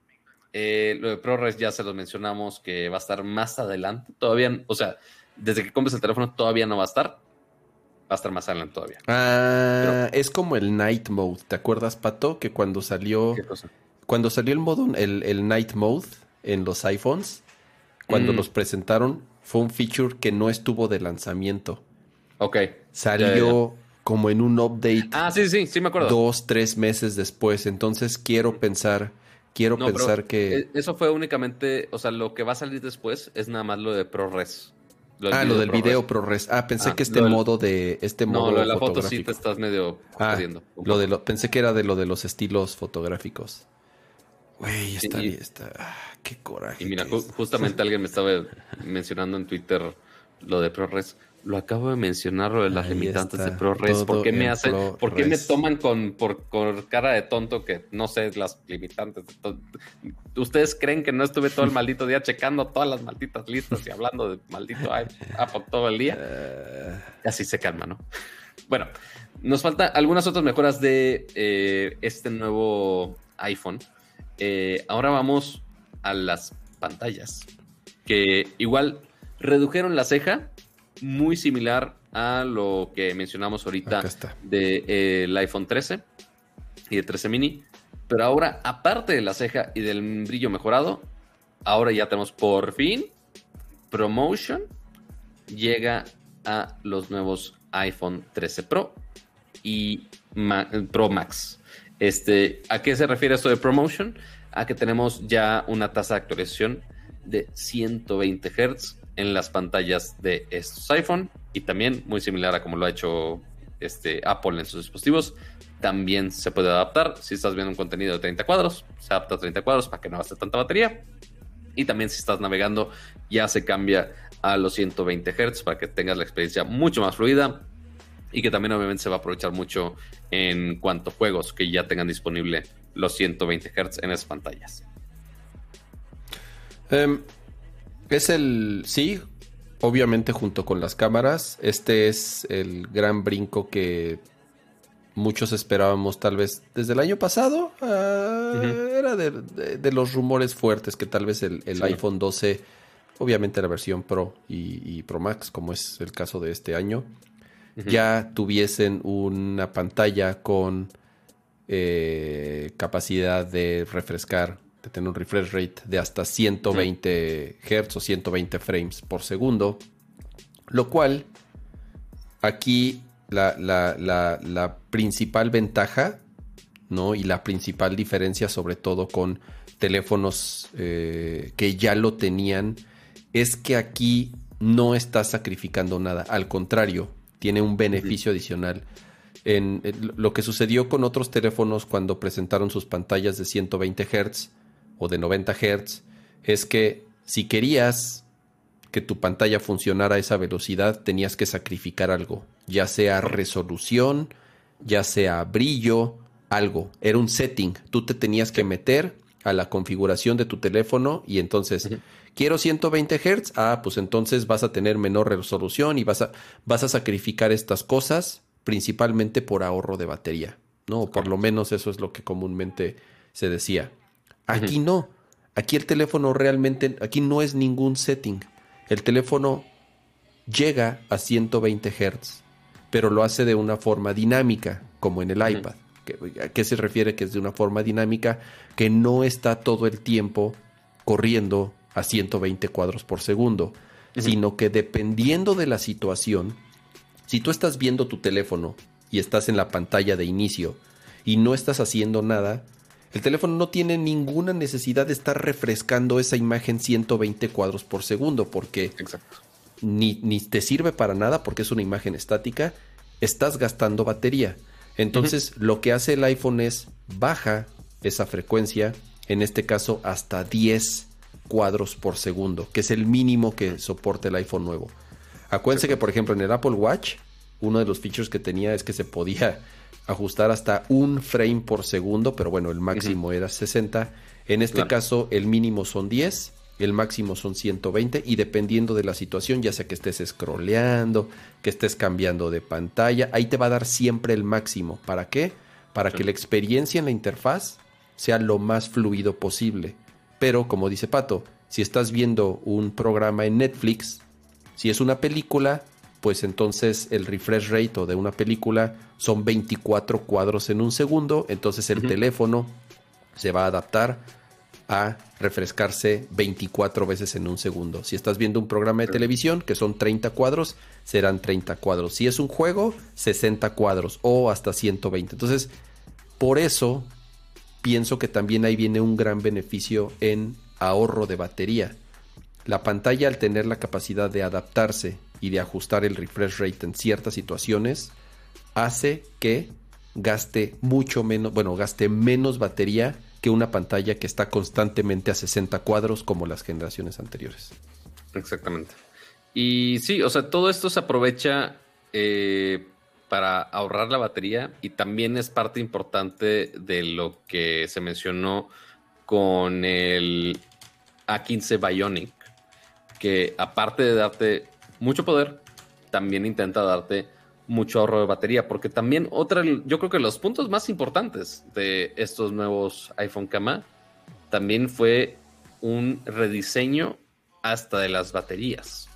Eh, lo de ProRes ya se los mencionamos que va a estar más adelante. Todavía, o sea, desde que compres el teléfono todavía no va a estar. Va a estar más adelante todavía. Ah, es como el Night Mode. ¿Te acuerdas, Pato? Que cuando salió. Cuando salió el modo, el, el Night Mode, en los iPhones, cuando mm. los presentaron, fue un feature que no estuvo de lanzamiento. Ok. Salió como en un update. Ah, sí, sí, sí, me acuerdo. Dos, tres meses después. Entonces quiero pensar, quiero pensar que. E, eso fue únicamente, o sea, lo que va a salir después es nada más lo de ProRes. ah, lo del video ProRes. Ah, pensé ah, que este modo de. Este no, modo lo de la foto sí te estás medio ah, Lo de lo, pensé que era de lo de los estilos fotográficos. Güey, está, está. Ah, qué coraje. Y mira, justamente alguien me estaba mencionando en Twitter lo de ProRes. Lo acabo de mencionar, lo de las limitantes de ProRes. ¿Por qué me hacen, por qué me toman con, por, cara de tonto que no sé las limitantes? ¿Ustedes creen que no estuve todo el maldito día checando todas las malditas listas y hablando de maldito Apple todo el día? Eh. Así se calma, ¿no? Bueno, nos falta algunas otras mejoras de eh, este nuevo iPhone. Eh, ahora vamos a las pantallas, que igual redujeron la ceja, muy similar a lo que mencionamos ahorita del de, iPhone 13 y de 13 mini. Pero ahora, aparte de la ceja y del brillo mejorado, ahora ya tenemos por fin Promotion llega a los nuevos iPhone 13 Pro y Pro Max. Este, ¿A qué se refiere esto de Promotion? A que tenemos ya una tasa de actualización de 120 Hz en las pantallas de estos iPhone y también muy similar a como lo ha hecho este, Apple en sus dispositivos. También se puede adaptar. Si estás viendo un contenido de 30 cuadros, se adapta a 30 cuadros para que no gaste tanta batería. Y también si estás navegando, ya se cambia a los 120 Hz para que tengas la experiencia mucho más fluida y que también obviamente se va a aprovechar mucho en cuanto a juegos que ya tengan disponible los 120 Hz en esas pantallas. Em, es el, sí, obviamente junto con las cámaras, este es el gran brinco que muchos esperábamos tal vez desde el año pasado. Ah, era de, los rumores fuertes que tal vez el, iPhone 12, obviamente la versión Pro y, Pro Max, como es el caso de este año, ya tuviesen una pantalla con eh, capacidad de refrescar, de tener un refresh rate de hasta 120 Hz o 120 frames por segundo, lo cual aquí la, la, principal ventaja, ¿no? Y la principal diferencia, sobre todo con teléfonos eh, que ya lo tenían, es que aquí no está sacrificando nada. Al contrario, tiene un beneficio adicional. En, lo que sucedió con otros teléfonos cuando presentaron sus pantallas de 120 Hz o de 90 Hz es que si querías que tu pantalla funcionara a esa velocidad, tenías que sacrificar algo, ya sea resolución, ya sea brillo, algo. Era un setting. Tú te tenías que meter a la configuración de tu teléfono y entonces, quiero 120 Hz, ah, pues entonces vas a tener menor resolución y vas a, vas a sacrificar estas cosas principalmente por ahorro de batería, ¿no? por lo menos eso es lo que comúnmente se decía. Aquí no. Aquí el teléfono realmente, aquí no es ningún setting. El teléfono llega a 120 Hz, pero lo hace de una forma dinámica, como en el iPad. ¿A qué se refiere que es de una forma dinámica? Que no está todo el tiempo corriendo a 120 cuadros por segundo, sino que dependiendo de la situación, si tú estás viendo tu teléfono y estás en la pantalla de inicio y no estás haciendo nada, el teléfono no tiene ninguna necesidad de estar refrescando esa imagen 120 cuadros por segundo porque Ni, ni, te sirve para nada porque es una imagen estática, estás gastando batería. Entonces lo que hace el iPhone es baja esa frecuencia, en este caso hasta 10 cuadros por segundo, que es el mínimo que soporta el iPhone nuevo. Acuérdense que por ejemplo en el Apple Watch, uno de los features que tenía es que se podía ajustar hasta un frame por segundo, pero bueno, el máximo era 60. En este caso, el mínimo son 10, el máximo son 120 y dependiendo de la situación, ya sea que estés scrolleando, que estés cambiando de pantalla, ahí te va a dar siempre el máximo. ¿Para qué? Para que la experiencia en la interfaz sea lo más fluido posible. Pero, como dice Pato, si estás viendo un programa en Netflix, si es una película, pues entonces el refresh rate de una película son 24 cuadros en un segundo, entonces el teléfono se va a adaptar a refrescarse 24 veces en un segundo. Si estás viendo un programa de televisión que son 30 cuadros, serán 30 cuadros. Si es un juego, 60 cuadros o hasta 120. Entonces, por eso pienso que también ahí viene un gran beneficio en ahorro de batería. La pantalla al tener la capacidad de adaptarse y de ajustar el refresh rate en ciertas situaciones hace que gaste mucho menos, bueno, gaste menos batería que una pantalla que está constantemente a 60 cuadros como las generaciones anteriores. Exactamente. Y sí, o sea, todo esto se aprovecha eh, para ahorrar la batería y también es parte importante de lo que se mencionó con el A15 Bionic, que aparte de darte mucho poder, también intenta darte mucho ahorro de batería, porque también otra, yo creo que los puntos más importantes de estos nuevos iPhone Kama también fue un rediseño hasta de las baterías,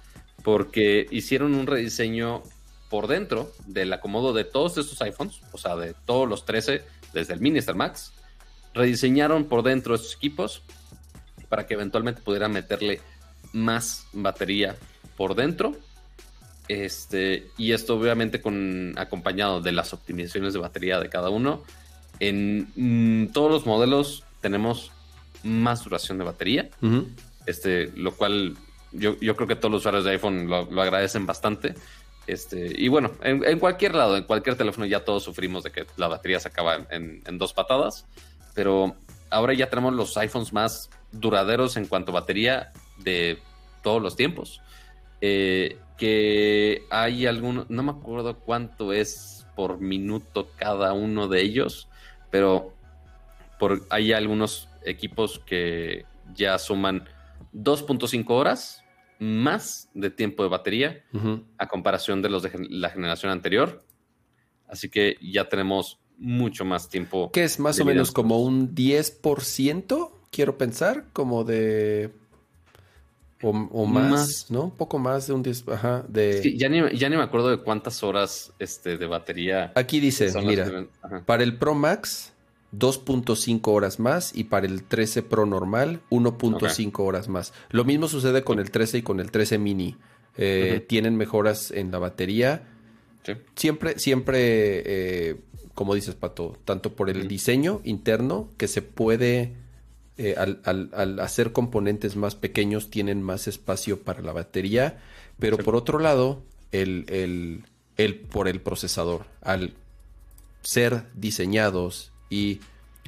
porque hicieron un rediseño por dentro del acomodo de todos estos iPhones, o sea, de todos los 13, desde el Mini hasta el Max, rediseñaron por dentro estos equipos para que eventualmente pudieran meterle más batería por dentro. Este, y esto obviamente con acompañado de las optimizaciones de batería de cada uno. En mm, todos los modelos tenemos más duración de batería. Este, lo cual yo, creo que todos los usuarios de iPhone lo, agradecen bastante. Este, y bueno, en, cualquier lado, en cualquier teléfono ya todos sufrimos de que la batería se acaba en, dos patadas. Pero ahora ya tenemos los iPhones más duraderos en cuanto a batería de todos los tiempos. Eh, que hay algún, no me acuerdo cuánto es por minuto cada uno de ellos, pero por, hay algunos equipos que ya suman 2.5 horas más de tiempo de batería a comparación de los de la generación anterior. Así que ya tenemos mucho más tiempo. Que es más o menos como un 10%, quiero pensar, como de... O, más, ¿no? Un poco más de un 10, ajá, de... ya, ni, ya ni me acuerdo de cuántas horas este, de batería. Aquí dice, mira, para el Pro Max 2.5 horas más y para el 13 Pro normal 1.5 horas más. Lo mismo sucede con el 13 y con el 13 mini. Eh, tienen mejoras en la batería. Siempre, siempre, eh, como dices, Pato, tanto por el diseño interno que se puede, eh, al, hacer componentes más pequeños, tienen más espacio para la batería. Pero por otro lado, el, el, el, por el procesador, al ser diseñados y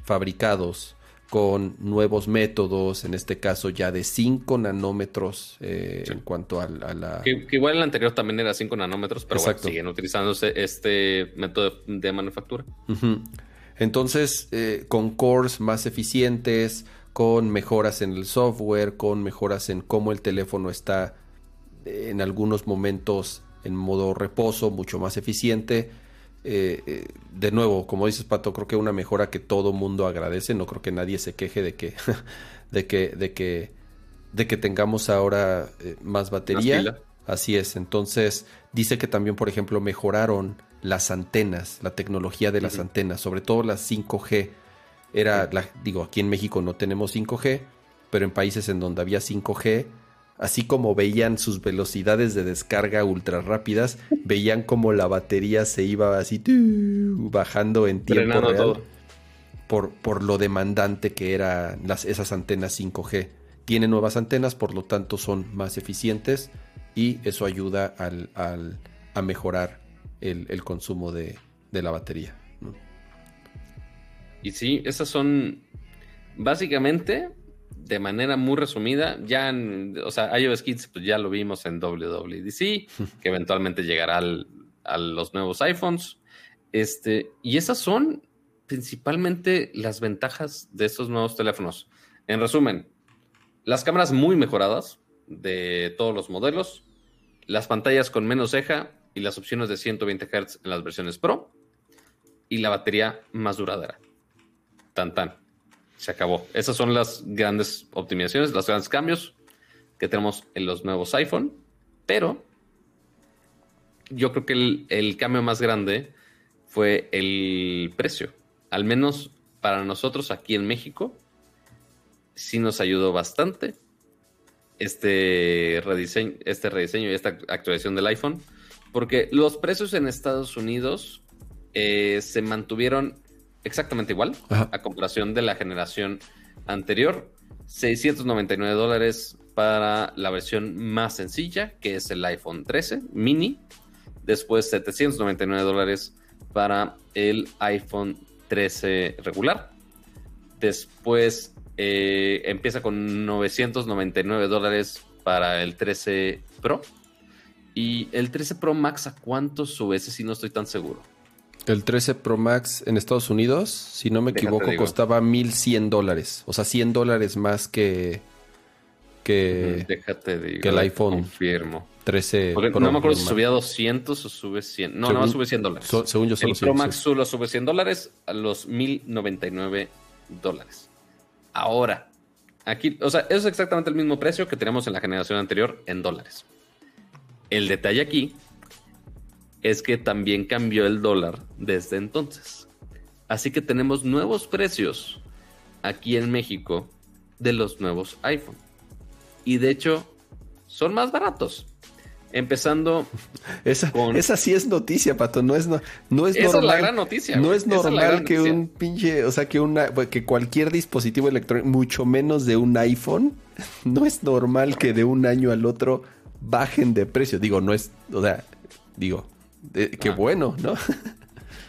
fabricados con nuevos métodos, en este caso ya de 5 nanómetros eh, en cuanto a, la... Que, igual el anterior también era 5 nanómetros, pero siguen utilizándose este método de manufactura. Entonces, eh, con cores más eficientes, con mejoras en el software, con mejoras en cómo el teléfono está eh, en algunos momentos en modo reposo, mucho más eficiente, eh, eh, de nuevo, como dices Pato, creo que una mejora que todo mundo agradece. No creo que nadie se queje de que, de que, de que, de que tengamos ahora eh, más batería. Así es. Entonces, dice que también, por ejemplo, mejoraron las antenas, la tecnología de las antenas, sobre todo las 5G. Era, la, digo, aquí en México no tenemos 5G, pero en países en donde había 5G, así como veían sus velocidades de descarga ultra rápidas, veían como la batería se iba así bajando en tiempo real por, por lo demandante que eran las, esas antenas 5G. Tienen nuevas antenas, por lo tanto son más eficientes y eso ayuda al, al, a mejorar el, consumo de, la batería. Y sí, esas son básicamente de manera muy resumida, ya, o sea, iOS Kids pues ya lo vimos en WWDC, que eventualmente llegará a los nuevos iPhones. Este, y esas son principalmente las ventajas de estos nuevos teléfonos. En resumen, las cámaras muy mejoradas de todos los modelos, las pantallas con menos ceja y las opciones de 120 Hz en las versiones Pro y la batería más duradera. Tan tan se acabó. Esas son las grandes optimizaciones, los grandes cambios que tenemos en los nuevos iPhone. Pero yo creo que el, cambio más grande fue el precio. Al menos para nosotros aquí en México, sí nos ayudó bastante este rediseño, este rediseño y esta actualización del iPhone. Porque los precios en Estados Unidos eh, se mantuvieron exactamente igual a comparación de la generación anterior. 699 dólares para la versión más sencilla, que es el iPhone 13 mini. Después 799 dólares para el iPhone 13 regular. Después eh, empieza con 999 dólares para el 13 Pro. Y el 13 Pro Max, ¿a cuánto sube? Ese sí no estoy tan seguro. El 13 Pro Max en Estados Unidos, si no me equivoco, costaba 1100 dólares. O sea, 100 dólares más que. que. Déjate que el iPhone. Confirmo. 13 no me acuerdo si subía 200 o sube 100. No, no, sube 100 dólares. según yo, solo El Pro Max solo sube 100 dólares a los 1099 dólares. Ahora, aquí, o sea, eso es exactamente el mismo precio que teníamos en la generación anterior en dólares. El detalle aquí es que también cambió el dólar desde entonces. Así que tenemos nuevos precios aquí en México de los nuevos iPhone. Y de hecho, son más baratos. Empezando. Esa, esa sí es noticia, Pato. No es, no, no es esa normal. Es la gran noticia. No es normal que un pinche. O sea, que, una, que cualquier dispositivo electrónico, mucho menos de un iPhone, no es normal que de un año al otro bajen de precio. Digo, no es. O sea, digo, qué bueno, ¿no?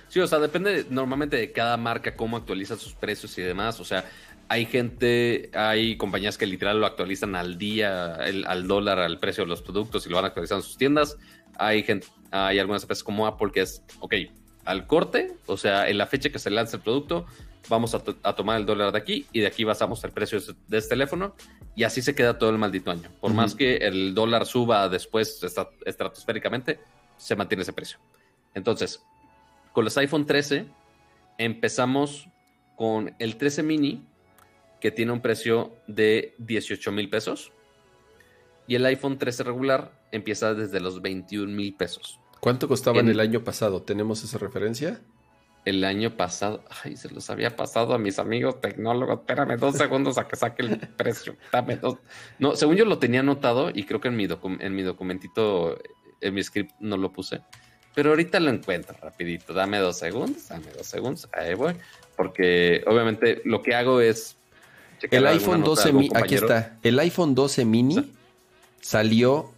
Sí, o sea, depende normalmente de cada marca cómo actualiza sus precios y demás. O sea, hay gente, hay compañías que literal lo actualizan al día, al dólar, al precio de los productos y lo van actualizando en sus tiendas. Hay gente, hay algunas empresas como Apple que es, ok, al corte, o sea, en la fecha que se lanza el producto, vamos a, tomar el dólar de aquí y de aquí basamos el precio de este teléfono y así se queda todo el maldito año. Por más que el dólar suba después estratosféricamente, se mantiene ese precio. Entonces, con los iPhone 13 empezamos con el 13 mini que tiene un precio de 18 mil pesos. Y el iPhone 13 regular empieza desde los 21 mil pesos. ¿Cuánto costaba en el año pasado? ¿Tenemos esa referencia? El año pasado, ay, se los había pasado a mis amigos tecnólogos. Espérame dos segundos a que saque el precio. Dame dos. No, según yo lo tenía anotado y creo que en mi, en mi documentito, en mi script no lo puse. Pero ahorita lo encuentro rapidito. Dame dos segundos, dame dos segundos. Ahí voy. Porque obviamente lo que hago es el iPhone 12 mini, aquí está. El iPhone 12 mini salió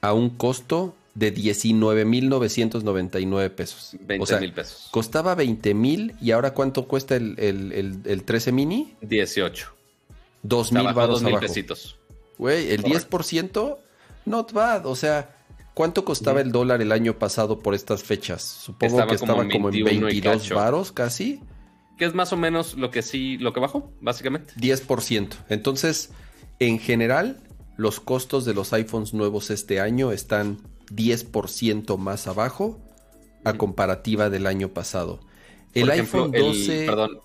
a un costo de 19.999 pesos. 20 mil pesos. Costaba 20 mil y ahora ¿cuánto cuesta el, el, 13 mini? 18. 2 mil baros abajo. pesitos. Güey, el 10%, not bad. O sea, ¿cuánto costaba el dólar el año pasado por estas fechas? Supongo que estaba como en 22 varos casi que es más o menos lo que sí, lo que bajó, básicamente. 10%. Entonces, en general, los costos de los iPhones nuevos este año están 10% más abajo a comparativa del año pasado. El iPhone 12... perdón.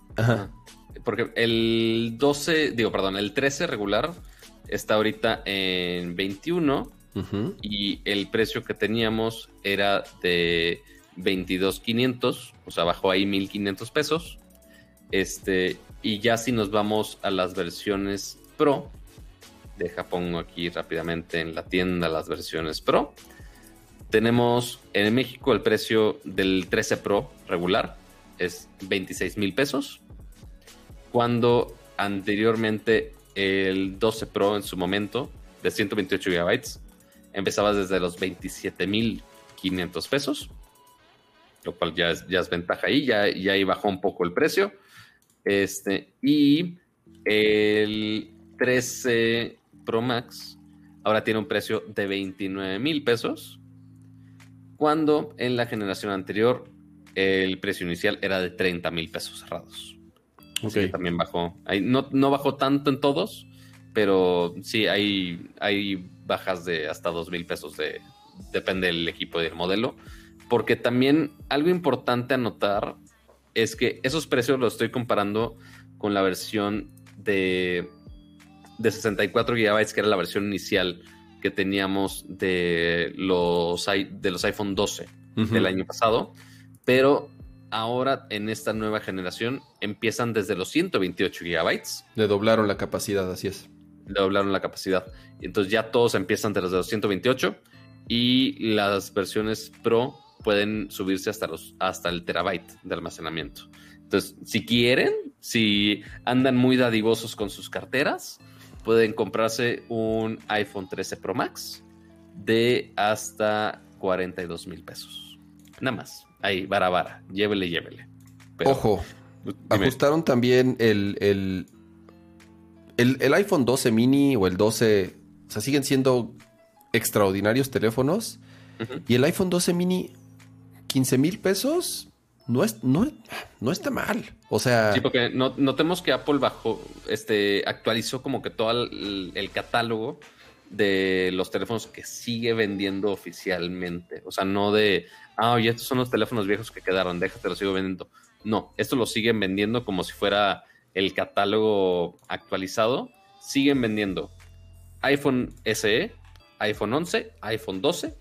Porque el 12, digo, perdón, el 13 regular está ahorita en 21 y el precio que teníamos era de 22.500, o sea, bajó ahí 1.500 pesos. Este, y ya si nos vamos a las versiones Pro, deja pongo aquí rápidamente en la tienda las versiones Pro. Tenemos en México el precio del 13 Pro regular es 26 mil pesos. Cuando anteriormente el 12 Pro en su momento de 128 gigabytes empezaba desde los 27 mil 500 pesos, lo cual ya es, ya es ventaja ahí, ya, ya ahí bajó un poco el precio. Este, y el 13 Pro Max ahora tiene un precio de 29 mil pesos, cuando en la generación anterior el precio inicial era de 30 mil pesos cerrados. también bajó. no, no, bajó tanto en todos, pero sí hay, hay bajas de hasta 2 mil pesos, de, depende del equipo y del modelo. Porque también algo importante a notar es que esos precios los estoy comparando con la versión de, de 64 GB, que era la versión inicial que teníamos de los, de los iPhone 12 del año pasado. Pero ahora en esta nueva generación empiezan desde los 128 GB. Le doblaron la capacidad, así es. Le doblaron la capacidad. Entonces ya todos empiezan desde los 128 y las versiones Pro pueden subirse hasta, los, hasta el terabyte de almacenamiento. Entonces, si quieren, si andan muy dadivosos con sus carteras, pueden comprarse un iPhone 13 Pro Max de hasta 42 mil pesos. Nada más. Ahí, vara, vara. Llévele, llévele. Ojo. Ajustaron también el, el, el, iPhone 12 mini o el 12. O sea, siguen siendo extraordinarios teléfonos. Y el iPhone 12 mini 15 mil pesos no, es, no, no está mal. O sea. Sí, porque notemos que Apple bajó, este, actualizó como que todo el, catálogo de los teléfonos que sigue vendiendo oficialmente. O sea, no de, ah, oye, estos son los teléfonos viejos que quedaron, déjate, los sigo vendiendo. No, esto lo siguen vendiendo como si fuera el catálogo actualizado. Siguen vendiendo iPhone SE, iPhone 11, iPhone 12,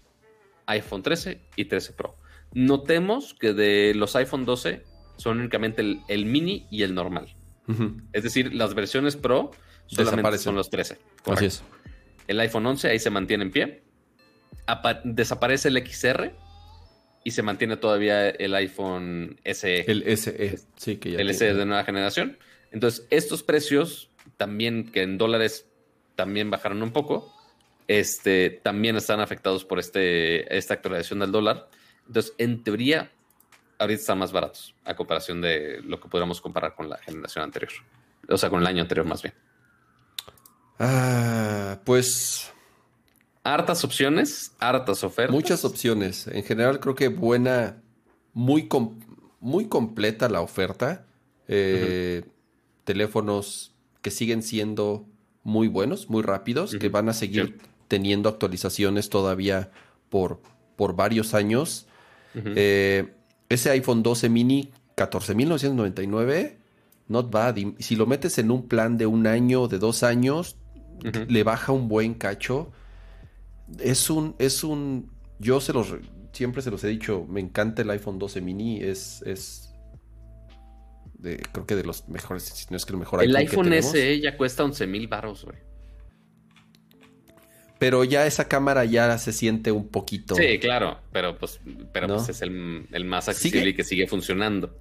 iPhone 13 y 13 Pro. Notemos que de los iPhone 12 son únicamente el, mini y el normal. Es decir, las versiones Pro solamente son los 13. Así es. El iPhone 11 ahí se mantiene en pie. desaparece el XR y se mantiene todavía el iPhone SE. El SE, sí, que ya. El SE de nueva generación. Entonces, estos precios también, que en dólares también bajaron un poco, este, también están afectados por este, esta actualización del dólar. Entonces, en teoría, ahorita están más baratos a comparación de lo que podríamos comparar con la generación anterior. O sea, con el año anterior más bien. Ah, pues... Hartas opciones, hartas ofertas. Muchas opciones. En general creo que buena, muy, muy completa la oferta. Eh, teléfonos que siguen siendo muy buenos, muy rápidos, que van a seguir teniendo actualizaciones todavía por, por varios años. Eh, ese iPhone 12 mini, 14.999, not bad. Y si lo metes en un plan de un año, de dos años, le baja un buen cacho. Es un, es un, yo se los, siempre se los he dicho, me encanta el iPhone 12 mini, es, es creo que de los mejores, si no es que el mejor el iPhone, SE ya cuesta 11 mil baros, güey. Pero ya esa cámara ya se siente un poquito. Sí, claro, pero pues, pero pues es el, más accesible y que sigue funcionando.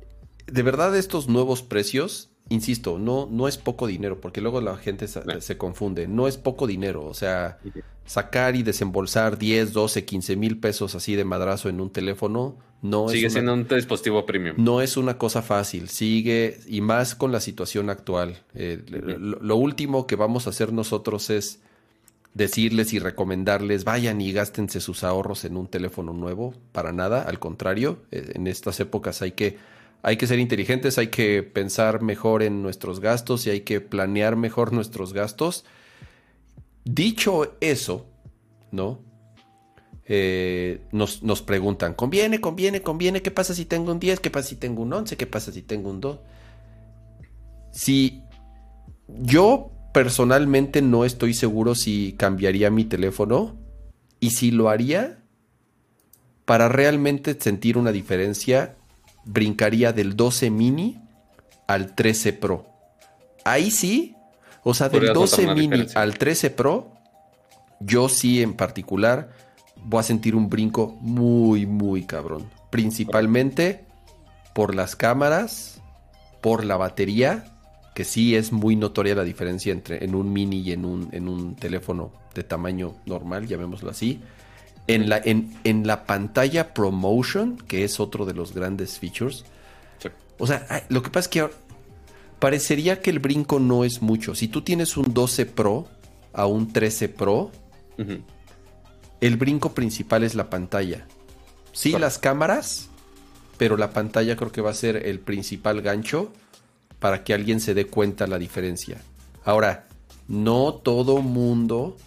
De verdad, estos nuevos precios, insisto, no, no es poco dinero, porque luego la gente se, confunde. No es poco dinero. O sea, sacar y desembolsar 10, 12, 15 mil pesos así de madrazo en un teléfono, no Sigue siendo un dispositivo premium. No es una cosa fácil. Sigue, y más con la situación actual. Eh, lo último que vamos a hacer nosotros es decirles y recomendarles vayan y gástense sus ahorros en un teléfono nuevo, para nada, al contrario, eh, en estas épocas hay que, hay que ser inteligentes, hay que pensar mejor en nuestros gastos y hay que planear mejor nuestros gastos. Dicho eso, ¿no? Eh, nos, nos, preguntan, ¿conviene, conviene, conviene? ¿Qué pasa si tengo un 10? ¿Qué pasa si tengo un 11? ¿Qué pasa si tengo un 2? Si yo personalmente no estoy seguro si cambiaría mi teléfono y si lo haría, para realmente sentir una diferencia, brincaría del 12 mini al 13 Pro. Ahí sí, o sea, del 12 mini al 13 Pro, yo sí en particular voy a sentir un brinco muy, muy cabrón. Principalmente por las cámaras, por la batería que sí es muy notoria la diferencia entre en un mini y en un, en un teléfono de tamaño normal, llamémoslo así. En la, en, en la pantalla ProMotion, que es otro de los grandes features. O sea, lo que pasa es que parecería que el brinco no es mucho. Si tú tienes un 12 Pro a un 13 Pro, el brinco principal es la pantalla. Sí, las cámaras, pero la pantalla creo que va a ser el principal gancho para que alguien se dé cuenta la diferencia. Ahora, no todo mundo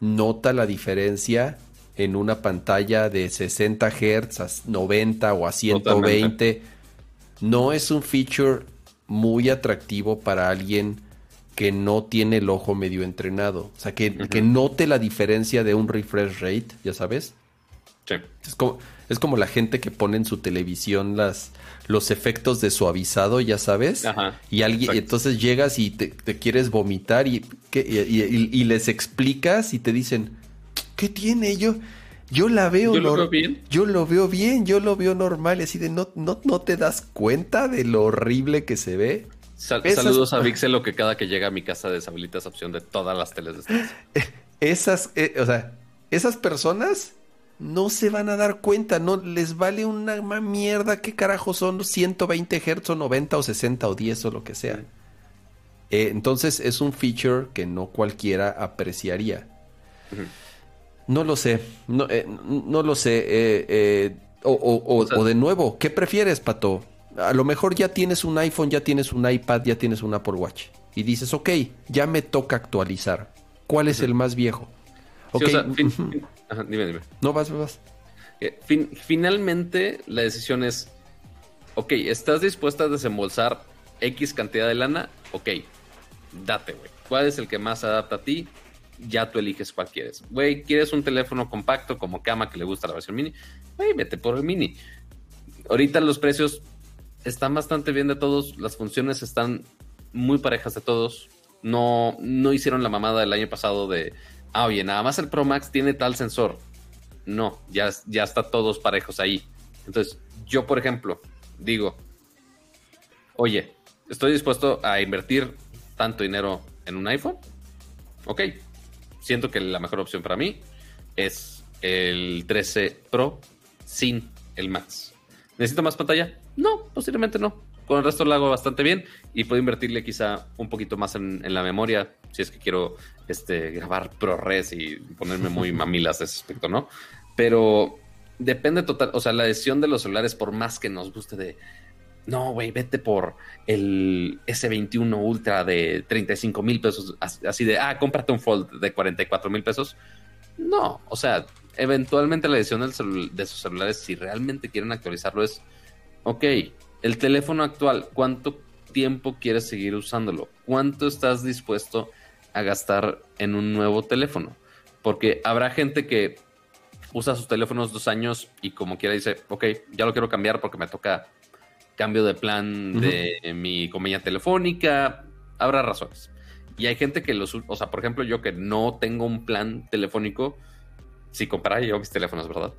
nota la diferencia en una pantalla de 60 Hz a 90 o a 120. No es un feature muy atractivo para alguien que no tiene el ojo medio entrenado. O sea, que, que note la diferencia de un refresh rate, ya sabes. Sí. Es como, es como la gente que pone en su televisión las, los efectos de suavizado, ya sabes. y alguien, entonces llegas y te, quieres vomitar y, y, les explicas y te dicen, ¿qué tiene? Yo, yo la veo, ¿Yo lo veo bien. Yo lo veo bien, yo lo veo normal. Así de no, no, no te das cuenta de lo horrible que se ve. saludos a Vixelo que cada que llega a mi casa deshabilita esa opción de todas las teles de Esas, eh, o sea, esas personas no se van a dar cuenta, no les vale una mierda qué carajo son 120 Hz o 90 o 60 o 10 o lo que sea. Eh, entonces es un feature que no cualquiera apreciaría. No lo sé, no, eh, lo sé. Eh, o, o, de nuevo, ¿qué prefieres, Pato? A lo mejor ya tienes un iPhone, ya tienes un iPad, ya tienes un Apple Watch. Y dices, ok, ya me toca actualizar. ¿Cuál es el más viejo? Okay. dime, dime. No, vas, vas. Eh, finalmente, la decisión es, ok, ¿estás dispuesta a desembolsar X cantidad de lana? Ok, date, güey. ¿Cuál es el que más adapta a ti? Ya tú eliges cuál quieres. Güey, ¿quieres un teléfono compacto como cama que le gusta la versión mini? Güey, vete por el mini. Ahorita los precios están bastante bien de todos, las funciones están muy parejas de todos. No, no hicieron la mamada del año pasado de ah, oye, nada más el Pro Max tiene tal sensor. No, ya, ya está todos parejos ahí. Entonces, yo, por ejemplo, digo, oye, estoy dispuesto a invertir tanto dinero en un iPhone. Ok, siento que la mejor opción para mí es el 13 Pro sin el Max. ¿Necesito más pantalla? No, posiblemente no. Con el resto lo hago bastante bien y puedo invertirle quizá un poquito más en, la memoria si es que quiero este, grabar ProRes y ponerme muy mamilas de ese aspecto, ¿no? Pero depende total, o sea, la decisión de los celulares, por más que nos guste de, no, güey, vete por el S21 Ultra de 35 mil pesos, así de, ah, cómprate un Fold de 44 mil pesos. No, o sea, eventualmente la decisión de sus celulares, si realmente quieren actualizarlo, es, ok, el teléfono actual, ¿cuánto tiempo quieres seguir usándolo? ¿Cuánto estás dispuesto a gastar en un nuevo teléfono? Porque habrá gente que usa sus teléfonos dos años y como quiera dice, ok, ya lo quiero cambiar porque me toca cambio de plan de mi compañía telefónica, habrá razones. Y hay gente que los, o sea, por ejemplo, yo que no tengo un plan telefónico, si comprara yo mis teléfonos, ¿verdad?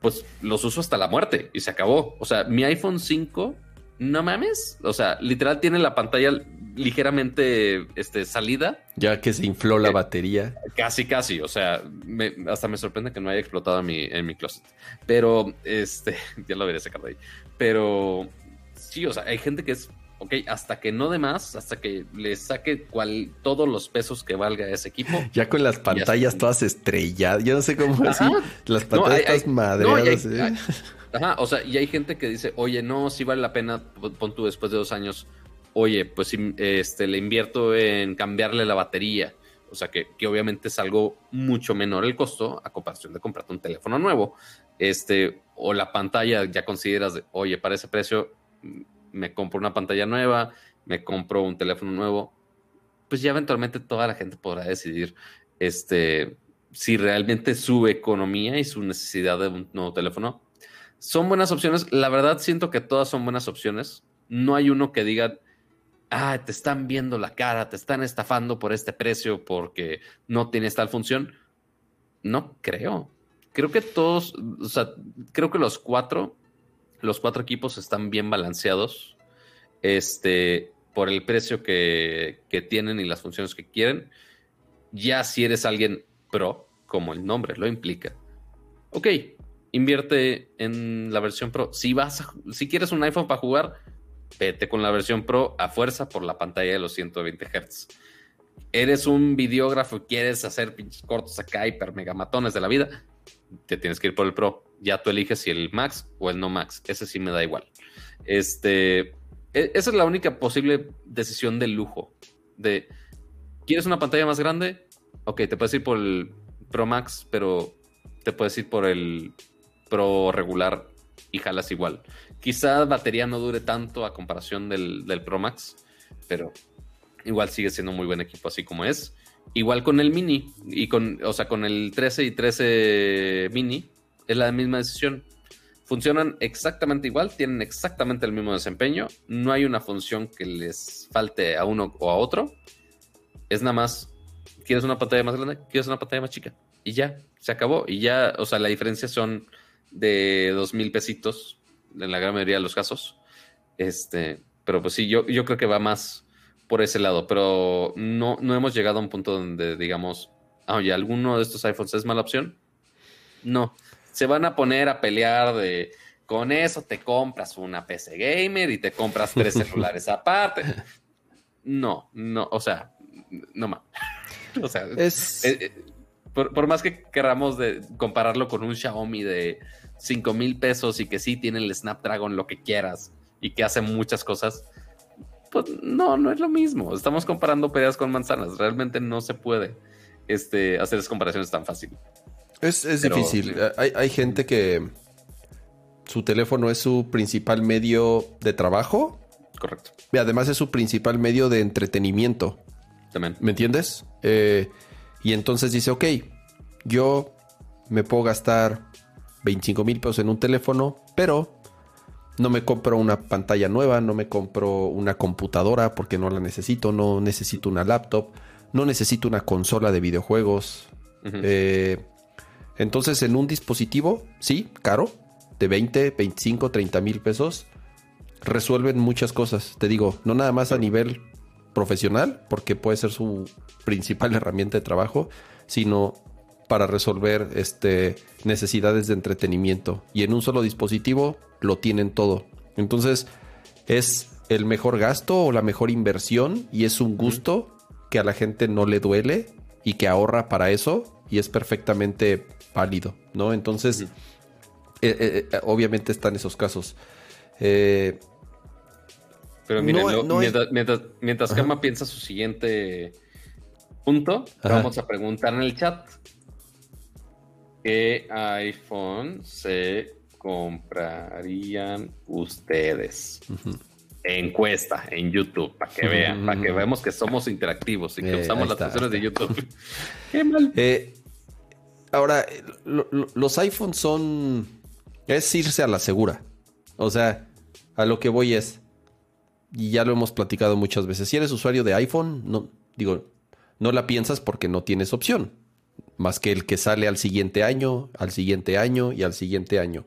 Pues los uso hasta la muerte y se acabó. O sea, mi iPhone 5, no mames. O sea, literal tiene la pantalla ligeramente este, salida. Ya que se infló la eh, batería. Casi, casi. O sea, hasta me sorprende que no haya explotado en mi, en mi closet. Pero, este, ya lo veré sacado ahí. Pero sí, o sea, hay gente que es ok, hasta que no de más, hasta que le saque cual, todos los pesos que valga ese equipo. Ya con las pantallas todas estrelladas, yo no sé cómo así, las pantallas madreadas. ¿eh? ajá, o sea, y hay gente que dice, oye, no, si vale la pena, pon tú después de dos años, oye, pues este, le invierto en cambiarle la batería. O sea, que, que obviamente es algo mucho menor el costo a comparación de comprarte un teléfono nuevo. Este, o la pantalla ya consideras, de, oye, para ese precio me compro una pantalla nueva, me compro un teléfono nuevo, pues ya eventualmente toda la gente podrá decidir este, si realmente su economía y su necesidad de un nuevo teléfono son buenas opciones. La verdad siento que todas son buenas opciones. No hay uno que diga, ah, te están viendo la cara, te están estafando por este precio porque no tienes tal función. No creo. Creo que todos, o sea, creo que los cuatro los cuatro equipos están bien balanceados este, por el precio que, tienen y las funciones que quieren. Ya si eres alguien pro, como el nombre lo implica, ok, invierte en la versión pro. Si vas si quieres un iPhone para jugar, vete con la versión pro a fuerza por la pantalla de los 120 Hz. Eres un videógrafo y quieres hacer pinches cortos acá, hiper megamatones de la vida, te tienes que ir por el Pro. Ya tú eliges si el Max o el no Max. Ese sí me da igual. Este, e, esa es la única posible decisión de lujo. De, ¿quieres una pantalla más grande? Ok, te puedes ir por el Pro Max, pero te puedes ir por el Pro regular y jalas igual. Quizá batería no dure tanto a comparación del, del Pro Max, pero igual sigue siendo un muy buen equipo así como es. Igual con el mini y con, o sea, con el 13 y 13 mini es la misma decisión. Funcionan exactamente igual, tienen exactamente el mismo desempeño. No hay una función que les falte a uno o a otro. Es nada más, ¿quieres una pantalla más grande? ¿Quieres una pantalla más chica? Y ya, se acabó. Y ya, o sea, la diferencia son de dos mil pesitos en la gran mayoría de los casos. Este, pero pues sí, yo, yo creo que va más por ese lado, pero no, no hemos llegado a un punto donde digamos, oye, ¿alguno de estos iPhones es mala opción? No. Se van a poner a pelear de con eso te compras una PC gamer y te compras tres celulares aparte. No, no, o sea, no más. o sea, es... Eh, eh, por, más que queramos de compararlo con un Xiaomi de 5 mil pesos y que sí tiene el Snapdragon, lo que quieras, y que hace muchas cosas, pues no, no es lo mismo. Estamos comparando peras con manzanas. Realmente no se puede este, hacer esas comparaciones tan fácil. Es, difícil. Hay, gente que su teléfono es su principal medio de trabajo. Correcto. Y además es su principal medio de entretenimiento. También. ¿Me entiendes? Eh, y entonces dice, ok, yo me puedo gastar 25 mil pesos en un teléfono, pero no me compro una pantalla nueva, no me compro una computadora porque no la necesito, no necesito una laptop, no necesito una consola de videojuegos. Eh, entonces, en un dispositivo, sí, caro, de 20, 25, 30 mil pesos, resuelven muchas cosas. Te digo, no nada más a nivel profesional, porque puede ser su principal herramienta de trabajo, sino para resolver este, necesidades de entretenimiento. Y en un solo dispositivo lo tienen todo. Entonces, es el mejor gasto o la mejor inversión y es un gusto que a la gente no le duele y que ahorra para eso y es perfectamente válido, ¿no? Entonces, eh, eh, eh, obviamente están esos casos. Pero miren, mientras, mientras, Kama piensa su siguiente punto, vamos a preguntar en el chat. ¿Qué iPhone se comprarían ustedes? Encuesta en YouTube, para que vean, para que veamos que somos interactivos y que usamos las funciones de YouTube. Qué mal. Ahora, los iPhones son. Es irse a la segura. O sea, a lo que voy es. Y ya lo hemos platicado muchas veces. Si eres usuario de iPhone, no, digo, no la piensas porque no tienes opción. Más que el que sale al siguiente año, al siguiente año y al siguiente año.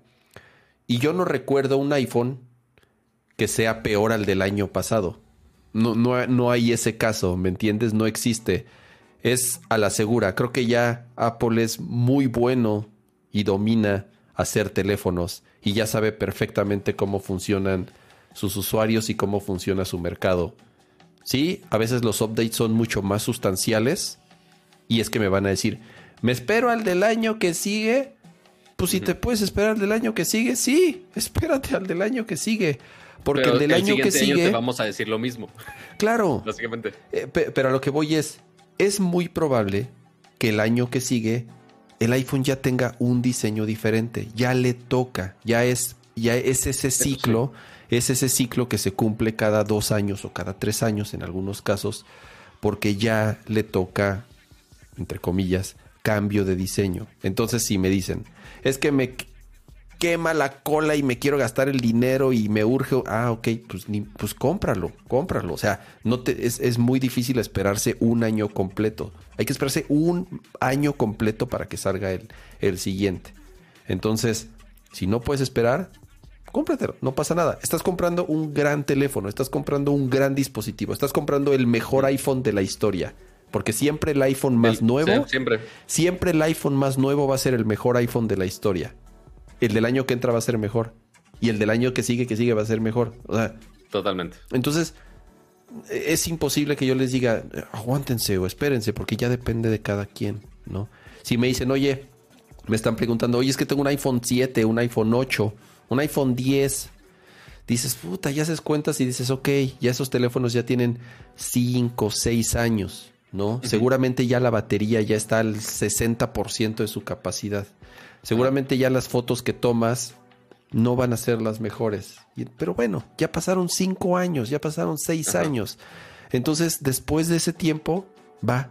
Y yo no recuerdo un iPhone que sea peor al del año pasado. No, no, no hay ese caso, ¿me entiendes? No existe. Es a la segura. Creo que ya Apple es muy bueno y domina hacer teléfonos y ya sabe perfectamente cómo funcionan sus usuarios y cómo funciona su mercado. Sí, a veces los updates son mucho más sustanciales y es que me van a decir, me espero al del año que sigue. Pues si te puedes esperar al del año que sigue, sí, espérate al del año que sigue. Porque el del año que sigue. te vamos a decir lo mismo. Claro. Básicamente. Eh, pero a lo que voy es: es muy probable que el año que sigue el iPhone ya tenga un diseño diferente. Ya le toca. Ya es, ya es ese ciclo. Es ese ciclo que se cumple cada dos años o cada tres años en algunos casos. Porque ya le toca, entre comillas, cambio de diseño. Entonces, si me dicen, es que me quema la cola y me quiero gastar el dinero y me urge, ah, ok, pues, ni, pues cómpralo, cómpralo. O sea, no te, es, muy difícil esperarse un año completo. Hay que esperarse un año completo para que salga el, el siguiente. Entonces, si no puedes esperar, cómpratelo, no pasa nada. Estás comprando un gran teléfono, estás comprando un gran dispositivo, estás comprando el mejor iPhone de la historia. Porque siempre el iPhone más nuevo, siempre. siempre el iPhone más nuevo va a ser el mejor iPhone de la historia el del año que entra va a ser mejor. Y el del año que sigue, que sigue, va a ser mejor. O sea, Totalmente. Entonces, es imposible que yo les diga, aguántense o espérense, porque ya depende de cada quien, ¿no? Si me dicen, oye, me están preguntando, oye, es que tengo un iPhone 7, un iPhone 8, un iPhone 10. Dices, puta, ya haces cuentas y dices, ok, ya esos teléfonos ya tienen 5, 6 años, ¿no? Seguramente ya la batería ya está al 60% de su capacidad. Seguramente ya las fotos que tomas no van a ser las mejores. Pero bueno, ya pasaron cinco años, ya pasaron seis años. Entonces, después de ese tiempo, va,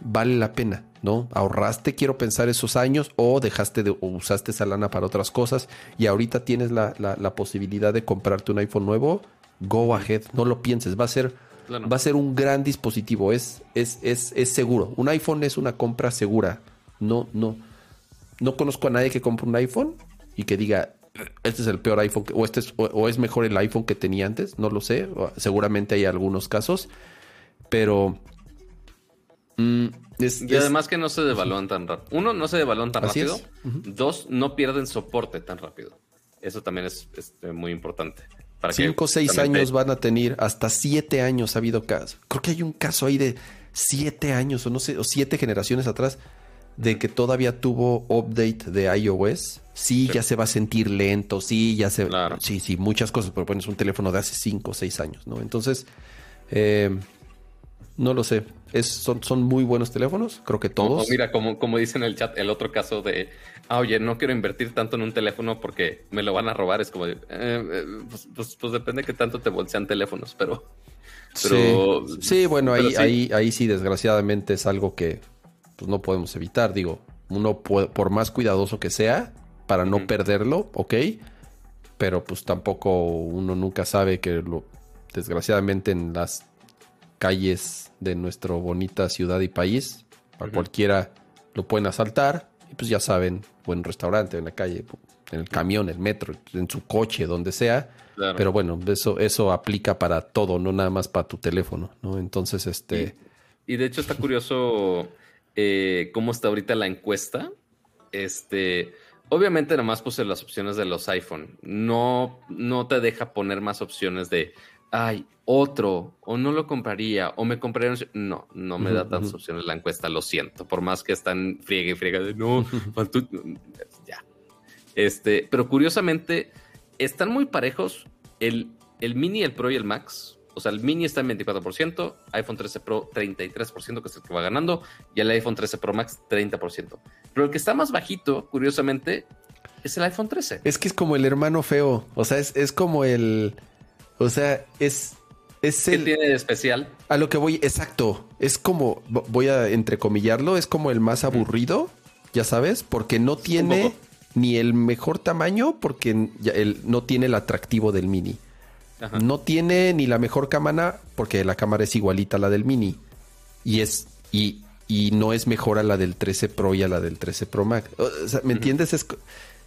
vale la pena, ¿no? Ahorraste, quiero pensar, esos años o dejaste de, o usaste esa lana para otras cosas y ahorita tienes la, la, posibilidad de comprarte un iPhone nuevo, go ahead, no lo pienses, va a ser, va a ser un gran dispositivo, es, es, es, es seguro. Un iPhone es una compra segura. No, no no conozco a nadie que compre un iPhone y que diga, este es el peor iPhone, o, este es, o, es mejor el iPhone que tenía antes, no lo sé, seguramente hay algunos casos, pero... Mm, y además que no se devalúan tan rápido. Uno, no se devalúan tan rápido. Dos, no pierden soporte tan rápido. Eso también es, este, muy importante. Para Cinco o seis años van a tener, hasta siete años ha habido casos. Creo que hay un caso ahí de siete años o no sé, o siete generaciones atrás de que todavía tuvo update de iOS, sí, ya se va a sentir lento, sí, ya se... Claro. Sí, sí, muchas cosas, pero pones un teléfono de hace 5 o 6 años, ¿no? Entonces, eh, no lo sé. Es, son, son muy buenos teléfonos, creo que todos. mira, como, como dice en el chat, el otro caso de, ah, oye, no quiero invertir tanto en un teléfono porque me lo van a robar. Es como, eh, eh, pues, pues, pues, depende que tanto te bolsean teléfonos, pero... pero sí. bueno, ahí, ahí, ahí sí, desgraciadamente es algo que pues no podemos evitar. Digo, uno por más cuidadoso que sea, para no perderlo, ok, pero pues tampoco uno nunca sabe que lo, desgraciadamente en las calles de nuestra bonita ciudad y país, a cualquiera lo pueden asaltar y pues ya saben, o en un restaurante, en la calle, en el camión, el metro, en su coche, donde sea. Pero bueno, eso, eso aplica para todo, no nada más para tu teléfono, ¿no? Entonces, este... Y, de hecho está curioso eh, cómo está ahorita la encuesta. Este, obviamente nada más puse las opciones de los iPhone. No, no te deja poner más opciones de, ay, otro, o no lo compraría, o me compraría. No, no me da tantas opciones la encuesta, lo siento. Por más que están friegue y friega de no, ya. Este, pero curiosamente, están muy parejos el, el Mini, el Pro y el Max. O sea, el Mini está en 24%, iPhone 13 Pro 33%, que es el que va ganando, y el iPhone 13 Pro Max 30%. Pero el que está más bajito, curiosamente, es el iPhone 13. Es que es como el hermano feo. O sea, es, es como el. O sea, es. Es el. ¿Qué tiene de especial? A lo que voy, exacto. Es como. Voy a entrecomillarlo. Es como el más aburrido, ya sabes, porque no tiene ni el mejor tamaño porque él no tiene el atractivo del mini. No tiene ni la mejor cámara porque la cámara es igualita a la del mini. Y es y, y no es mejor a la del 13 Pro y a la del 13 Pro Max. ¿me entiendes? Es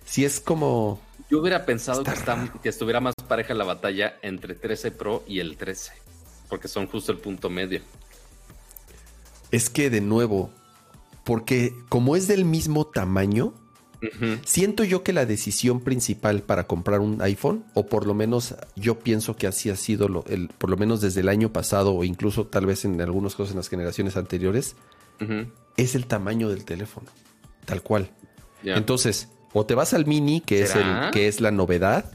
si es como yo hubiera pensado que, que, estuviera más pareja la batalla entre 13 Pro y el 13, porque son justo el punto medio. Es que de nuevo, porque como es del mismo tamaño, Siento yo que la decisión principal para comprar un iPhone, o por lo menos yo pienso que así ha sido, lo, el, por lo menos desde el año pasado, o incluso tal vez en algunos casos en las generaciones anteriores, es el tamaño del teléfono, tal cual. Entonces, o te vas al mini, que es, el, que es la novedad,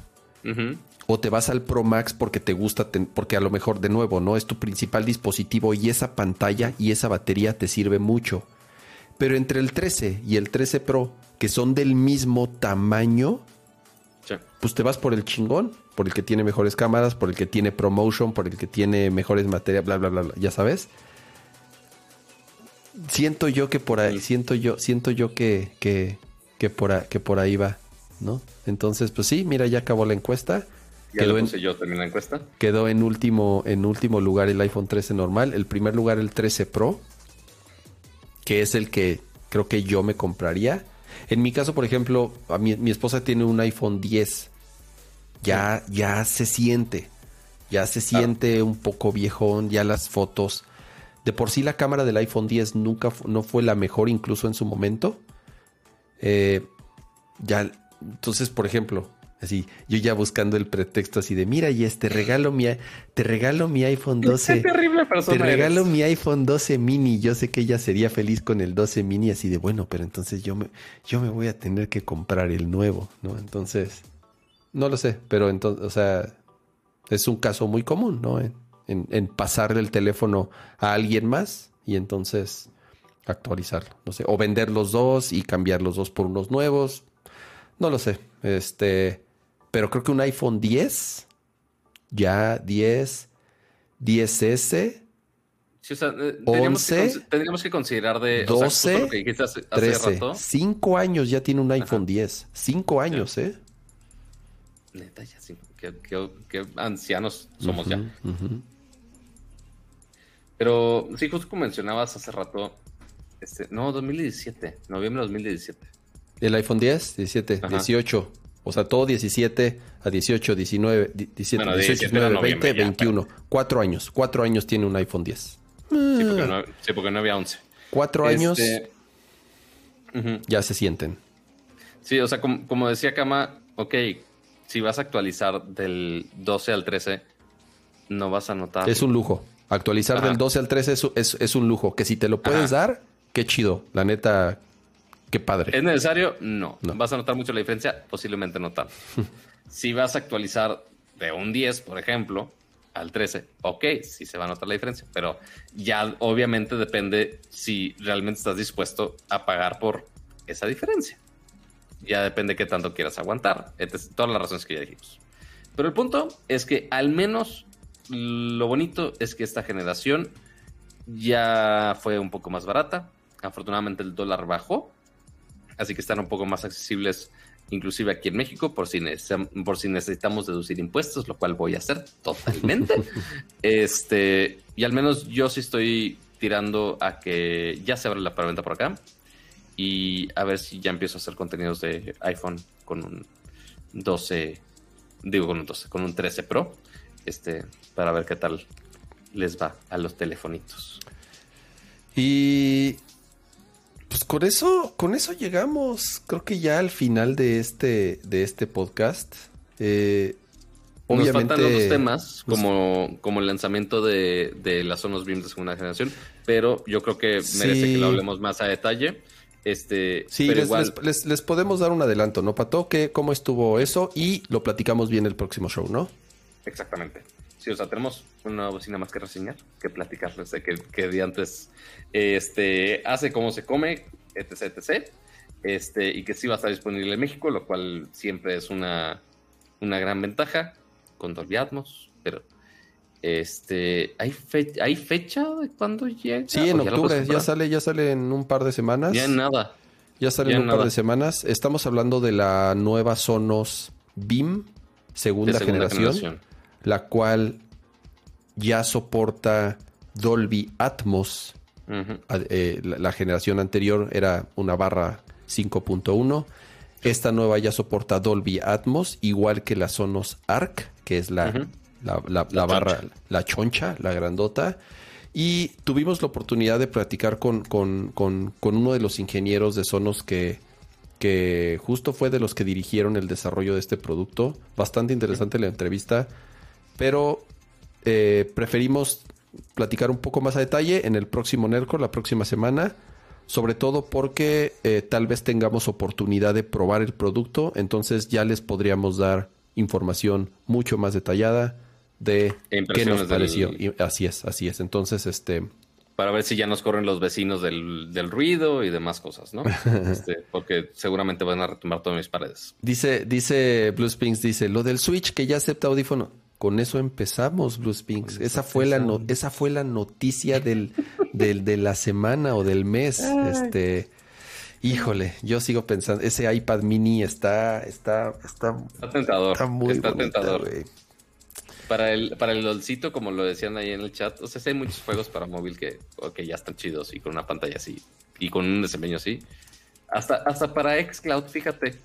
o te vas al Pro Max porque te gusta, porque a lo mejor de nuevo, ¿no? Es tu principal dispositivo y esa pantalla y esa batería te sirve mucho. Pero entre el 13 y el 13 Pro, que son del mismo tamaño, pues te vas por el chingón, por el que tiene mejores cámaras, por el que tiene promotion, por el que tiene mejores materias, bla, bla, bla, bla, ya sabes. Siento yo que por ahí, siento yo, siento yo que, que, que, por, que por ahí va, ¿no? Entonces, pues sí, mira, ya acabó la encuesta. Ya quedó puse en, yo también la encuesta. Quedó en último, en último lugar el iPhone 13 normal, el primer lugar el 13 Pro, que es el que creo que yo me compraría. En mi caso, por ejemplo, a mi, mi esposa tiene un iPhone 10. Ya, ya se siente. Ya se siente un poco viejón, ya las fotos. De por sí la cámara del iPhone 10 nunca no fue la mejor, incluso en su momento. Eh, ya, entonces, por ejemplo, Así, yo ya buscando el pretexto así de, mira, y te regalo mi, te regalo mi iPhone 12. Qué terrible persona Te regalo mi iPhone 12 mini. Yo sé que ella sería feliz con el 12 mini, así de, bueno, pero entonces yo me, yo me voy a tener que comprar el nuevo, ¿no? Entonces, no lo sé, pero entonces, o sea, es un caso muy común, ¿no? En, en, pasarle el teléfono a alguien más y entonces actualizarlo, no sé, o vender los dos y cambiar los dos por unos nuevos. No lo sé. Este, pero creo que un iPhone 10, ya 10, 10S. Sí, o sea, eh, tendríamos, que, tendríamos, que, considerar de 12, 13, 5 años ya tiene un iPhone 10. 5 años, ¿eh? Neta, ya sí. Qué, ancianos somos ya. Pero sí, justo como mencionabas hace rato, este, no, 2017, noviembre de 2017. ¿El iPhone 10? 17, 18. O sea, todo 17 a 18, 19, 17, 18, 19, 20, 21. Cuatro años. Cuatro años tiene un iPhone 10. Sí, porque no, sí, porque no había 11. Cuatro años este, ya se sienten. Sí, o sea, como, decía Kama, ok, si vas a actualizar del 12 al 13, no vas a notar. Es un lujo. Actualizar del 12 al 13 es, es, un lujo. Que si te lo puedes dar, qué chido. La neta, Qué padre. ¿Es necesario? No. ¿Vas a notar mucho la diferencia? Posiblemente no tanto. si vas a actualizar de un 10, por ejemplo, al 13, ok, sí se va a notar la diferencia, pero ya obviamente depende si realmente estás dispuesto a pagar por esa diferencia. Ya depende qué tanto quieras aguantar. Entonces, todas las razones que ya dijimos. Pero el punto es que al menos lo bonito es que esta generación ya fue un poco más barata. Afortunadamente el dólar bajó así que están un poco más accesibles inclusive aquí en México por si, por si necesitamos deducir impuestos, lo cual voy a hacer totalmente. este, y al menos yo sí estoy tirando a que ya se abre la preventa por acá y a ver si ya empiezo a hacer contenidos de iPhone con un 12, digo con un 12, con un 13 Pro, este, para ver qué tal les va a los telefonitos. Y pues con eso, con eso llegamos, creo que ya al final de este, de este podcast. Eh, Nos faltan otros temas, pues como, como el lanzamiento de, de las Sonos Beam de segunda generación, pero yo creo que merece que lo hablemos más a detalle. Este, sí, les, les, podemos dar un adelanto, ¿no, Pato? Que cómo estuvo eso y lo platicamos bien el próximo show, ¿no? Exactamente. Sí, o sea, tenemos una bocina más que reseñar, que platicarles de que, que de antes este, hace cómo se come, etc, etc. Este, y que sí va a estar disponible en México, lo cual siempre es una, una gran ventaja con Dolby Atmos, pero este, ¿hay, ¿hay fecha de cuándo llega? Sí, en octubre, ya, sale, ya sale en un par de semanas. Ya en nada. Ya sale en un par de semanas. Estamos hablando de la nueva Sonos Beam, segunda, generación, la cual ya soporta Dolby Atmos. Eh, la, generación anterior era una barra 5.1. Esta nueva ya soporta Dolby Atmos, igual que la Sonos Arc, que es la, la, barra, la choncha, la grandota. Y tuvimos la oportunidad de platicar con, con, uno de los ingenieros de Sonos que, que justo fue de los que dirigieron el desarrollo de este producto. Bastante interesante la entrevista, pero eh, preferimos platicar un poco más a detalle en el próximo NERCO, la próxima semana. Sobre todo porque eh, tal vez tengamos oportunidad de probar el producto, entonces ya les podríamos dar información mucho más detallada de qué nos pareció. así es, así es. Entonces, este... Para ver si ya nos corren los vecinos del, ruido y demás cosas, ¿no? Este, porque seguramente van a retomar todas mis paredes. Dice, dice Blue Spinks, dice, lo del Switch que ya acepta audífono. Con eso empezamos, Blue Spinks. Esa fue, la esa fue la noticia del, del, de la semana o del mes. Este... Híjole, yo sigo pensando, ese iPad mini está, está, está, está tentador. Está muy está tentador para el, para el dolcito, como lo decían ahí en el chat, o sea, hay muchos juegos para móvil que, ya están chidos y con una pantalla así y con un desempeño así. Hasta, hasta para Xcloud, fíjate.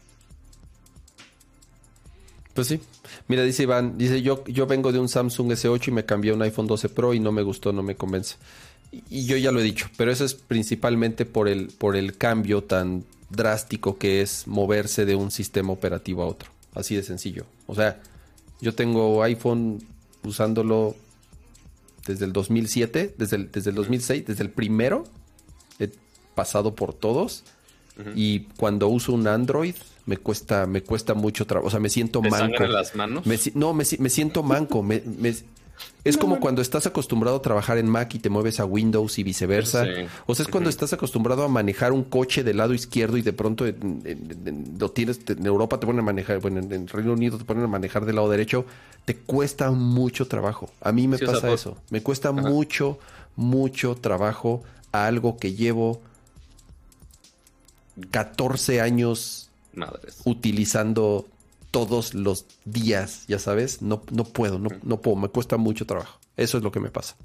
Pues sí. Mira, dice Iván, dice yo, yo vengo de un Samsung S8 y me cambié a un iPhone 12 Pro y no me gustó, no me convence. Y, yo ya lo he dicho, pero eso es principalmente por el, por el cambio tan drástico que es moverse de un sistema operativo a otro. Así de sencillo. O sea, yo tengo iPhone usándolo desde el 2007, desde el, desde el 2006, desde el primero. He pasado por todos. Y cuando uso un Android, me cuesta, me cuesta mucho trabajo. O sea, me siento manco. las manos? no, me, siento manco. me, es como cuando estás acostumbrado a trabajar en Mac y te mueves a Windows y viceversa. O sea, es cuando estás acostumbrado a manejar un coche del lado izquierdo y de pronto lo tienes, en Europa te ponen a manejar, bueno, en, Reino Unido te ponen a manejar del lado derecho. Te cuesta mucho trabajo. A mí me pasa eso. Me cuesta mucho, mucho trabajo a algo que llevo 14 años utilizando todos los días, ya sabes, no, no puedo, no, no puedo, me cuesta mucho trabajo. Eso es lo que me pasa.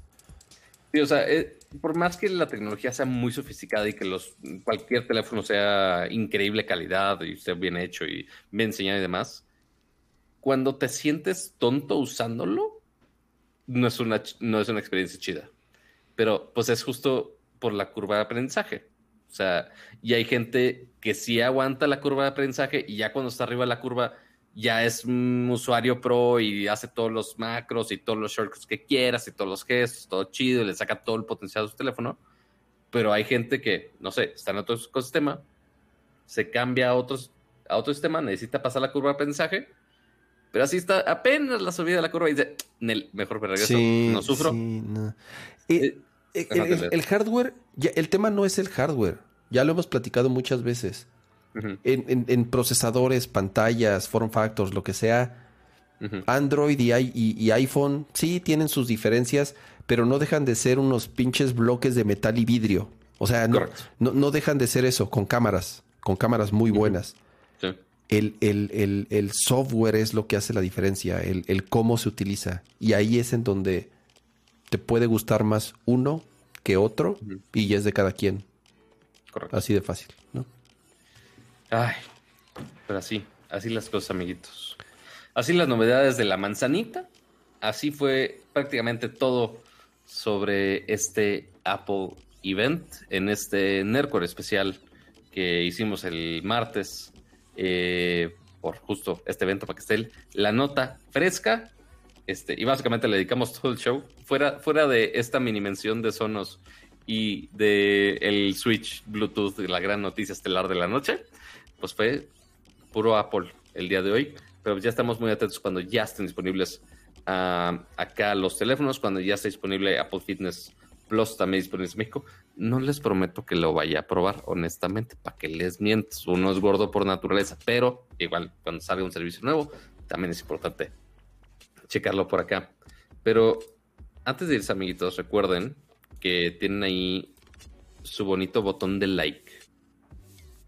Sí, o sea, eh, por más que la tecnología sea muy sofisticada y que los, cualquier teléfono sea increíble calidad y esté bien hecho y bien enseñado y demás, cuando te sientes tonto usándolo, no es una, no es una experiencia chida. Pero pues es justo por la curva de aprendizaje. O sea, y hay gente que sí aguanta la curva de aprendizaje y ya cuando está arriba de la curva ya es un usuario pro y hace todos los macros y todos los shortcuts que quieras y todos los gestos, todo chido y le saca todo el potencial a su teléfono. Pero hay gente que, no sé, está en otro ecosistema, se cambia a, otros, a otro sistema, necesita pasar la curva de aprendizaje, pero así está apenas la subida de la curva y dice, mejor me regreso, no sufro. Eh, eh, el, hardware, el tema no es el hardware, ya lo hemos platicado muchas veces en, procesadores, pantallas, form factors, lo que sea. Android y, iPhone sí tienen sus diferencias, pero no dejan de ser unos pinches bloques de metal y vidrio. O sea, no, no, dejan de ser eso, con cámaras, con cámaras muy buenas. El, el, software es lo que hace la diferencia, el, cómo se utiliza. Y ahí es en donde te puede gustar más uno que otro y ya es de cada quien. Correcto. Así de fácil, ¿no? Ay, pero así, así las cosas, amiguitos. Así las novedades de la manzanita. Así fue prácticamente todo sobre este Apple Event en este Nerdcore especial que hicimos el martes eh, por justo este evento para que esté la nota fresca. Este, y básicamente le dedicamos todo el show. Fuera, fuera de esta mini mención de Sonos y de el Switch Bluetooth de la gran noticia estelar de la noche, pues fue puro Apple el día de hoy. Pero ya estamos muy atentos cuando ya estén disponibles ah, acá los teléfonos, cuando ya esté disponible Apple Fitness Plus también disponible en México. No les prometo que lo vaya a probar, honestamente, para que les mientes. Uno es gordo por naturaleza, pero igual cuando salga un servicio nuevo, también es importante checarlo por acá. Pero antes de irse, amiguitos, recuerden que tienen ahí su bonito botón de like,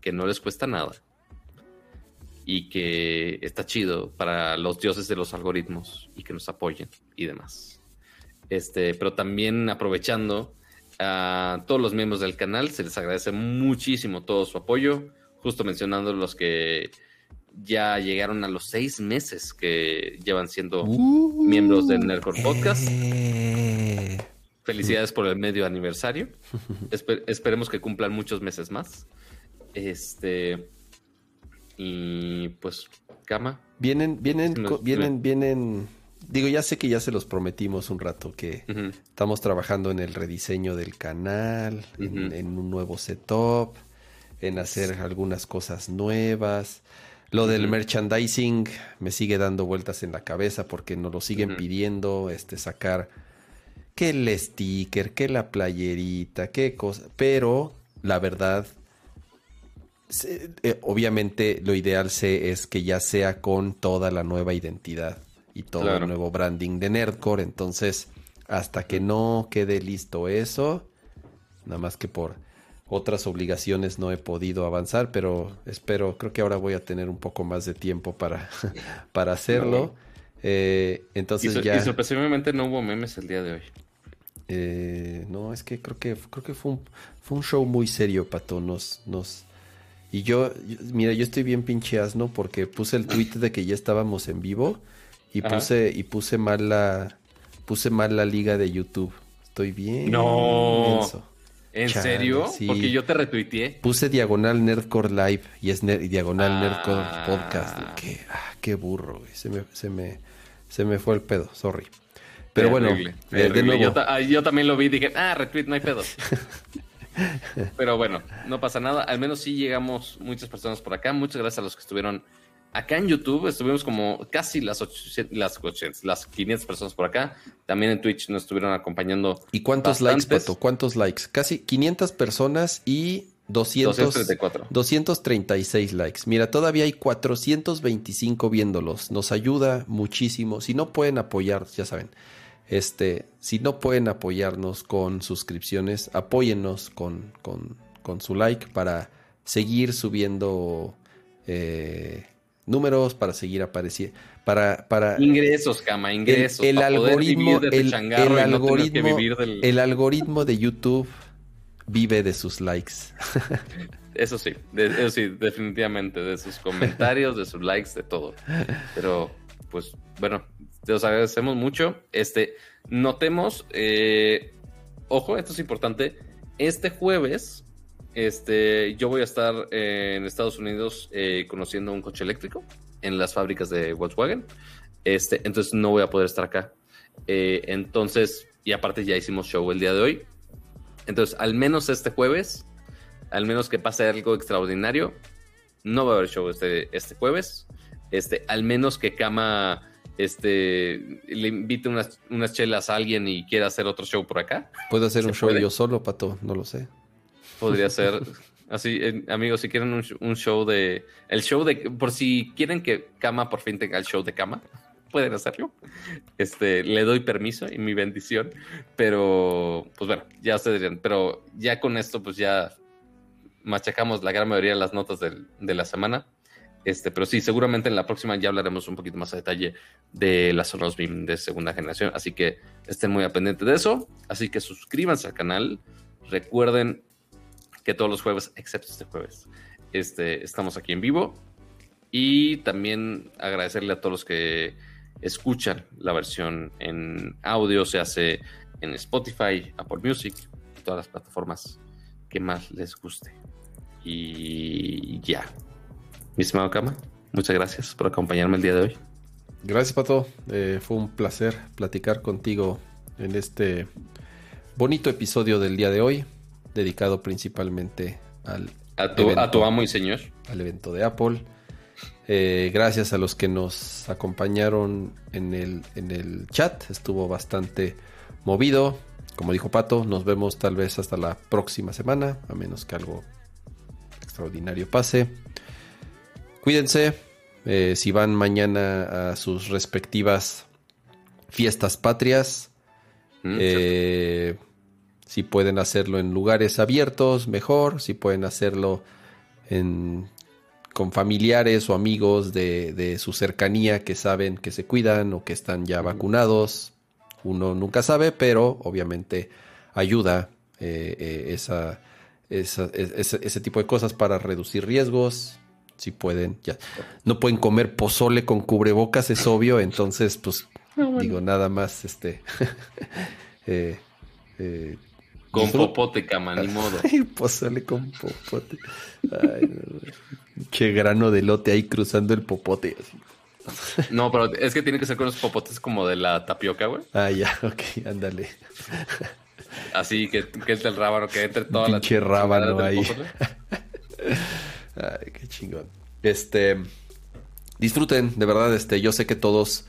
que no les cuesta nada y que está chido para los dioses de los algoritmos y que nos apoyen y demás. Este, pero también aprovechando a todos los miembros del canal, se les agradece muchísimo todo su apoyo, justo mencionando los que ya llegaron a los seis meses que llevan siendo miembros del Nerdcore Podcast. Eh. Felicidades por el medio aniversario. Espe- esperemos que cumplan muchos meses más. Este. Y pues, Cama. Vienen, vienen, vienen, vienen. Digo, ya sé que ya se los prometimos un rato que estamos trabajando en el rediseño del canal, en un nuevo setup, en hacer algunas cosas nuevas. Lo del merchandising me sigue dando vueltas en la cabeza porque nos lo siguen pidiendo, este, sacar que el sticker, que la playerita, qué cosa. Pero la verdad, se- eh, obviamente lo ideal se, es que ya sea con toda la nueva identidad y todo Claro. el nuevo branding de Nerdcore. Entonces, hasta que no quede listo eso, nada más que por otras obligaciones no he podido avanzar, pero espero, creo que ahora voy a tener un poco más de tiempo para, para hacerlo. Eh, Y, entonces sor- ya... y sorpresivamente no hubo memes el día de hoy. Eh, no, es que creo que creo que fue un, fue un show muy serio, Pato. Nos, nos. Y yo, yo- mira, yo estoy bien pinche asno porque puse el tweet de que ya estábamos en vivo y Ajá. puse, y puse mal la, puse mal la liga de YouTube. Estoy bien. No. menso. ¿En Chale, serio? sí. Porque yo te retuiteé. Puse diagonal Nerdcore Live y es ner- diagonal Ah. Nerdcore Podcast. Qué, ah, qué burro, güey. Se me, se me, se me fue el pedo, sorry. Pero bueno, eh, de terrible. nuevo. Yo, ta- yo también lo vi y dije, ah, retweet, no hay pedo. Pero bueno, no pasa nada. Al menos sí llegamos muchas personas por acá. Muchas gracias a los que estuvieron acá en YouTube. Estuvimos como casi las, 800, las, 800, las 500 personas por acá. También en Twitch nos estuvieron acompañando. ¿Y cuántos likes. Pato? ¿Cuántos likes? Casi 500 personas y 200, 234. 236 likes. Mira, todavía hay 425 viéndolos. Nos ayuda muchísimo. Si no pueden apoyar, ya saben, este, si no pueden apoyarnos con suscripciones, apóyennos con, con, con su like para seguir subiendo eh, números, para seguir apareciendo, para, para Ingresos, cama, ingresos. el, el para poder algoritmo, vivir de tu el, changarro el no algoritmo, del- el algoritmo de YouTube vive de sus likes. Eso sí, de- eso sí, definitivamente, de sus comentarios, de sus likes, de todo. Pero, pues, bueno, te los agradecemos mucho. Este, notemos, eh, ojo, esto es importante. Este jueves, este, yo voy a estar eh, en Estados Unidos eh, conociendo un coche eléctrico en las fábricas de Volkswagen. Este, entonces no voy a poder estar acá. Eh, entonces, y aparte ya hicimos show el día de hoy. Entonces, al menos este jueves, al menos que pase algo extraordinario, no va a haber show este, este jueves. Este, al menos que Kama este, le invite unas, unas chelas a alguien y quiera hacer otro show por acá. Puedo hacer ¿Se un show puede? yo solo, Pato, no lo sé. Podría ser así, eh, amigos, si quieren un, un show de. El show de. Por si quieren que Kama por fin tenga el show de Kama, pueden hacerlo. Este, le doy permiso y mi bendición. Pero, pues bueno, ya ustedes dirán. Pero ya con esto, pues ya machacamos la gran mayoría de las notas del- de la semana. Este, pero sí, seguramente en la próxima ya hablaremos un poquito más a detalle de las Sonos Beam de segunda generación. Así que estén muy al pendiente de eso. Así que suscríbanse al canal. Recuerden que todos los jueves, excepto este jueves, este, estamos aquí en vivo. Y también agradecerle a todos los que escuchan la versión en audio, se hace en Spotify, Apple Music, todas las plataformas que más les guste. Y ya. Mi estimado Kama, muchas gracias por acompañarme el día de hoy. Gracias, Pato. Eh, fue un placer platicar contigo en este bonito episodio del día de hoy, dedicado principalmente al a tu, a tu amo y señor. Al evento de Apple. Eh, gracias a los que nos acompañaron en el, en el chat. Estuvo bastante movido. Como dijo Pato, nos vemos tal vez hasta la próxima semana, a menos que algo extraordinario pase. Cuídense. Eh, si van mañana a sus respectivas fiestas patrias, mm, eh, si pueden hacerlo en lugares abiertos, mejor. Si pueden hacerlo con familiares o amigos de, su cercanía que saben que se cuidan o que están ya vacunados. Uno nunca sabe, pero obviamente ayuda eh, esa, ese tipo de cosas para reducir riesgos si pueden, ya. No pueden comer pozole con cubrebocas, es obvio, entonces, pues, digo, nada más, este. Eh, eh, con popote, cama, ni modo. pozole con popote. Ay, Qué grano de lote ahí cruzando el popote. No, pero es que tiene que ser con los popotes como de la tapioca, güey. Ah, ya, ok, ándale. Así que, que entre el rábano, que entre toda Pinche la. rábano ahí. Ay, qué chingón. Este, disfruten, de verdad, este, yo sé que todos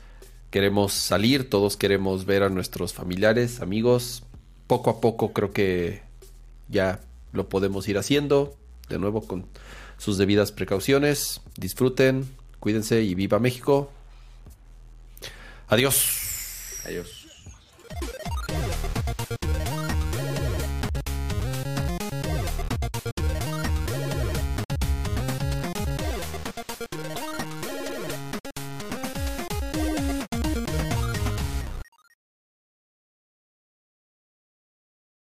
queremos salir, todos queremos ver a nuestros familiares, amigos. Poco a poco creo que ya lo podemos ir haciendo, de nuevo con sus debidas precauciones. Disfruten, cuídense y viva México. Adiós. Adiós.